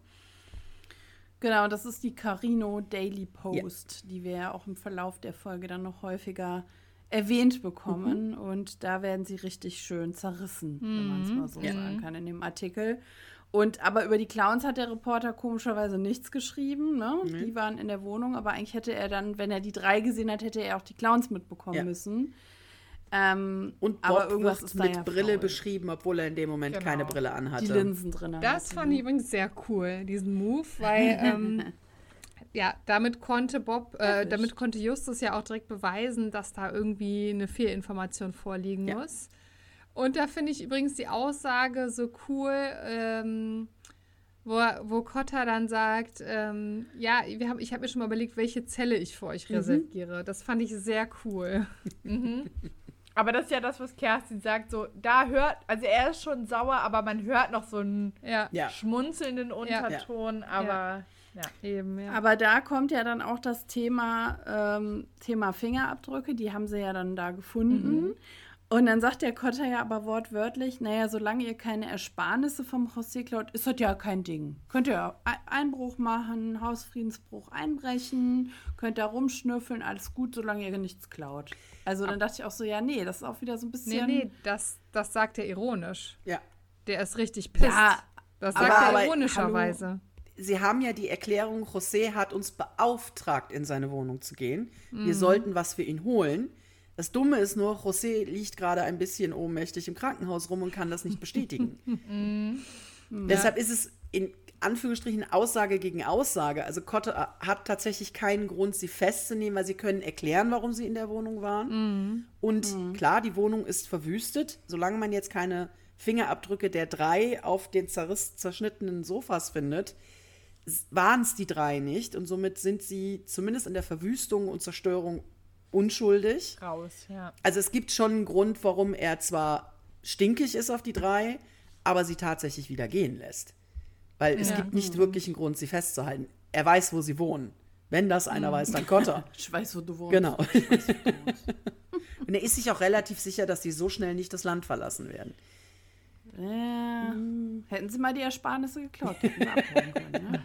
Genau, das ist die Carino Daily Post, die wir ja auch im Verlauf der Folge dann noch häufiger erwähnt bekommen. Und da werden sie richtig schön zerrissen, wenn man es mal so sagen kann, in dem Artikel. Und aber über die Clowns hat der Reporter komischerweise nichts geschrieben. Ne? Die waren in der Wohnung, aber eigentlich hätte er dann, wenn er die drei gesehen hat, hätte er auch die Clowns mitbekommen Ja. müssen. Ähm, Und aber Bob irgendwas wird ist mit ja Brille faul. beschrieben, obwohl er in dem Moment Genau. keine Brille anhatte. Die Linsen drin. Das hatte. fand ich übrigens sehr cool, diesen Move, weil ähm, ja, damit konnte Bob, äh, damit konnte Justus ja auch direkt beweisen, dass da irgendwie eine Fehlinformation vorliegen Ja. muss. Und da finde ich übrigens die Aussage so cool, ähm, wo, wo Cotta dann sagt, ähm, ja, wir haben, ich habe mir schon mal überlegt, welche Zelle ich für euch reserviere. Das fand ich sehr cool. Aber das ist ja das, was Kerstin sagt. So, da hört, also er ist schon sauer, aber man hört noch so einen Ja, Ja. schmunzelnden Unterton. Aber ja. eben, ja. Aber da kommt ja dann auch das Thema, ähm, Thema Fingerabdrücke, die haben sie ja dann da gefunden. Und dann sagt der Kotter ja aber wortwörtlich, naja, solange ihr keine Ersparnisse vom José klaut, ist das ja kein Ding. Könnt ihr Ei- Einbruch machen, Hausfriedensbruch einbrechen, könnt da rumschnüffeln, alles gut, solange ihr nichts klaut. Also dann dachte ich auch so, ja, nee, das ist auch wieder so ein nee, bisschen... nee, das, das sagt er ironisch. Ja. Der ist richtig pisst. Ja, das sagt aber- er ironischerweise. Sie haben ja die Erklärung, José hat uns beauftragt, in seine Wohnung zu gehen. Mhm. Wir sollten was für ihn holen. Das Dumme ist nur, José liegt gerade ein bisschen ohnmächtig im Krankenhaus rum und kann das nicht bestätigen. Deshalb ist es in Anführungsstrichen Aussage gegen Aussage. Also Kotte hat tatsächlich keinen Grund, sie festzunehmen, weil sie können erklären, warum sie in der Wohnung waren. Und klar, die Wohnung ist verwüstet. Solange man jetzt keine Fingerabdrücke der drei auf den zerriss, zerschnittenen Sofas findet, waren es die drei nicht. Und somit sind sie zumindest in der Verwüstung und Zerstörung unschuldig. raus, ja. Also es gibt schon einen Grund, warum er zwar stinkig ist auf die drei, aber sie tatsächlich wieder gehen lässt. Weil es Ja. gibt nicht wirklich einen Grund, sie festzuhalten. Er weiß, wo sie wohnen. Wenn das einer weiß, dann Kotter. Ich weiß, wo du wohnst. Genau. Ich weiß, wo du wohnst. Und er ist sich auch relativ sicher, dass sie so schnell nicht das Land verlassen werden. Ja. Hätten sie mal die Ersparnisse geklaut, hätten sie abhauen können. Ne?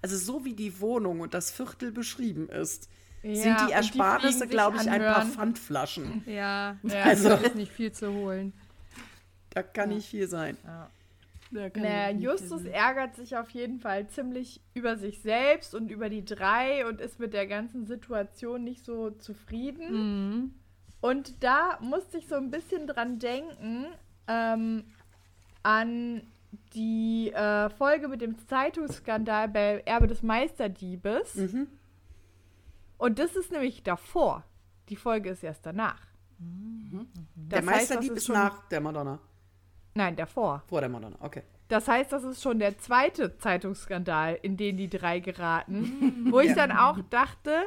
Also so wie die Wohnung und das Viertel beschrieben ist, Ja, sind die Ersparnisse, glaube ich, ein paar anhören. Pfandflaschen. Ja, Ja. Also- da ist nicht viel zu holen. Da kann nicht viel sein. Da kann Naja, Justus ärgert sich auf jeden Fall ziemlich über sich selbst und über die drei und ist mit der ganzen Situation nicht so zufrieden. Mhm. Und da musste ich so ein bisschen dran denken, ähm, an die äh, Folge mit dem Zeitungsskandal bei Erbe des Meisterdiebes. Mhm. Und das ist nämlich davor. Die Folge ist erst danach. Der Das heißt, Meisterdieb ist schon- nach der Madonna. Nein, davor. Vor der Madonna, okay. Das heißt, das ist schon der zweite Zeitungsskandal, in den die drei geraten. wo ich dann auch dachte,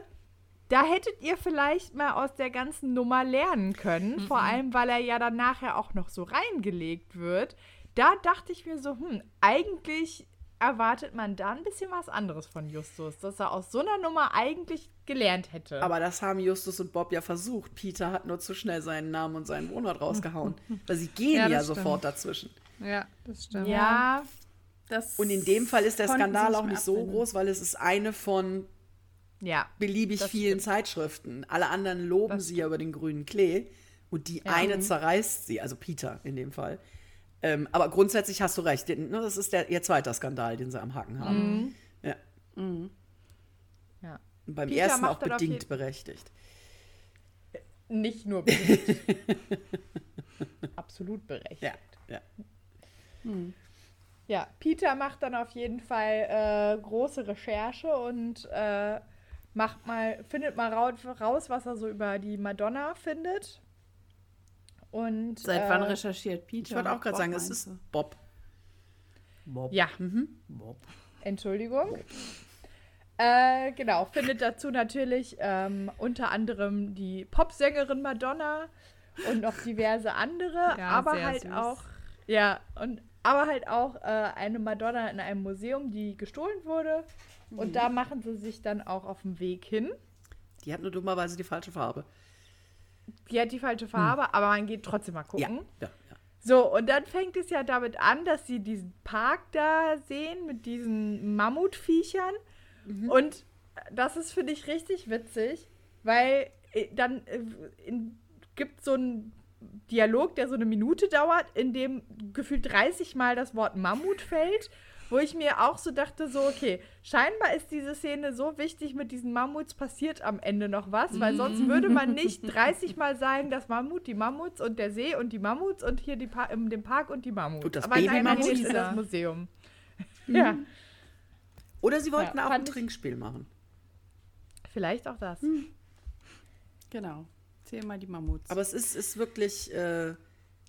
da hättet ihr vielleicht mal aus der ganzen Nummer lernen können. Vor allem, weil er ja dann nachher auch noch so reingelegt wird. Da dachte ich mir so, hm, eigentlich erwartet man da ein bisschen was anderes von Justus, dass er aus so einer Nummer eigentlich gelernt hätte. Aber das haben Justus und Bob ja versucht. Peter hat nur zu schnell seinen Namen und seinen Wohnort rausgehauen. Weil sie gehen Ja, ja, stimmt. sofort dazwischen. Ja, das stimmt. ja, Das Und in dem Fall ist der Skandal auch nicht so abwenden. groß, weil es ist eine von ja. beliebig vielen Zeitschriften. Alle anderen loben Das sie ja über den grünen Klee und die eine zerreißt sie, also Peter in dem Fall. Ähm, aber grundsätzlich hast du recht. den- ne, Das ist der, ihr zweiter Skandal, den sie am Haken haben. Ja. ja. Und beim Peter ersten auch bedingt berechtigt. Nicht nur berechtigt. Absolut berechtigt. Ja, ja. Ja, Peter macht dann auf jeden Fall äh, große Recherche und äh, macht mal, findet mal rau raus, was er so über die Madonna findet. Und Seit äh, wann recherchiert Peter? Ich wollte auch gerade Bob, sagen, es ist du? Bob. Ja, Bob. Entschuldigung. Äh, genau, findet dazu natürlich ähm, unter anderem die Popsängerin Madonna und noch diverse andere, Ja, aber halt süß. auch, ja, und aber halt auch äh, eine Madonna in einem Museum, die gestohlen wurde. Und da machen sie sich dann auch auf den Weg hin. Die hat nur dummerweise die falsche Farbe. Die hat die falsche Farbe, aber man geht trotzdem mal gucken. Ja, ja, ja. So, und dann fängt es ja damit an, dass sie diesen Park da sehen mit diesen Mammutviechern. Und das ist, finde ich, richtig witzig, weil äh, dann äh, in, gibt so einen Dialog, der so eine Minute dauert, in dem gefühlt 30 Mal das Wort Mammut fällt. Wo ich mir auch so dachte, so, okay, scheinbar ist diese Szene so wichtig mit diesen Mammuts, passiert am Ende noch was, weil sonst würde man nicht 30 Mal sagen, das Mammut, die Mammuts und der See und die Mammuts und hier die pa in dem Park und die Mammuts. Und das Aber nein, man Baby-Mammut? geht in das Museum. Ja, Oder sie wollten Ja, auch ein Trinkspiel machen. vielleicht auch das. Genau. Zähl mal die Mammuts. Aber es ist, ist wirklich äh,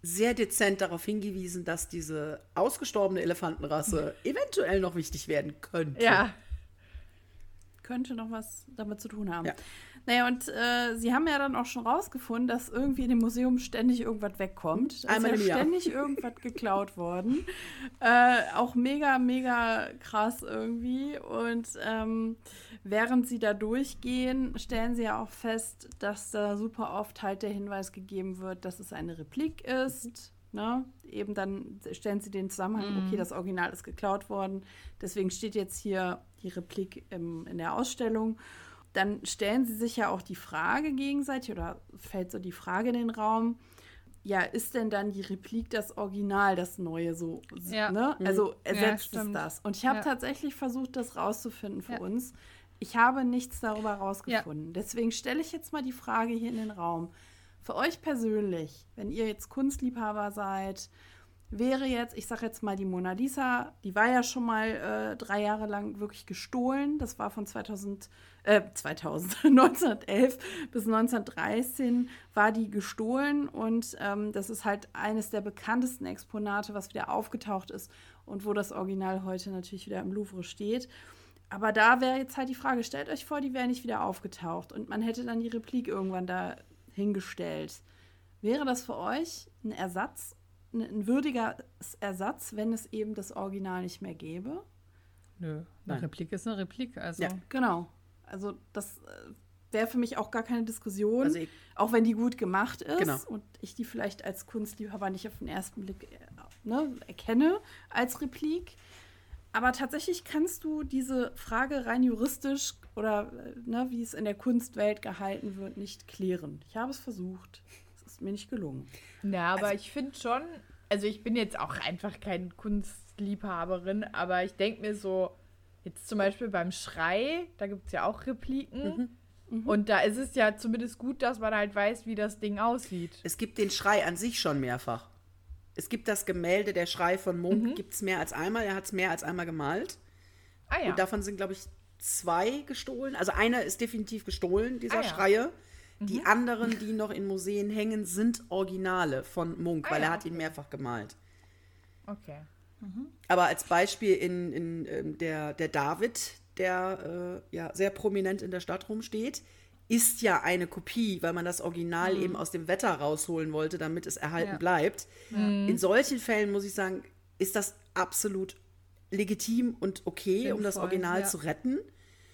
sehr dezent darauf hingewiesen, dass diese ausgestorbene Elefantenrasse eventuell noch wichtig werden könnte. Ja, könnte noch was damit zu tun haben. Ja. Naja, und äh, sie haben ja dann auch schon rausgefunden, dass irgendwie in dem Museum ständig irgendwas wegkommt. Da Einmal ist ja ständig irgendwas geklaut worden. Äh, auch mega, mega krass irgendwie. Und ähm, während sie da durchgehen, stellen sie ja auch fest, dass da super oft halt der Hinweis gegeben wird, dass es eine Replik ist. Ne? Eben dann stellen sie den Zusammenhang, okay, das Original ist geklaut worden. Deswegen steht jetzt hier die Replik im, in der Ausstellung. Dann stellen sie sich ja auch die Frage gegenseitig oder fällt so die Frage in den Raum, ja, ist denn dann die Replik das Original, das Neue so? Ja. Ne? Also ersetzt es stimmt. das. Und ich habe Ja. tatsächlich versucht, das rauszufinden für Ja. uns. Ich habe nichts darüber rausgefunden. Deswegen stelle ich jetzt mal die Frage hier in den Raum. Für euch persönlich, wenn ihr jetzt Kunstliebhaber seid, wäre jetzt, ich sage jetzt mal die Mona Lisa, die war ja schon mal äh, drei Jahre lang wirklich gestohlen. Das war von 2000, äh, 2000, 1911 bis 1913 war die gestohlen und ähm, das ist halt eines der bekanntesten Exponate, was wieder aufgetaucht ist und wo das Original heute natürlich wieder im Louvre steht. Aber da wäre jetzt halt die Frage, stellt euch vor, die wäre nicht wieder aufgetaucht und man hätte dann die Replik irgendwann da hingestellt. Wäre das für euch ein Ersatz, ein, ein würdiger Ersatz, wenn es eben das Original nicht mehr gäbe? Nö, eine Nein. Replik ist eine Replik. Also Ja. Genau. Also das äh, wäre für mich auch gar keine Diskussion, Also ich- auch wenn die gut gemacht ist Genau. und ich die vielleicht als Kunstliebhaber nicht auf den ersten Blick äh, ne, erkenne als Replik. Aber tatsächlich kannst du diese Frage rein juristisch oder äh, ne, wie es in der Kunstwelt gehalten wird, nicht klären. Ich habe es versucht. Es ist mir nicht gelungen. Ja, aber ich finde schon, also ich bin jetzt auch einfach keine Kunstliebhaberin, aber ich denke mir so, jetzt zum Beispiel beim Schrei, da gibt es ja auch Repliken. Und da ist es ja zumindest gut, dass man halt weiß, wie das Ding aussieht. Es gibt den Schrei an sich schon mehrfach. Es gibt das Gemälde, der Schrei von Munk, Mhm. gibt es mehr als einmal. Er hat es mehr als einmal gemalt. Ah ja. Und davon sind, glaube ich, zwei gestohlen. Also einer ist definitiv gestohlen, dieser Ah, ja. Schreie. Die anderen, die noch in Museen hängen, sind Originale von Munk, Ah, weil ja, er hat ihn mehrfach gemalt. okay. Aber als Beispiel in, in ähm, der, der David, der äh, ja sehr prominent in der Stadt rumsteht, ist ja eine Kopie, weil man das Original eben aus dem Wetter rausholen wollte, damit es erhalten Ja. bleibt. In solchen Fällen muss ich sagen, ist das absolut legitim und okay, um das Sinnvoll, Original ja. zu retten.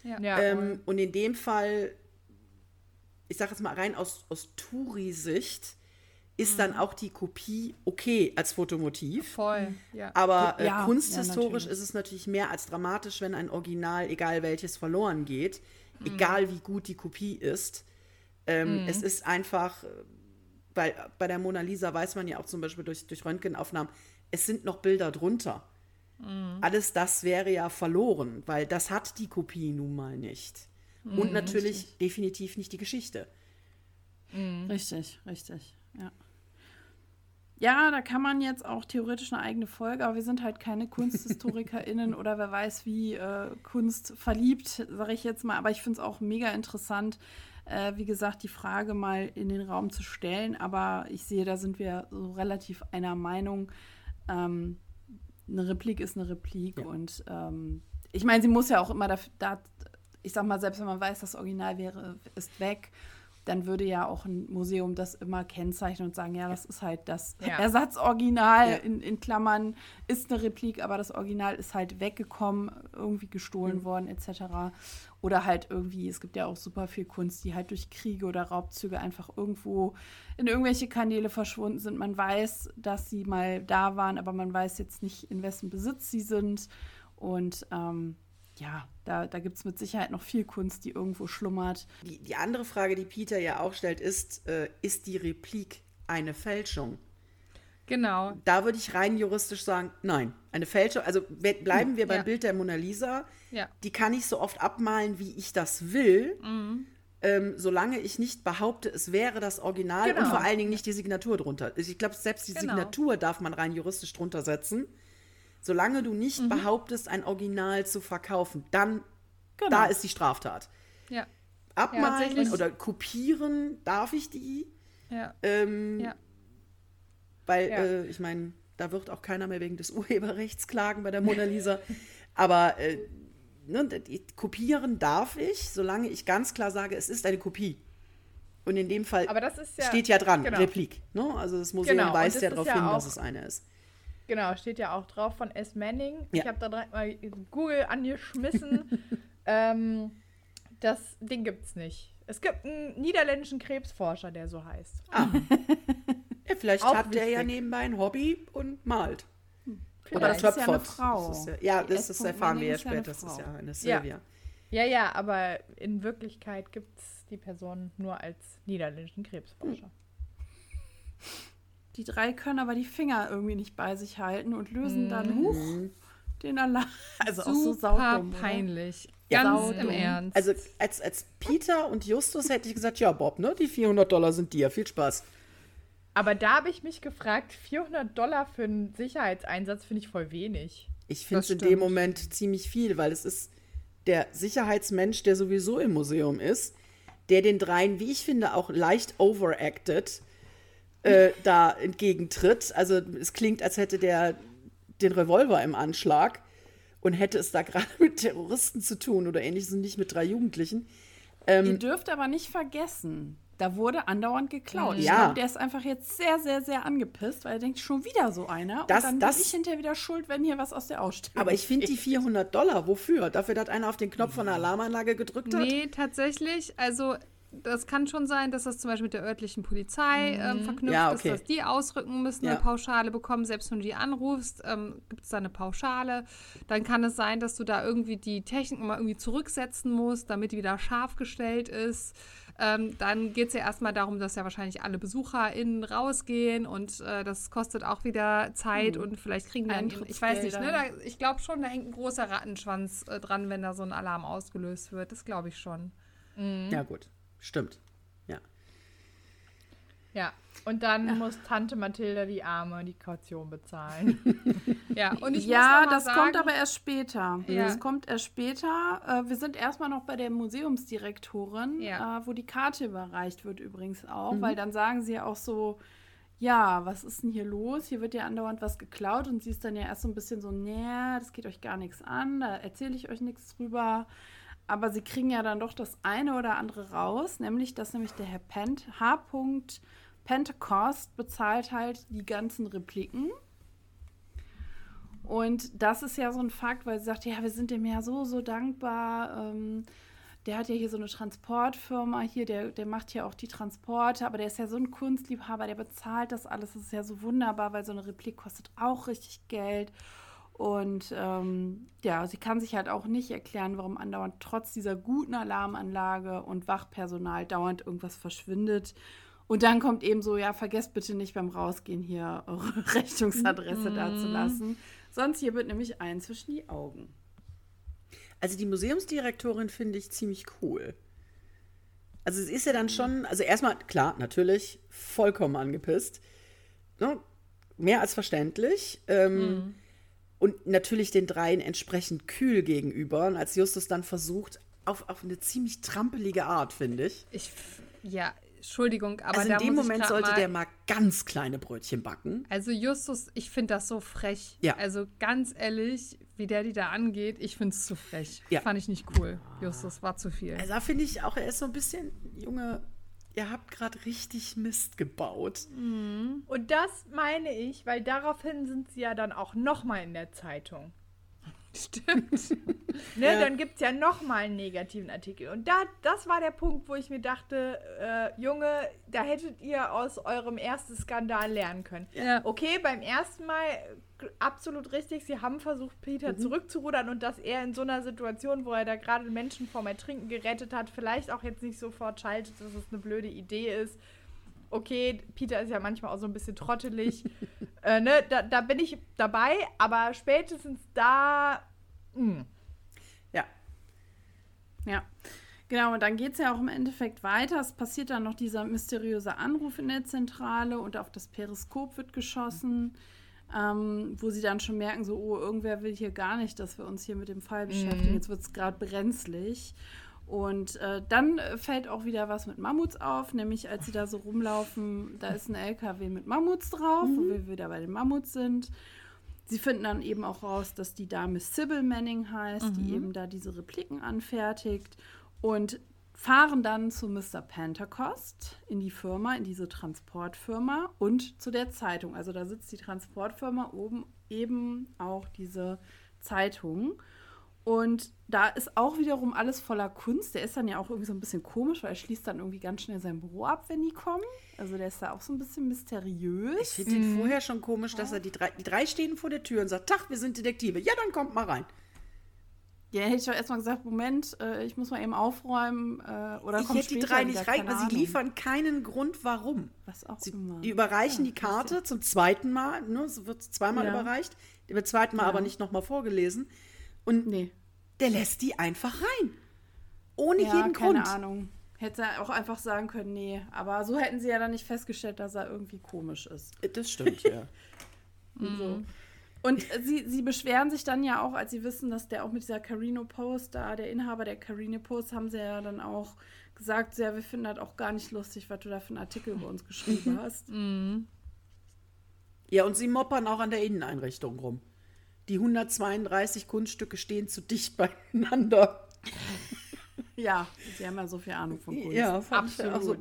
ja. Ja, Ähm, und in dem Fall, ich sage jetzt mal rein aus, aus Touri-Sicht, ist dann auch die Kopie okay als Fotomotiv. voll. Ja. Aber äh, Ja, ja, kunsthistorisch natürlich. ist es natürlich mehr als dramatisch, wenn ein Original, egal welches, verloren geht. Egal wie gut die Kopie ist. Ähm, Es ist einfach, äh, weil bei der Mona Lisa weiß man ja auch zum Beispiel durch, durch Röntgenaufnahmen, es sind noch Bilder drunter. Alles das wäre ja verloren, weil das hat die Kopie nun mal nicht. Und natürlich definitiv nicht die Geschichte. Richtig, richtig, ja. Ja, da kann man jetzt auch theoretisch eine eigene Folge, aber wir sind halt keine KunsthistorikerInnen oder wer weiß wie äh, Kunst verliebt, sage ich jetzt mal. Aber ich finde es auch mega interessant, äh, wie gesagt, die Frage mal in den Raum zu stellen. Aber ich sehe, da sind wir so relativ einer Meinung. Ähm, eine Replik ist eine Replik Ja. und ähm, ich meine, sie muss ja auch immer da, da, ich sag mal, selbst wenn man weiß, das Original wäre, ist weg dann würde ja auch ein Museum das immer kennzeichnen und sagen, ja, das ist halt das Ja. Ersatzoriginal, Ja. in, in Klammern ist eine Replik, aber das Original ist halt weggekommen, irgendwie gestohlen Mhm. worden, etc. Oder halt irgendwie, es gibt ja auch super viel Kunst, die halt durch Kriege oder Raubzüge einfach irgendwo in irgendwelche Kanäle verschwunden sind. Man weiß, dass sie mal da waren, aber man weiß jetzt nicht, in wessen Besitz sie sind. Und ähm, ja, da, da gibt es mit Sicherheit noch viel Kunst, die irgendwo schlummert. Die, die andere Frage, die Peter ja auch stellt, ist, äh, ist die Replik eine Fälschung? Genau. Da würde ich rein juristisch sagen, nein. Eine Fälschung, also bleiben wir beim Ja. Bild der Mona Lisa. Ja. Die kann ich so oft abmalen, wie ich das will, ähm, solange ich nicht behaupte, es wäre das Original und Genau. vor allen Dingen nicht die Signatur drunter. Ich glaube, selbst die Genau. Signatur darf man rein juristisch drunter setzen. Solange du nicht behauptest, ein Original zu verkaufen, dann Genau. da ist die Straftat. Ja. Abmalen tatsächlich. oder kopieren darf ich die, Ja. ähm, Ja. weil Ja. äh, ich meine, da wird auch keiner mehr wegen des Urheberrechts klagen bei der Mona Lisa. Aber äh, ne, kopieren darf ich, solange ich ganz klar sage, es ist eine Kopie. Und in dem Fall Aber das ist ja. steht ja dran, genau. Replik. Ne? Also das Museum Genau, weist ja darauf ja hin, auch- dass es eine ist. Genau, steht ja auch drauf von S. Manning. Ja. Ich habe da direkt mal Google angeschmissen. ähm, das Ding gibt's nicht. Es gibt einen niederländischen Krebsforscher, der so heißt. Ja, vielleicht Auch hat der ja wichtig. nebenbei ein Hobby und malt. Oder Vielleicht. ist ja eine. Frau. Das ist ja, ja, das ist, erfahren wir ja später. Das ist ja Frau. eine Ja. Sylvia. Ja, ja, aber in Wirklichkeit gibt's die Person nur als niederländischen Krebsforscher. Die drei können aber die Finger irgendwie nicht bei sich halten und lösen Mhm. dann huch den Alarm. Also auch so Super saudumm. peinlich. Ja, Ganz saudumm. im Ernst. Also als, als Peter und Justus hätte ich gesagt, ja Bob, ne, die 400 Dollar sind dir. Viel Spaß. Aber da habe ich mich gefragt, 400 Dollar für einen Sicherheitseinsatz finde ich voll wenig. Ich finde es in dem. Moment ziemlich viel, weil es ist der Sicherheitsmensch, der sowieso im Museum ist, der den dreien, wie ich finde, auch leicht overacted äh, da entgegentritt. Also es klingt, als hätte der den Revolver im Anschlag und hätte es da gerade mit Terroristen zu tun oder ähnliches und nicht mit drei Jugendlichen. Ähm, Ihr dürft aber nicht vergessen, da wurde andauernd geklaut. Ich Ja. glaube, der ist einfach jetzt sehr, sehr, sehr angepisst, weil er denkt, schon wieder so einer. Das- und dann das- bin ich hinterher wieder schuld, wenn hier was aus der Ausstellung aber ich finde die fehlt. 400 Dollar, wofür? Dafür, dass einer auf den Knopf von der Alarmanlage gedrückt hat? Nee, tatsächlich. Also, das kann schon sein, dass das zum Beispiel mit der örtlichen Polizei ähm, verknüpft Ja, okay. ist, dass die ausrücken müssen, Ja. eine Pauschale bekommen. Selbst wenn du die anrufst, ähm, gibt es da eine Pauschale. Dann kann es sein, dass du da irgendwie die Technik mal irgendwie zurücksetzen musst, damit die wieder scharf gestellt ist. Ähm, dann geht es ja erstmal darum, dass ja wahrscheinlich alle BesucherInnen rausgehen und äh, das kostet auch wieder Zeit und vielleicht kriegen die dann, ich weiß nicht, ne? Da, ich glaube schon, da hängt ein großer Rattenschwanz äh, dran, wenn da so ein Alarm ausgelöst wird. Das glaube ich schon. Ja, gut. Stimmt. Ja. Ja. Und dann muss Tante Mathilda die Arme die Kaution bezahlen. Ja, und ich ja, das sagen, kommt aber erst später. Ja. Das kommt erst später. Äh, wir sind erstmal noch bei der Museumsdirektorin, Ja. äh, wo die Karte überreicht wird übrigens auch, Mhm. weil dann sagen sie ja auch so, ja, was ist denn hier los? Hier wird ja andauernd was geklaut und sie ist dann ja erst so ein bisschen so, nee, das geht euch gar nichts an, da erzähle ich euch nichts drüber. Aber sie kriegen ja dann doch das eine oder andere raus, nämlich dass nämlich der Herr Pent, H. Pentecost bezahlt halt die ganzen Repliken. Und das ist ja so ein Fakt, weil sie sagt, ja, wir sind dem ja so, so dankbar. Ähm, der hat ja hier so eine Transportfirma hier, der, der macht hier auch die Transporte, aber der ist ja so ein Kunstliebhaber, der bezahlt das alles. Das ist ja so wunderbar, weil so eine Replik kostet auch richtig Geld. Und ähm, ja, sie kann sich halt auch nicht erklären, warum andauernd trotz dieser guten Alarmanlage und Wachpersonal dauernd irgendwas verschwindet. Und dann kommt eben so, ja, vergesst bitte nicht beim Rausgehen hier eure Rechnungsadresse dazulassen. Sonst hier wird nämlich ein zwischen die Augen. Also die Museumsdirektorin finde ich ziemlich cool. Also es ist ja dann schon, also erstmal, klar, natürlich, vollkommen angepisst. Ne? Mehr als verständlich. Ähm, Und natürlich den dreien entsprechend kühl gegenüber. Und als Justus dann versucht, auf, auf eine ziemlich trampelige Art, finde ich. Ich, ja, Entschuldigung, aber also in dem Moment sollte mal, der mal ganz kleine Brötchen backen. Also Justus, ich finde das so frech. Ja. Also ganz ehrlich, wie der die da angeht, ich finde es zu frech. Ja. Fand ich nicht cool. Justus, war zu viel. Also da finde ich auch, er ist so ein bisschen, Junge, ihr habt gerade richtig Mist gebaut. Und das meine ich, weil daraufhin sind sie ja dann auch nochmal in der Zeitung. Stimmt. Ne, Ja. Dann gibt es ja nochmal einen negativen Artikel. Und da, das war der Punkt, wo ich mir dachte, äh, Junge, da hättet ihr aus eurem ersten Skandal lernen können. Ja. Okay, beim ersten Mal absolut richtig, sie haben versucht, Peter zurückzurudern und dass er in so einer Situation, wo er da gerade Menschen vom Ertrinken gerettet hat, vielleicht auch jetzt nicht sofort schaltet, dass es eine blöde Idee ist. Okay, Peter ist ja manchmal auch so ein bisschen trottelig. äh, ne, da, da bin ich dabei, aber spätestens da. Mh. Ja. Ja, genau. Und dann geht es ja auch im Endeffekt weiter. Es passiert dann noch dieser mysteriöse Anruf in der Zentrale und auf das Periskop wird geschossen, ähm, wo sie dann schon merken, so, oh, irgendwer will hier gar nicht, dass wir uns hier mit dem Fall beschäftigen. Jetzt wird es gerade brenzlig. Und äh, dann äh, fällt auch wieder was mit Mammuts auf, nämlich als sie da so rumlaufen, da ist ein LKW mit Mammuts drauf, wo wir wieder bei den Mammuts sind. Sie finden dann eben auch raus, dass die Dame Sybil Manning heißt, die eben da diese Repliken anfertigt und fahren dann zu Mr. Pentecost in die Firma, in diese Transportfirma und zu der Zeitung. Also da sitzt die Transportfirma oben eben auch diese Zeitung. Und da ist auch wiederum alles voller Kunst. Der ist dann ja auch irgendwie so ein bisschen komisch, weil er schließt dann irgendwie ganz schnell sein Büro ab, wenn die kommen. Also der ist da auch so ein bisschen mysteriös. Ich finde ihn vorher schon komisch, dass er die drei, die drei stehen vor der Tür und sagt, Tag, wir sind Detektive. Ja, dann kommt mal rein. Ja, hätte ich doch erstmal gesagt, Moment, äh, ich muss mal eben aufräumen. Äh, oder ich kommt hätte die drei nicht rein, keine weil sie Ahnung. liefern keinen Grund, warum. Was auch Sie, immer. die überreichen Ja, die Karte zum zweiten Mal, ne, es wird zweimal Ja. überreicht, die wird zweiten Mal Ja. aber nicht nochmal vorgelesen. Und Nee. der lässt die einfach rein. Ohne Ja, jeden keine Grund. Ahnung. Hätte er auch einfach sagen können, nee. Aber so hätten sie ja dann nicht festgestellt, dass er irgendwie komisch ist. Das stimmt, ja. So. Und sie, sie beschweren sich dann ja auch, als sie wissen, dass der auch mit dieser Carino Post da, der Inhaber der Carino Post, haben sie ja dann auch gesagt, ja, wir finden das auch gar nicht lustig, was du da für einen Artikel über uns geschrieben hast. Ja, und sie moppern auch an der Inneneinrichtung rum. Die 132 Kunststücke stehen zu dicht beieinander. ja, sie haben ja so viel Ahnung von Kunst. Ja, Absolut. auch so.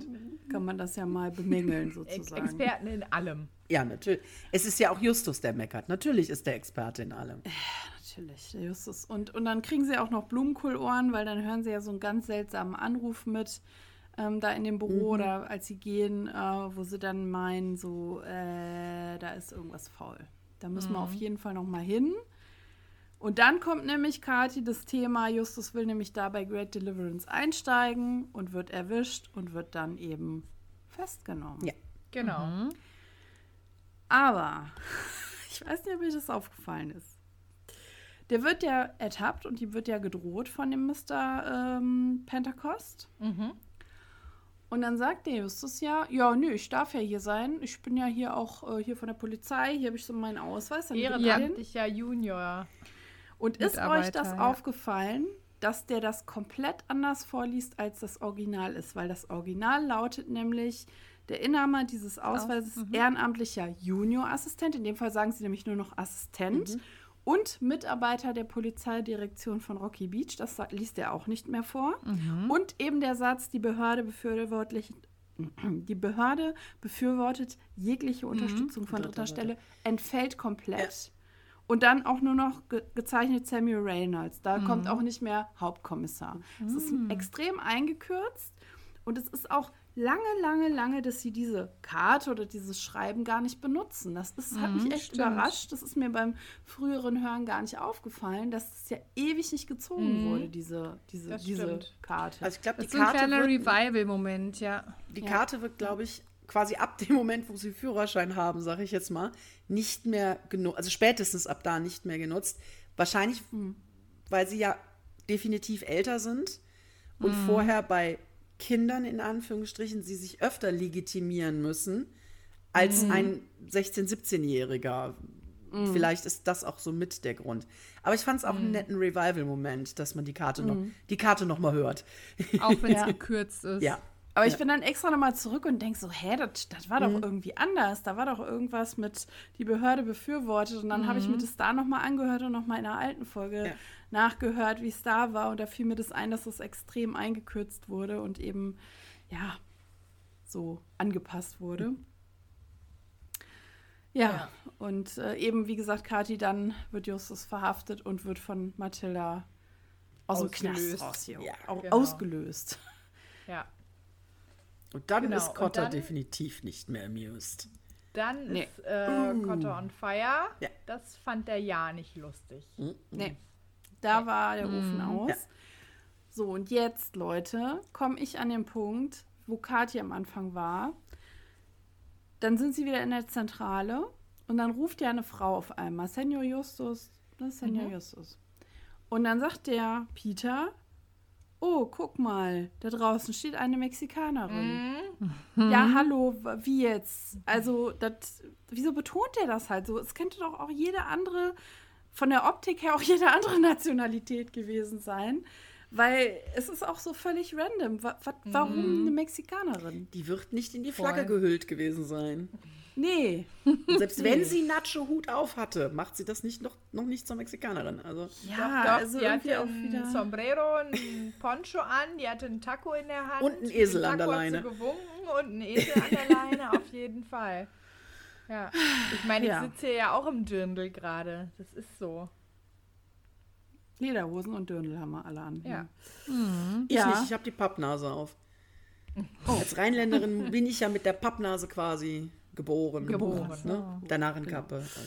Kann man das ja mal bemängeln, sozusagen. Experten in allem. Ja, natürlich. Es ist ja auch Justus, der meckert. Natürlich ist der Experte in allem. Natürlich, der Justus. Und, und dann kriegen sie auch noch Blumenkohlohren, weil dann hören sie ja so einen ganz seltsamen Anruf mit ähm, da in dem Büro oder als sie gehen, äh, wo sie dann meinen, so, äh, da ist irgendwas faul. Da müssen wir auf jeden Fall noch mal hin. Und dann kommt nämlich Kathi das Thema, Justus will nämlich da bei Great Deliverance einsteigen und wird erwischt und wird dann eben festgenommen. Ja. Genau. Aber ich weiß nicht, ob euch das aufgefallen ist. Der wird ja ertappt und ihm wird ja gedroht von dem Mr. Ähm, Pentecost. Mhm. Und dann sagt der Justus ja, ja, nö, ich darf ja hier sein. Ich bin ja hier auch äh, hier von der Polizei. Hier habe ich so meinen Ausweis. Dann. Ehrenamtlicher Junior. Und ist euch das ja. aufgefallen, dass der das komplett anders vorliest, als das Original ist? Weil das Original lautet nämlich, der Inhaber dieses Ausweises ist ehrenamtlicher Juniorassistent. In dem Fall sagen sie nämlich nur noch Assistent. Und Mitarbeiter der Polizeidirektion von Rocky Beach. Das liest er auch nicht mehr vor. Und eben der Satz, die Behörde befürwortlich. Die Behörde befürwortet jegliche Unterstützung von dritter Stelle, entfällt komplett. Und dann auch nur noch ge gezeichnet Samuel Reynolds. Da kommt auch nicht mehr Hauptkommissar. Es ist extrem eingekürzt und es ist auch lange, lange, lange, dass sie diese Karte oder dieses Schreiben gar nicht benutzen. Das ist, hat mich echt stimmt. überrascht. Das ist mir beim früheren Hören gar nicht aufgefallen, dass es ja ewig nicht gezogen wurde, diese, diese, Das diese stimmt. Karte. Also ich glaube, Das die ist ein Karte kleiner wird, Revival-Moment, ja. die Ja. Karte wird, glaube ich, quasi ab dem Moment, wo sie Führerschein haben, sage ich jetzt mal, nicht mehr genutzt, also spätestens ab da nicht mehr genutzt. Wahrscheinlich, weil sie ja definitiv älter sind und vorher bei Kindern in Anführungsstrichen sie sich öfter legitimieren müssen als ein 16-, 17-Jähriger. Vielleicht ist das auch so mit der Grund. Aber ich fand es auch einen netten Revival-Moment, dass man die Karte noch, die Karte noch mal hört. Auch wenn es Ja. gekürzt ist. Ja. Aber ich bin dann extra nochmal zurück und denke so, hä, das, das war doch irgendwie anders. Da war doch irgendwas mit die Behörde befürwortet. Und dann habe ich mir das da nochmal angehört und nochmal in der alten Folge Ja. nachgehört, wie es da war. Und da fiel mir das ein, dass es extrem eingekürzt wurde und eben, ja, so angepasst wurde. Ja, und äh, eben, wie gesagt, Kathi, dann wird Justus verhaftet und wird von Mathilda aus dem Knast Ausgelöst. raus hier, Ja, au- genau. ausgelöst. Ja. Und dann Genau, ist Cotter dann- definitiv nicht mehr amused. Dann Nee. ist äh, Cotter on Fire. Ja. Das fand der ja nicht lustig. Nee, da war der Ofen aus. Ja. So, und jetzt, Leute, komme ich an den Punkt, wo Kathi am Anfang war. Dann sind sie wieder in der Zentrale und dann ruft ja eine Frau auf einmal, Senor Justus, das ist Senor Justus. Und dann sagt der Peter, oh, guck mal, da draußen steht eine Mexikanerin. Ja, hallo, w- wie jetzt? Also, das, wieso betont er das halt so? Es könnte doch auch jede andere, von der Optik her auch jede andere Nationalität gewesen sein. Weil es ist auch so völlig random. Wa warum eine Mexikanerin? Die wird nicht in die Flagge Voll. gehüllt gewesen sein. Nee. Und selbst wenn sie Nacho-Hut auf hatte, macht sie das nicht noch, noch nicht zur Mexikanerin. Also, Ja, Doch, also die hatte irgendwie auch ein wieder. Sombrero, ein Poncho an, die hatte einen Taco in der Hand. Und einen Esel Den an der Leine. Sie gewunken und einen Esel an der Leine, auf jeden Fall. Ja, ich meine, ich Ja. sitze hier ja auch im Dirndl gerade. Das ist so. Lederhosen und Dirndl haben wir alle an. Ja. ich Ja. nicht, ich habe die Pappnase auf. Als Rheinländerin bin ich ja mit der Pappnase quasi geboren. Geboren, Ne? Der Narrenkappe. Also.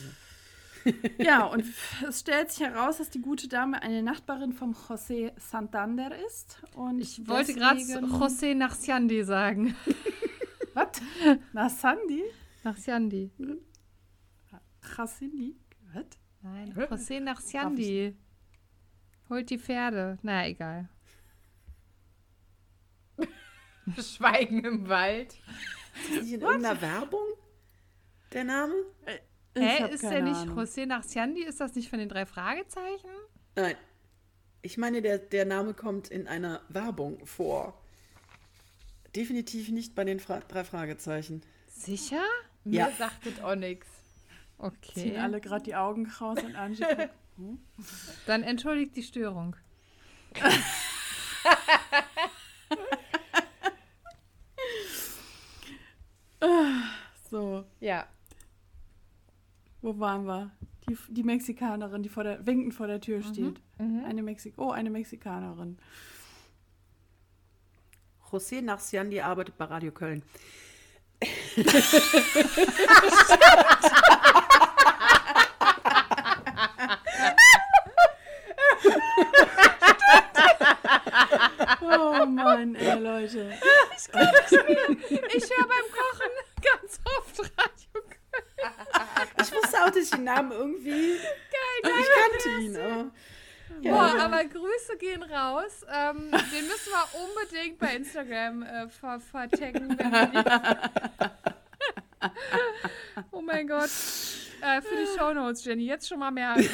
Ja, und es stellt sich heraus, dass die gute Dame eine Nachbarin vom José Santander ist. Und Ich wollte gerade José Nachsiandi sagen. Was? Na, Sandy? Nachsiandi. Chassindi? Was? Nein, José Nachsiandi. Holt die Pferde. Na, egal. Schweigen im Wald. Ist nicht in irgendeiner Werbung der Name? Ich Hä, hab ist der nicht Ahnung. José Nachsiandi? Ist das nicht von den drei Fragezeichen? Nein. Ich meine, der, der Name kommt in einer Werbung vor. Definitiv nicht bei den Fra drei Fragezeichen. Sicher? Mir Ja. sagt es auch nichts. Ziehen Okay. alle gerade die Augen raus und Angie guckt. Dann entschuldigt die Störung. So, Ja. wo waren wir? Die, die Mexikanerin, die vor der, winkend vor der Tür steht. Eine Mexik oh, eine Mexikanerin. José Nachsiandi arbeitet bei Radio Köln. Oh Mann, ey, Leute. Ich höre beim Kochen ganz oft Radio. Ich wusste auch, dass ich den Namen irgendwie. Geil, ich kannte ihn. Aber Boah, aber Grüße gehen raus. Ähm, den müssen wir unbedingt bei Instagram äh, ver vertaggen. wenn wir die- oh mein Gott. Äh, für die Shownotes, Jenny. Jetzt schon mal mehr. Holt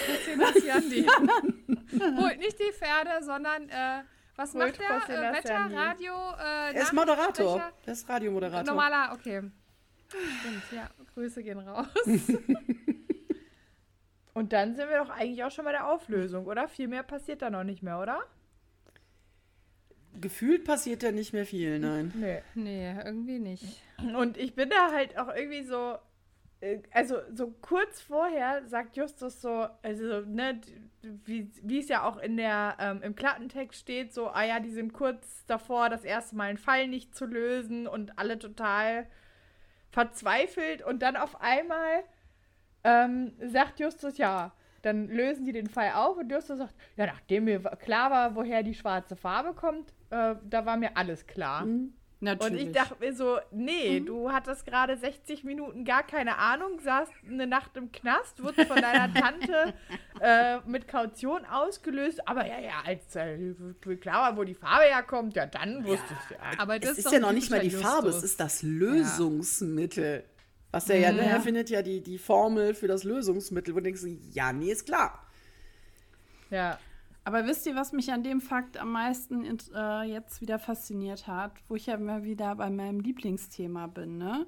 nicht die Pferde, sondern äh, was macht der? Äh, Wetter. Radio, äh, er ist Moderator. Er ist Radiomoderator. Normaler, okay. Stimmt, ja. Grüße gehen raus. Und dann sind wir doch eigentlich auch schon bei der Auflösung, oder? Viel mehr passiert da noch nicht mehr, oder? Gefühlt passiert da nicht mehr viel, nein. Nee. Nee, irgendwie nicht. Und ich bin da halt auch irgendwie so, also so kurz vorher sagt Justus so, also ne, wie wie es ja auch in der ähm, im Klappentext steht, so, ah ja, die sind kurz davor, das erste Mal einen Fall nicht zu lösen und alle total verzweifelt. Und dann auf einmal ähm, sagt Justus, ja, dann lösen die den Fall auf. Und Justus sagt, ja, nachdem mir klar war, woher die schwarze Farbe kommt, äh, da war mir alles klar. Und Natürlich. ich dachte mir so, nee, du hattest gerade 60 Minuten gar keine Ahnung, saßt eine Nacht im Knast, wurdest von deiner Tante äh, mit Kaution ausgelöst, aber ja, ja, als äh, klar war, wo die Farbe herkommt, ja, dann wusstest du ja. Aber das es ist doch ja noch nicht mal die typischer Farbe, es Justus. ist das Lösungsmittel. Was der ja, ne, er findet ja die, die Formel für das Lösungsmittel, wo du denkst, ja, nee, ist klar. Ja. Aber wisst ihr, was mich an dem Fakt am meisten äh, jetzt wieder fasziniert hat, wo ich ja immer wieder bei meinem Lieblingsthema bin, ne?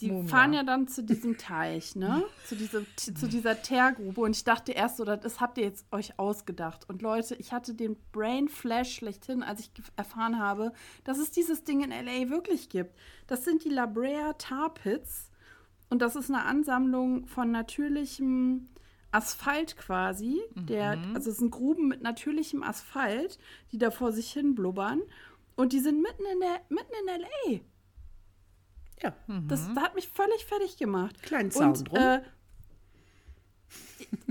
die Mumie. fahren ja dann zu diesem Teich, ne? zu, diese, zu dieser Teergrube. Und ich dachte erst so, das habt ihr jetzt euch ausgedacht. Und Leute, ich hatte den Brain Flash schlechthin, als ich erfahren habe, dass es dieses Ding in L.A. wirklich gibt. Das sind die La Brea Tar Pits. Und das ist eine Ansammlung von natürlichem Asphalt quasi. Der, also es sind Gruben mit natürlichem Asphalt, die da vor sich hin blubbern. Und die sind mitten in der, mitten in L.A. Ja, Das, das hat mich völlig fertig gemacht. Kleinen Zaun und, drum. Äh,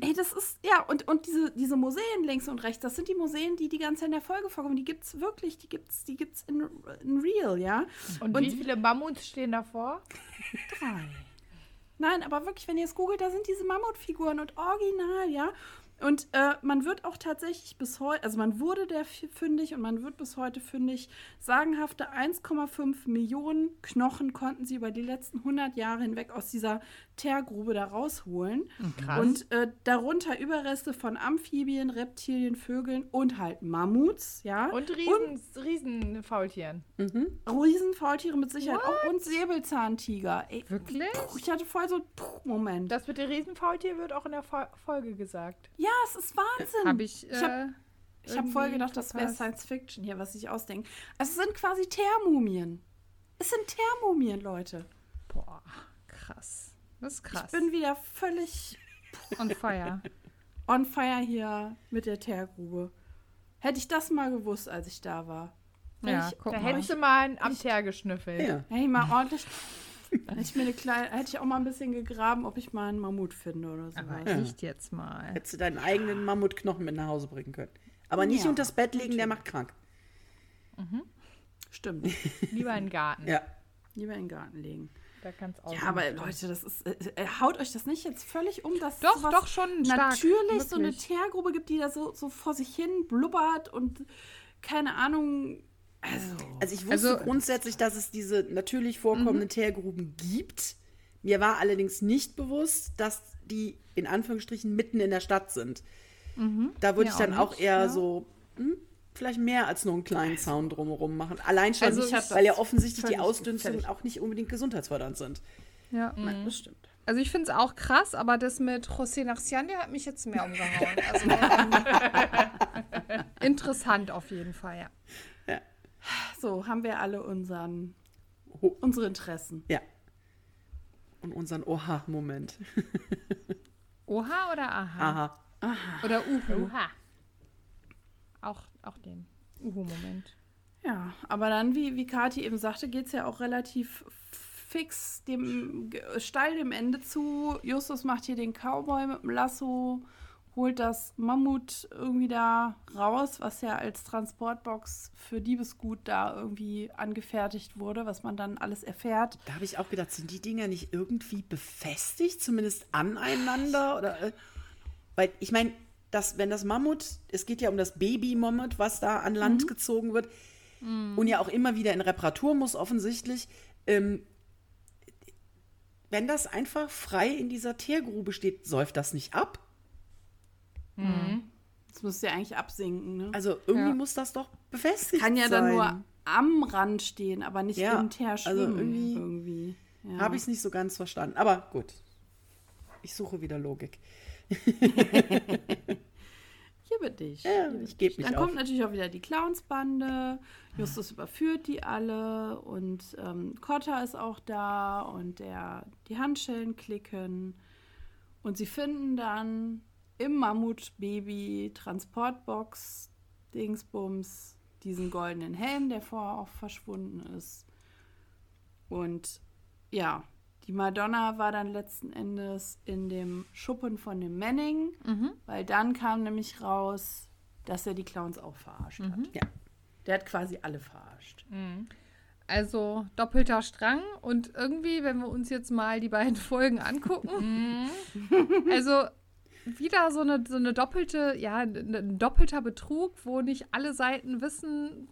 ey, das ist, ja, und, und diese, diese Museen links und rechts, das sind die Museen, die die ganze Zeit in der Folge vorkommen. Die gibt's wirklich, die gibt's, die gibt's in, in real, ja. Und, Und- wie viele Mammuts stehen davor? Drei. Nein, aber wirklich, wenn ihr es googelt, da sind diese Mammutfiguren und original, ja. Und äh, man wird auch tatsächlich bis heute, also man wurde der fündig und man wird bis heute fündig. Sagenhafte 1,5 Millionen Knochen konnten sie über die letzten 100 Jahre hinweg aus dieser Teergrube da rausholen. Krass. Und äh, darunter Überreste von Amphibien, Reptilien, Vögeln und halt Mammuts, ja. Und Riesen, Riesenfaultieren. Riesenfaultiere mit Sicherheit auch und Säbelzahntiger. Ey, Wirklich? puh, ich hatte voll so einen Puh-Moment. Das mit dem Riesenfaultier wird auch in der Fol Folge gesagt. Ja, es ist Wahnsinn. Habe ich. Ich hab- äh, Ich habe voll gedacht, das wäre. Science Fiction hier, was ich ausdenke. Also es sind quasi Teermumien. Es sind Teermumien, Leute. Boah, krass. Das ist krass. Ich bin wieder völlig on fire. on fire hier mit der Teergrube. Hätte ich das mal gewusst, als ich da war. Ja, ich- guck Da mal. hättest du mal einen am Teer geschnüffelt. ja. Hätte ich mal ordentlich. hätte ich mir eine kleine, hätte ich auch mal ein bisschen gegraben, ob ich mal einen Mammut finde oder so. Aber echt jetzt mal. Hättest du deinen eigenen Mammutknochen mit nach Hause bringen können. Aber nicht Ja, unters Bett legen, der macht krank. Stimmt. Lieber in den Garten. Ja. Lieber in den Garten legen. Da kannst auch. Ja, aber Leute, das ist. Äh, äh, haut euch das nicht jetzt völlig um, dass Doch, sowas doch, schon stark. natürlich so eine. Teergrube gibt, die da so, so vor sich hin blubbert und keine Ahnung. Also. Also ich wusste Also- grundsätzlich, dass es diese natürlich vorkommenden Teergruben gibt. Mir war allerdings nicht bewusst, dass die in Anführungsstrichen mitten in der Stadt sind. Da würde ich dann auch auch, nicht, eher ja. so hm, vielleicht mehr als nur einen kleinen Zaun drumherum machen. Allein schon, Also nicht, weil ja offensichtlich die Ausdünstungen auch nicht unbedingt gesundheitsfördernd sind. Ja. Nein, das stimmt. Also ich finde es auch krass, aber das mit José Narcian, der hat mich jetzt mehr umgehauen. Also ähm, interessant auf jeden Fall, ja. So, haben wir alle unseren, Ho- unsere Interessen. Ja. Und unseren Oha-Moment. Oha oder Aha? Aha. Oder Uhu? Oha. Auch, auch den Uhu-Moment. Ja, aber dann, wie, wie Kathi eben sagte, geht es ja auch relativ fix dem steil dem Ende zu. Justus macht hier den Cowboy mit dem Lasso, holt das Mammut irgendwie da raus, was ja als Transportbox für Diebesgut da irgendwie angefertigt wurde, was man dann alles erfährt. Da habe ich auch gedacht, sind die Dinger nicht irgendwie befestigt, zumindest aneinander? Oder, äh, weil ich meine, das, wenn das Mammut, es geht ja um das Baby-Mammut, was da an Land gezogen wird und ja auch immer wieder in Reparatur muss, offensichtlich. Ähm, wenn das einfach frei in dieser Teergrube steht, säuft das nicht ab? Das müsste ja eigentlich absinken, ne? Also irgendwie Ja. muss das doch befestigt Kann ja sein. dann nur am Rand stehen, aber nicht Ja, im Teer also schwimmen. irgendwie- irgendwie. Ja. Habe ich es nicht so ganz verstanden. Aber gut. Ich suche wieder Logik. Hier bin ich. Ja, hier bin ich geb mich Dann auf. kommt natürlich auch wieder die Clownsbande. Justus überführt die alle und ähm, Cotta ist auch da und der, die Handschellen klicken. Und sie finden dann im Mammutbaby Transportbox Dingsbums diesen goldenen Helm, der vorher auch verschwunden ist. Und ja, die Madonna war dann letzten Endes in dem Schuppen von dem Manning, weil dann kam nämlich raus, dass er die Clowns auch verarscht hat. Ja. Der hat quasi alle verarscht. Also doppelter Strang und irgendwie, wenn wir uns jetzt mal die beiden Folgen angucken, also wieder so eine, so eine doppelte, ja, ein doppelter Betrug, wo nicht alle Seiten wissen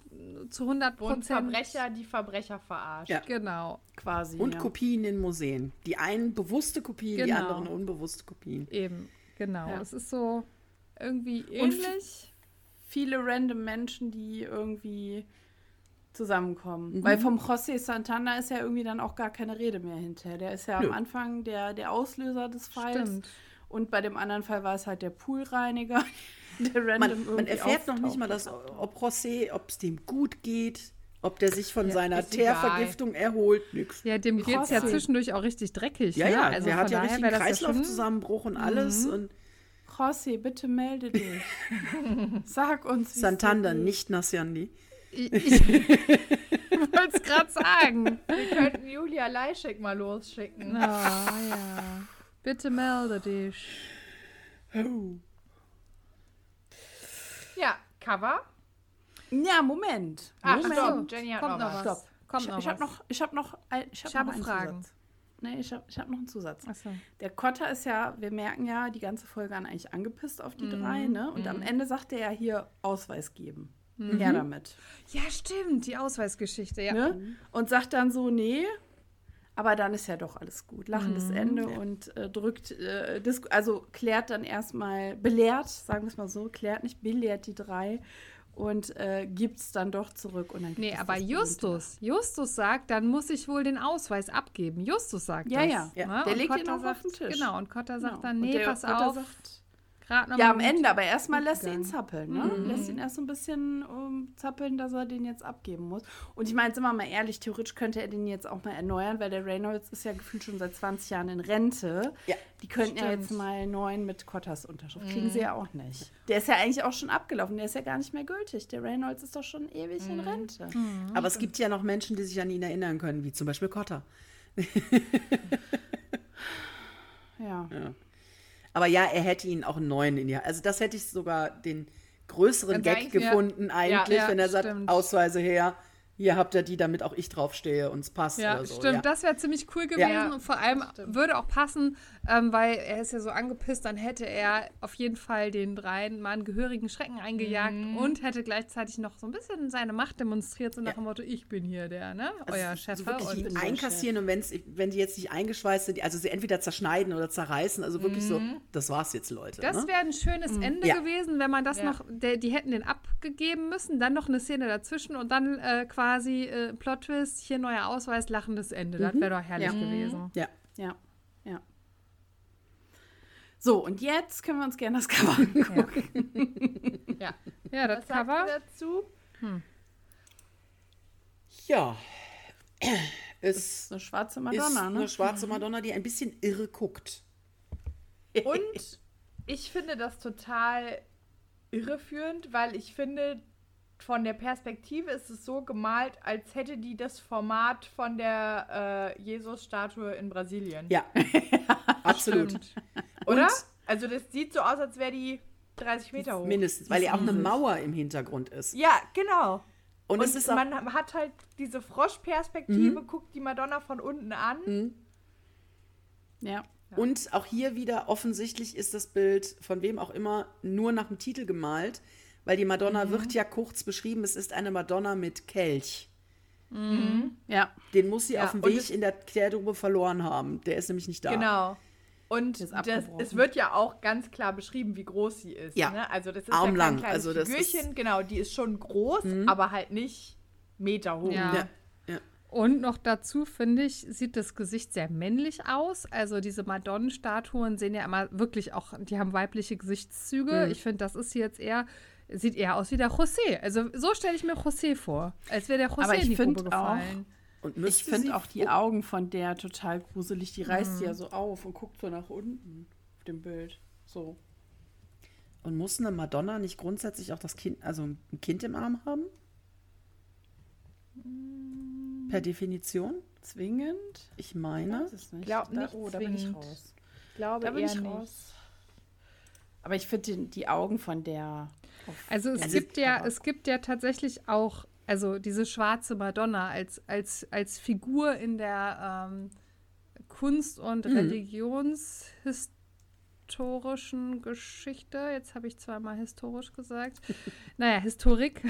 zu 100 Wo ein Prozent. Verbrecher die Verbrecher verarscht. Ja. Genau, Quasi. Und ja. Kopien in Museen. Die einen bewusste Kopien, die Genau. anderen unbewusste Kopien. eben, genau. Ja. Es ist so irgendwie Und ähnlich. Viele random Menschen, die irgendwie zusammenkommen. Weil vom José Santana ist ja irgendwie dann auch gar keine Rede mehr hinterher. Der ist ja Nö. am Anfang der, der Auslöser des Falls. Stimmt. Und bei dem anderen Fall war es halt der Poolreiniger, der random Man, man erfährt noch nicht mal, dass, ob José, ob es dem gut geht, ob der sich von seiner ist egal. Teervergiftung erholt. Nix. Ja, dem geht es ja zwischendurch auch richtig dreckig. Ja, ne? ja, also der hat ja richtig ja Kreislaufzusammenbruch und alles. Mhm. Und José, bitte melde dich. Sag uns, Santander, nicht Nasyandi. Ich, ich wollte es gerade sagen. Wir könnten Julia Leischek mal losschicken. Oh, ja. Bitte melde dich. Ja, Cover. Ja, Moment. Ach, Moment. stopp. Jenny hat Kommt noch noch was. Stopp. Kommt ich noch ich habe noch, ich hab noch, ein, ich hab Ich habe noch einen Fragen. Zusatz. Nee, ich habe ich hab noch einen Zusatz. Achso. Der Kotter ist ja, wir merken ja, die ganze Folge an eigentlich angepisst auf die Mhm. drei, ne? Und am Ende sagt er ja hier Ausweis geben. Mhm. Her damit. Ja, stimmt, die Ausweisgeschichte, ja. Ne? Und sagt dann so, nee, aber dann ist ja doch alles gut. Lachendes Mhm. Ende und äh, drückt, äh, also klärt dann erstmal, belehrt, sagen wir es mal so, klärt nicht, belehrt die drei und äh, gibt es dann doch zurück. Und dann Nee, aber das berühmte Justus, Justus sagt, dann muss ich wohl den Ausweis abgeben. Justus sagt Ja, das. ja. Ja. ne? Der Und legt ihn Kotter auch auf sagt, den Tisch. Genau, und Kotter sagt Genau. dann, nee, pass Kotter auf, sagt- gerade noch Ja, am. Ende, aber erstmal lässt er ihn zappeln, ne? Mhm. Lässt ihn erst so ein bisschen um, zappeln, dass er den jetzt abgeben muss. Und ich meine, sind wir mal ehrlich, theoretisch könnte er den jetzt auch mal erneuern, weil der Reynolds ist ja gefühlt schon seit 20 Jahren in Rente. Ja. Die könnten ja Stimmt. jetzt mal einen neuen mit Kottas Unterschrift. Kriegen sie ja auch nicht. Der ist ja eigentlich auch schon abgelaufen, der ist ja gar nicht mehr gültig. Der Reynolds ist doch schon ewig in Rente. Aber es gibt ja noch Menschen, die sich an ihn erinnern können, wie zum Beispiel Cotta. Ja. Aber ja, er hätte ihn auch einen neuen in die Hand. Also das hätte ich sogar den größeren Gag ja. gefunden eigentlich, Ja, wenn er sagt, stimmt. Ausweise her, hier habt ihr die, damit auch ich draufstehe und es passt Ja, oder so. stimmt. ja. Das wäre ziemlich cool gewesen Ja. und vor allem stimmt. würde auch passen, ähm, weil er ist ja so angepisst, dann hätte er auf jeden Fall den dreien mal einen gehörigen Schrecken eingejagt Mhm. und hätte gleichzeitig noch so ein bisschen seine Macht demonstriert, so nach dem Motto, ich bin hier der, ne, Also euer so Chef. wirklich und einkassieren und wenn's, wenn die jetzt nicht eingeschweißt sind, also sie entweder zerschneiden oder zerreißen, also wirklich so, das war's jetzt, Leute. Das ne? wäre ein schönes Ende Ja. gewesen, wenn man das Ja. noch, der, die hätten den abgegeben müssen, dann noch eine Szene dazwischen und dann äh, quasi äh, Plot-Twist, hier neuer Ausweis, lachendes Ende. Das wäre doch herrlich Ja. gewesen. Ja. Ja, ja. So, und jetzt können wir uns gerne das Cover angucken. Ja. Ja, das Was sagt Cover. ihr dazu? Ja. Das Es ist eine schwarze ist Madonna, eine ne? schwarze Madonna, die ein bisschen irre guckt. Und ich finde das total irreführend, weil ich finde, von der Perspektive ist es so gemalt, als hätte die das Format von der äh, Jesus-Statue in Brasilien. Ja, absolut. Stimmt. Oder? Und Also das sieht so aus, als wäre die 30 Meter hoch. mindestens, weil ja auch eine Mauer im Hintergrund ist. Ja, genau. Und, Und es ist auch, Mhm. man hat halt diese Froschperspektive, guckt die Madonna von unten an. Ja. Und auch hier wieder offensichtlich ist das Bild von wem auch immer nur nach dem Titel gemalt, weil die Madonna Mhm. wird ja kurz beschrieben, es ist eine Madonna mit Kelch. Ja. Den muss sie Ja, auf dem Weg in der Klärgrube verloren haben. Der ist nämlich nicht da. Genau. Und das, es wird ja auch ganz klar beschrieben, wie groß sie ist. Ja. Ne? Also das ist Armlang. ja kein kleines Also das Figürchen. ist- Mhm. Genau, die ist schon groß, aber halt nicht Meter hoch. Ja. Ja. Ja. Und noch dazu, finde ich, sieht das Gesicht sehr männlich aus. Also diese Madonnenstatuen sehen ja immer wirklich auch, die haben weibliche Gesichtszüge. Mhm. Ich finde, das ist jetzt eher, sieht eher aus wie der José. Also so stelle ich mir José vor. Als wäre der José Aber ich in die Grube auch- gefallen. Und Ich finde auch die Augen von der total gruselig. Die reißt Mhm. die ja so auf und guckt so nach unten auf dem Bild. So. Und muss eine Madonna nicht grundsätzlich auch das Kind, also ein Kind im Arm haben? Per Definition? Zwingend? Ich meine. Weiß es nicht. Glaub da, nicht oh, da bin ich raus. Ich glaube Da bin eher ich nicht. raus. Aber ich finde die Augen von der. Also es gibt ja, es gibt ja tatsächlich auch, also diese schwarze Madonna als, als, als Figur in der ähm, Kunst- und religionshistorischen Geschichte. Jetzt habe ich zweimal historisch gesagt. naja, Historik.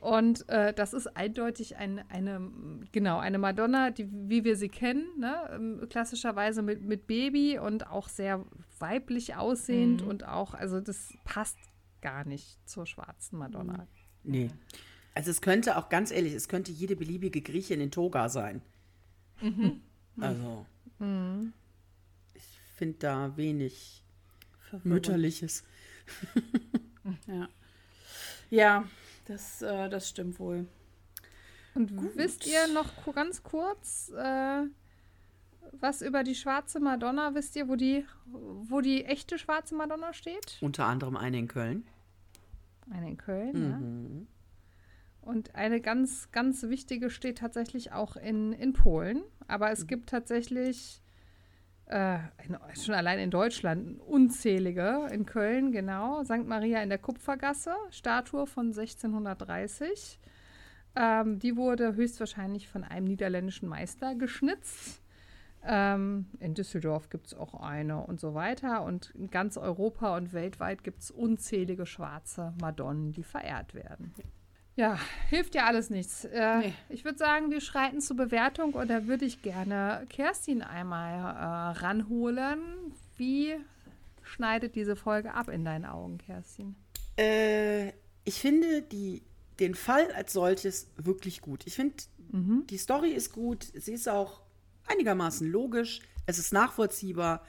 Und äh, das ist eindeutig ein, eine, genau, eine Madonna, die, wie wir sie kennen, ne? ähm, klassischerweise mit, mit Baby und auch sehr weiblich aussehend und auch, also das passt gar nicht zur schwarzen Madonna. Nee. Also es könnte auch ganz ehrlich, es könnte jede beliebige Griechin in Toga sein. Also ich finde da wenig Mütterliches. Ja, ja das, äh, das stimmt wohl. Und wisst ihr noch ganz kurz, äh, was über die schwarze Madonna, wisst ihr, wo die, wo die echte schwarze Madonna steht? Unter anderem eine in Köln. Eine in Köln, ja. Und eine ganz, ganz wichtige steht tatsächlich auch in, in Polen. Aber es gibt tatsächlich äh, in, schon allein in Deutschland unzählige. In Köln, genau. St. Maria in der Kupfergasse, Statue von 1630. Ähm, die wurde höchstwahrscheinlich von einem niederländischen Meister geschnitzt. Ähm, in Düsseldorf gibt es auch eine und so weiter. Und in ganz Europa und weltweit gibt es unzählige schwarze Madonnen, die verehrt werden. Ja, hilft ja alles nichts. Äh, Nee. Ich würde sagen, wir schreiten zur Bewertung und da würde ich gerne Kerstin einmal äh, ranholen. Wie schneidet diese Folge ab in deinen Augen, Kerstin? Äh, ich finde die, den Fall als solches wirklich gut. Ich finde, die Story ist gut. Sie ist auch einigermaßen logisch. Es ist nachvollziehbar.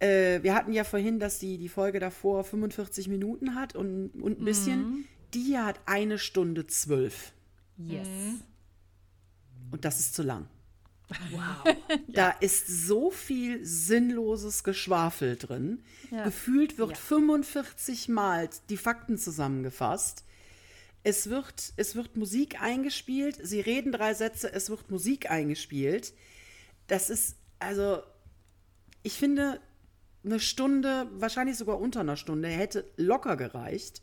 Äh, wir hatten ja vorhin, dass die, die Folge davor 45 Minuten hat und, und ein bisschen. Die hier hat eine Stunde zwölf. Yes. Und das ist zu lang. Wow. Da ist so viel sinnloses Geschwafel drin. Ja. Gefühlt wird 45 Mal die Fakten zusammengefasst. Es wird, es wird Musik eingespielt. Sie reden drei Sätze, es wird Musik eingespielt. Das ist, also, ich finde, eine Stunde, wahrscheinlich sogar unter einer Stunde, hätte locker gereicht.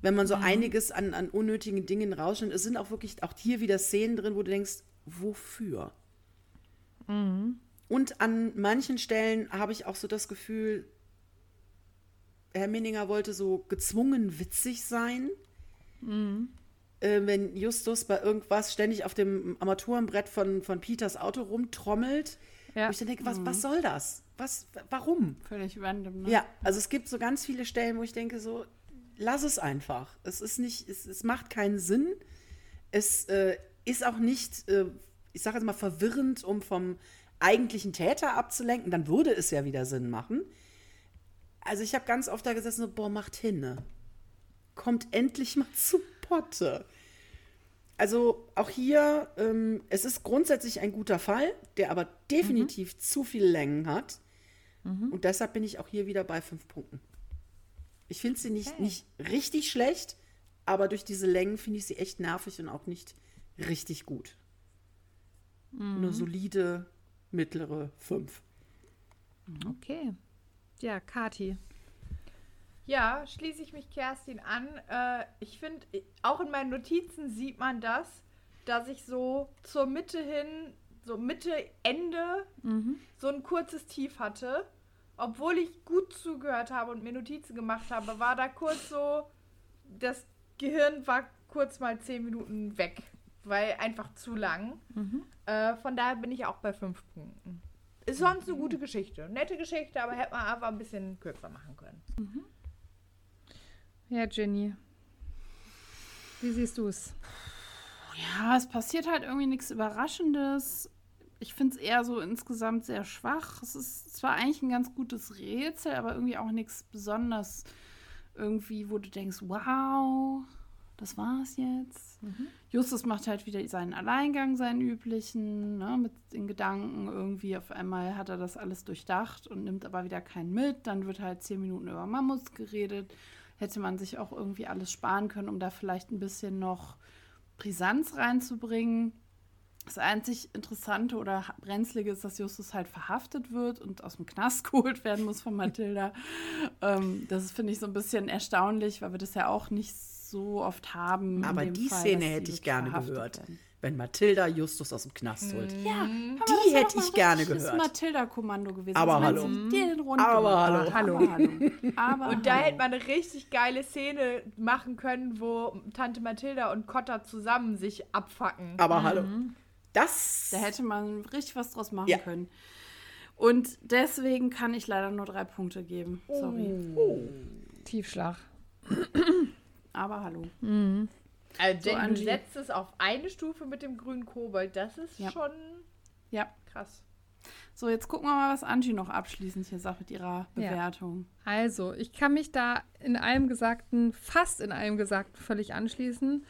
Wenn man so einiges an, an unnötigen Dingen rausschnimmt. Es sind auch wirklich auch hier wieder Szenen drin, wo du denkst, wofür? Und an manchen Stellen habe ich auch so das Gefühl, Herr Minninger wollte so gezwungen witzig sein. Äh, wenn Justus bei irgendwas ständig auf dem Armaturenbrett von, von Peters Auto rumtrommelt. Ja. Wo ich dann denke, was, was soll das? Was, warum? Völlig random, ne? Ja, also es gibt so ganz viele Stellen, wo ich denke, so, lass es einfach. Es ist nicht, es, es macht keinen Sinn. Es äh, ist auch nicht, äh, ich sage jetzt mal, verwirrend, um vom eigentlichen Täter abzulenken. Dann würde es ja wieder Sinn machen. Also ich habe ganz oft da gesessen, so, boah, macht hin. ne? Kommt endlich mal zu Potte. Also auch hier, ähm, es ist grundsätzlich ein guter Fall, der aber definitiv zu viele Längen hat. Und deshalb bin ich auch hier wieder bei fünf Punkten. Ich finde sie nicht, nicht richtig schlecht, aber durch diese Längen finde ich sie echt nervig und auch nicht richtig gut. Eine solide mittlere fünf. Okay. Ja, Kati. Ja, schließe ich mich Kerstin an. Äh, ich finde, auch in meinen Notizen sieht man das, dass ich so zur Mitte hin, so Mitte, Ende, so ein kurzes Tief hatte. Obwohl ich gut zugehört habe und mir Notizen gemacht habe, war da kurz so, das Gehirn war kurz mal zehn Minuten weg, weil einfach zu lang. Äh, von daher bin ich auch bei fünf Punkten. Ist sonst eine gute Geschichte. Nette Geschichte, aber hätte man einfach ein bisschen kürzer machen können. Ja, Jenny. Wie siehst du es? Ja, es passiert halt irgendwie nichts Überraschendes. Ich finde es eher so insgesamt sehr schwach. Es ist zwar eigentlich ein ganz gutes Rätsel, aber irgendwie auch nichts besonders irgendwie, wo du denkst, wow, das war's jetzt. Justus macht halt wieder seinen Alleingang, seinen üblichen, ne, mit den Gedanken. Irgendwie auf einmal hat er das alles durchdacht und nimmt aber wieder keinen mit. Dann wird halt zehn Minuten über Mammuts geredet. Hätte man sich auch irgendwie alles sparen können, um da vielleicht ein bisschen noch Brisanz reinzubringen. Das einzig Interessante oder Brenzlige ist, dass Justus halt verhaftet wird und aus dem Knast geholt werden muss von Mathilda. ähm, das finde ich so ein bisschen erstaunlich, weil wir das ja auch nicht so oft haben. Aber die Fall, Szene hätte ich gerne gehört. werden. Wenn Mathilda Justus aus dem Knast holt. Ja, Die das hätte ich gerne gehört. Mathilda-Kommando gewesen. Aber Also, hallo. sie dir den Rund Aber hallo. hallo. Aber Und da hallo. hätte man eine richtig geile Szene machen können, wo Tante Mathilda und Cotta zusammen sich abfacken. Aber hallo. Das. Da hätte man richtig was draus machen Ja. können. Und deswegen kann ich leider nur drei Punkte geben. Sorry. Tiefschlag. aber hallo. Also, So, denn du setzt es auf eine Stufe mit dem grünen Kobold. Das ist Ja. schon Ja. krass. So, jetzt gucken wir mal, was Angie noch abschließend hier sagt mit ihrer Ja. Bewertung. Also, ich kann mich da in allem Gesagten, fast in allem Gesagten völlig anschließen.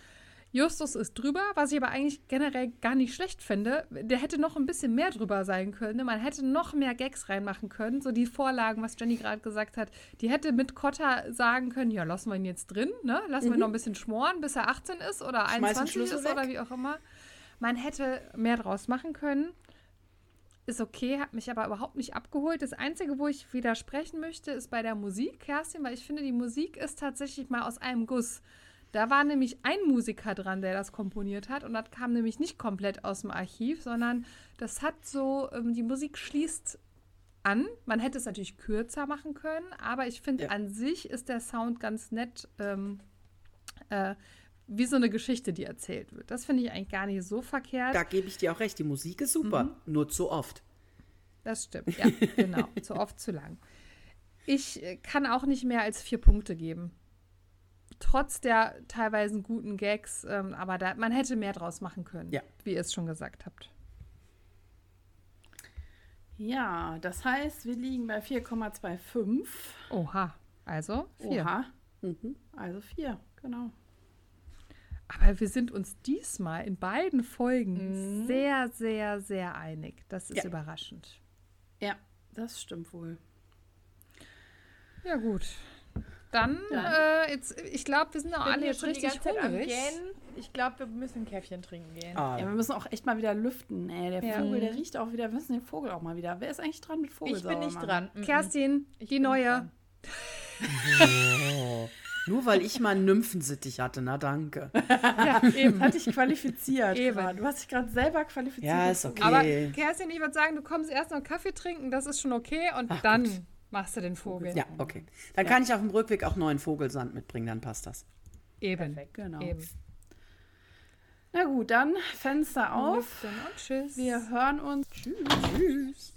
Justus ist drüber, was ich aber eigentlich generell gar nicht schlecht finde. Der hätte noch ein bisschen mehr drüber sein können. Man hätte noch mehr Gags reinmachen können. So die Vorlagen, was Jenny gerade gesagt hat, die hätte mit Cotta sagen können, ja, lassen wir ihn jetzt drin, ne? Lassen wir noch ein bisschen schmoren, bis er 18 ist oder Schmeiß den 21 Schlüssel ist weg. oder wie auch immer. Man hätte mehr draus machen können. Ist okay, hat mich aber überhaupt nicht abgeholt. Das Einzige, wo ich widersprechen möchte, ist bei der Musik, Kerstin, weil ich finde, die Musik ist tatsächlich mal aus einem Guss. Da war nämlich ein Musiker dran, der das komponiert hat und das kam nämlich nicht komplett aus dem Archiv, sondern das hat so, ähm, die Musik schließt an. Man hätte es natürlich kürzer machen können, aber ich finde, Ja. an sich ist der Sound ganz nett, ähm, äh, wie so eine Geschichte, die erzählt wird. Das finde ich eigentlich gar nicht so verkehrt. Da gebe ich dir auch recht, die Musik ist super, Mhm. nur zu oft. Das stimmt, ja, genau. zu oft, zu lang. Ich äh, kann auch nicht mehr als vier Punkte geben. Trotz der teilweise guten Gags, ähm, aber da, man hätte mehr draus machen können, Ja. wie ihr es schon gesagt habt. Ja, das heißt, wir liegen bei 4,25. Oha, also vier. Oha. Mhm. Also 4, genau. Aber wir sind uns diesmal in beiden Folgen sehr, sehr, sehr einig. Das ist Ja. überraschend. Ja, das stimmt wohl. Ja, gut. Dann, Dann. Äh, jetzt, ich glaube, wir sind auch alle jetzt richtig hungrig. Ich glaube, wir müssen ein Käffchen trinken gehen. Ah, Ja, wir müssen auch echt mal wieder lüften. Ey, der Ja. Vogel, der riecht auch wieder. Wir müssen den Vogel auch mal wieder. Wer ist eigentlich dran mit Vogel? ich bin nicht dran. Mhm. Kerstin, Ich die neue. Nur weil ich mal einen Nymphensittich hatte, na danke. Ja, eben. Hat dich qualifiziert. Eben. gerade. Du hast dich gerade selber qualifiziert. Ja, ist okay. Aber Kerstin, ich würde sagen, du kommst erst noch Kaffee trinken, das ist schon okay. Und dann machst du den Vogel. Ja, okay. Dann kann ich auf dem Rückweg auch neuen Vogelsand mitbringen, dann passt das. Eben. Perfekt. Genau. Eben. Na gut, dann Fenster auf. Und tschüss. Wir hören uns. Tschüss. Tschüss.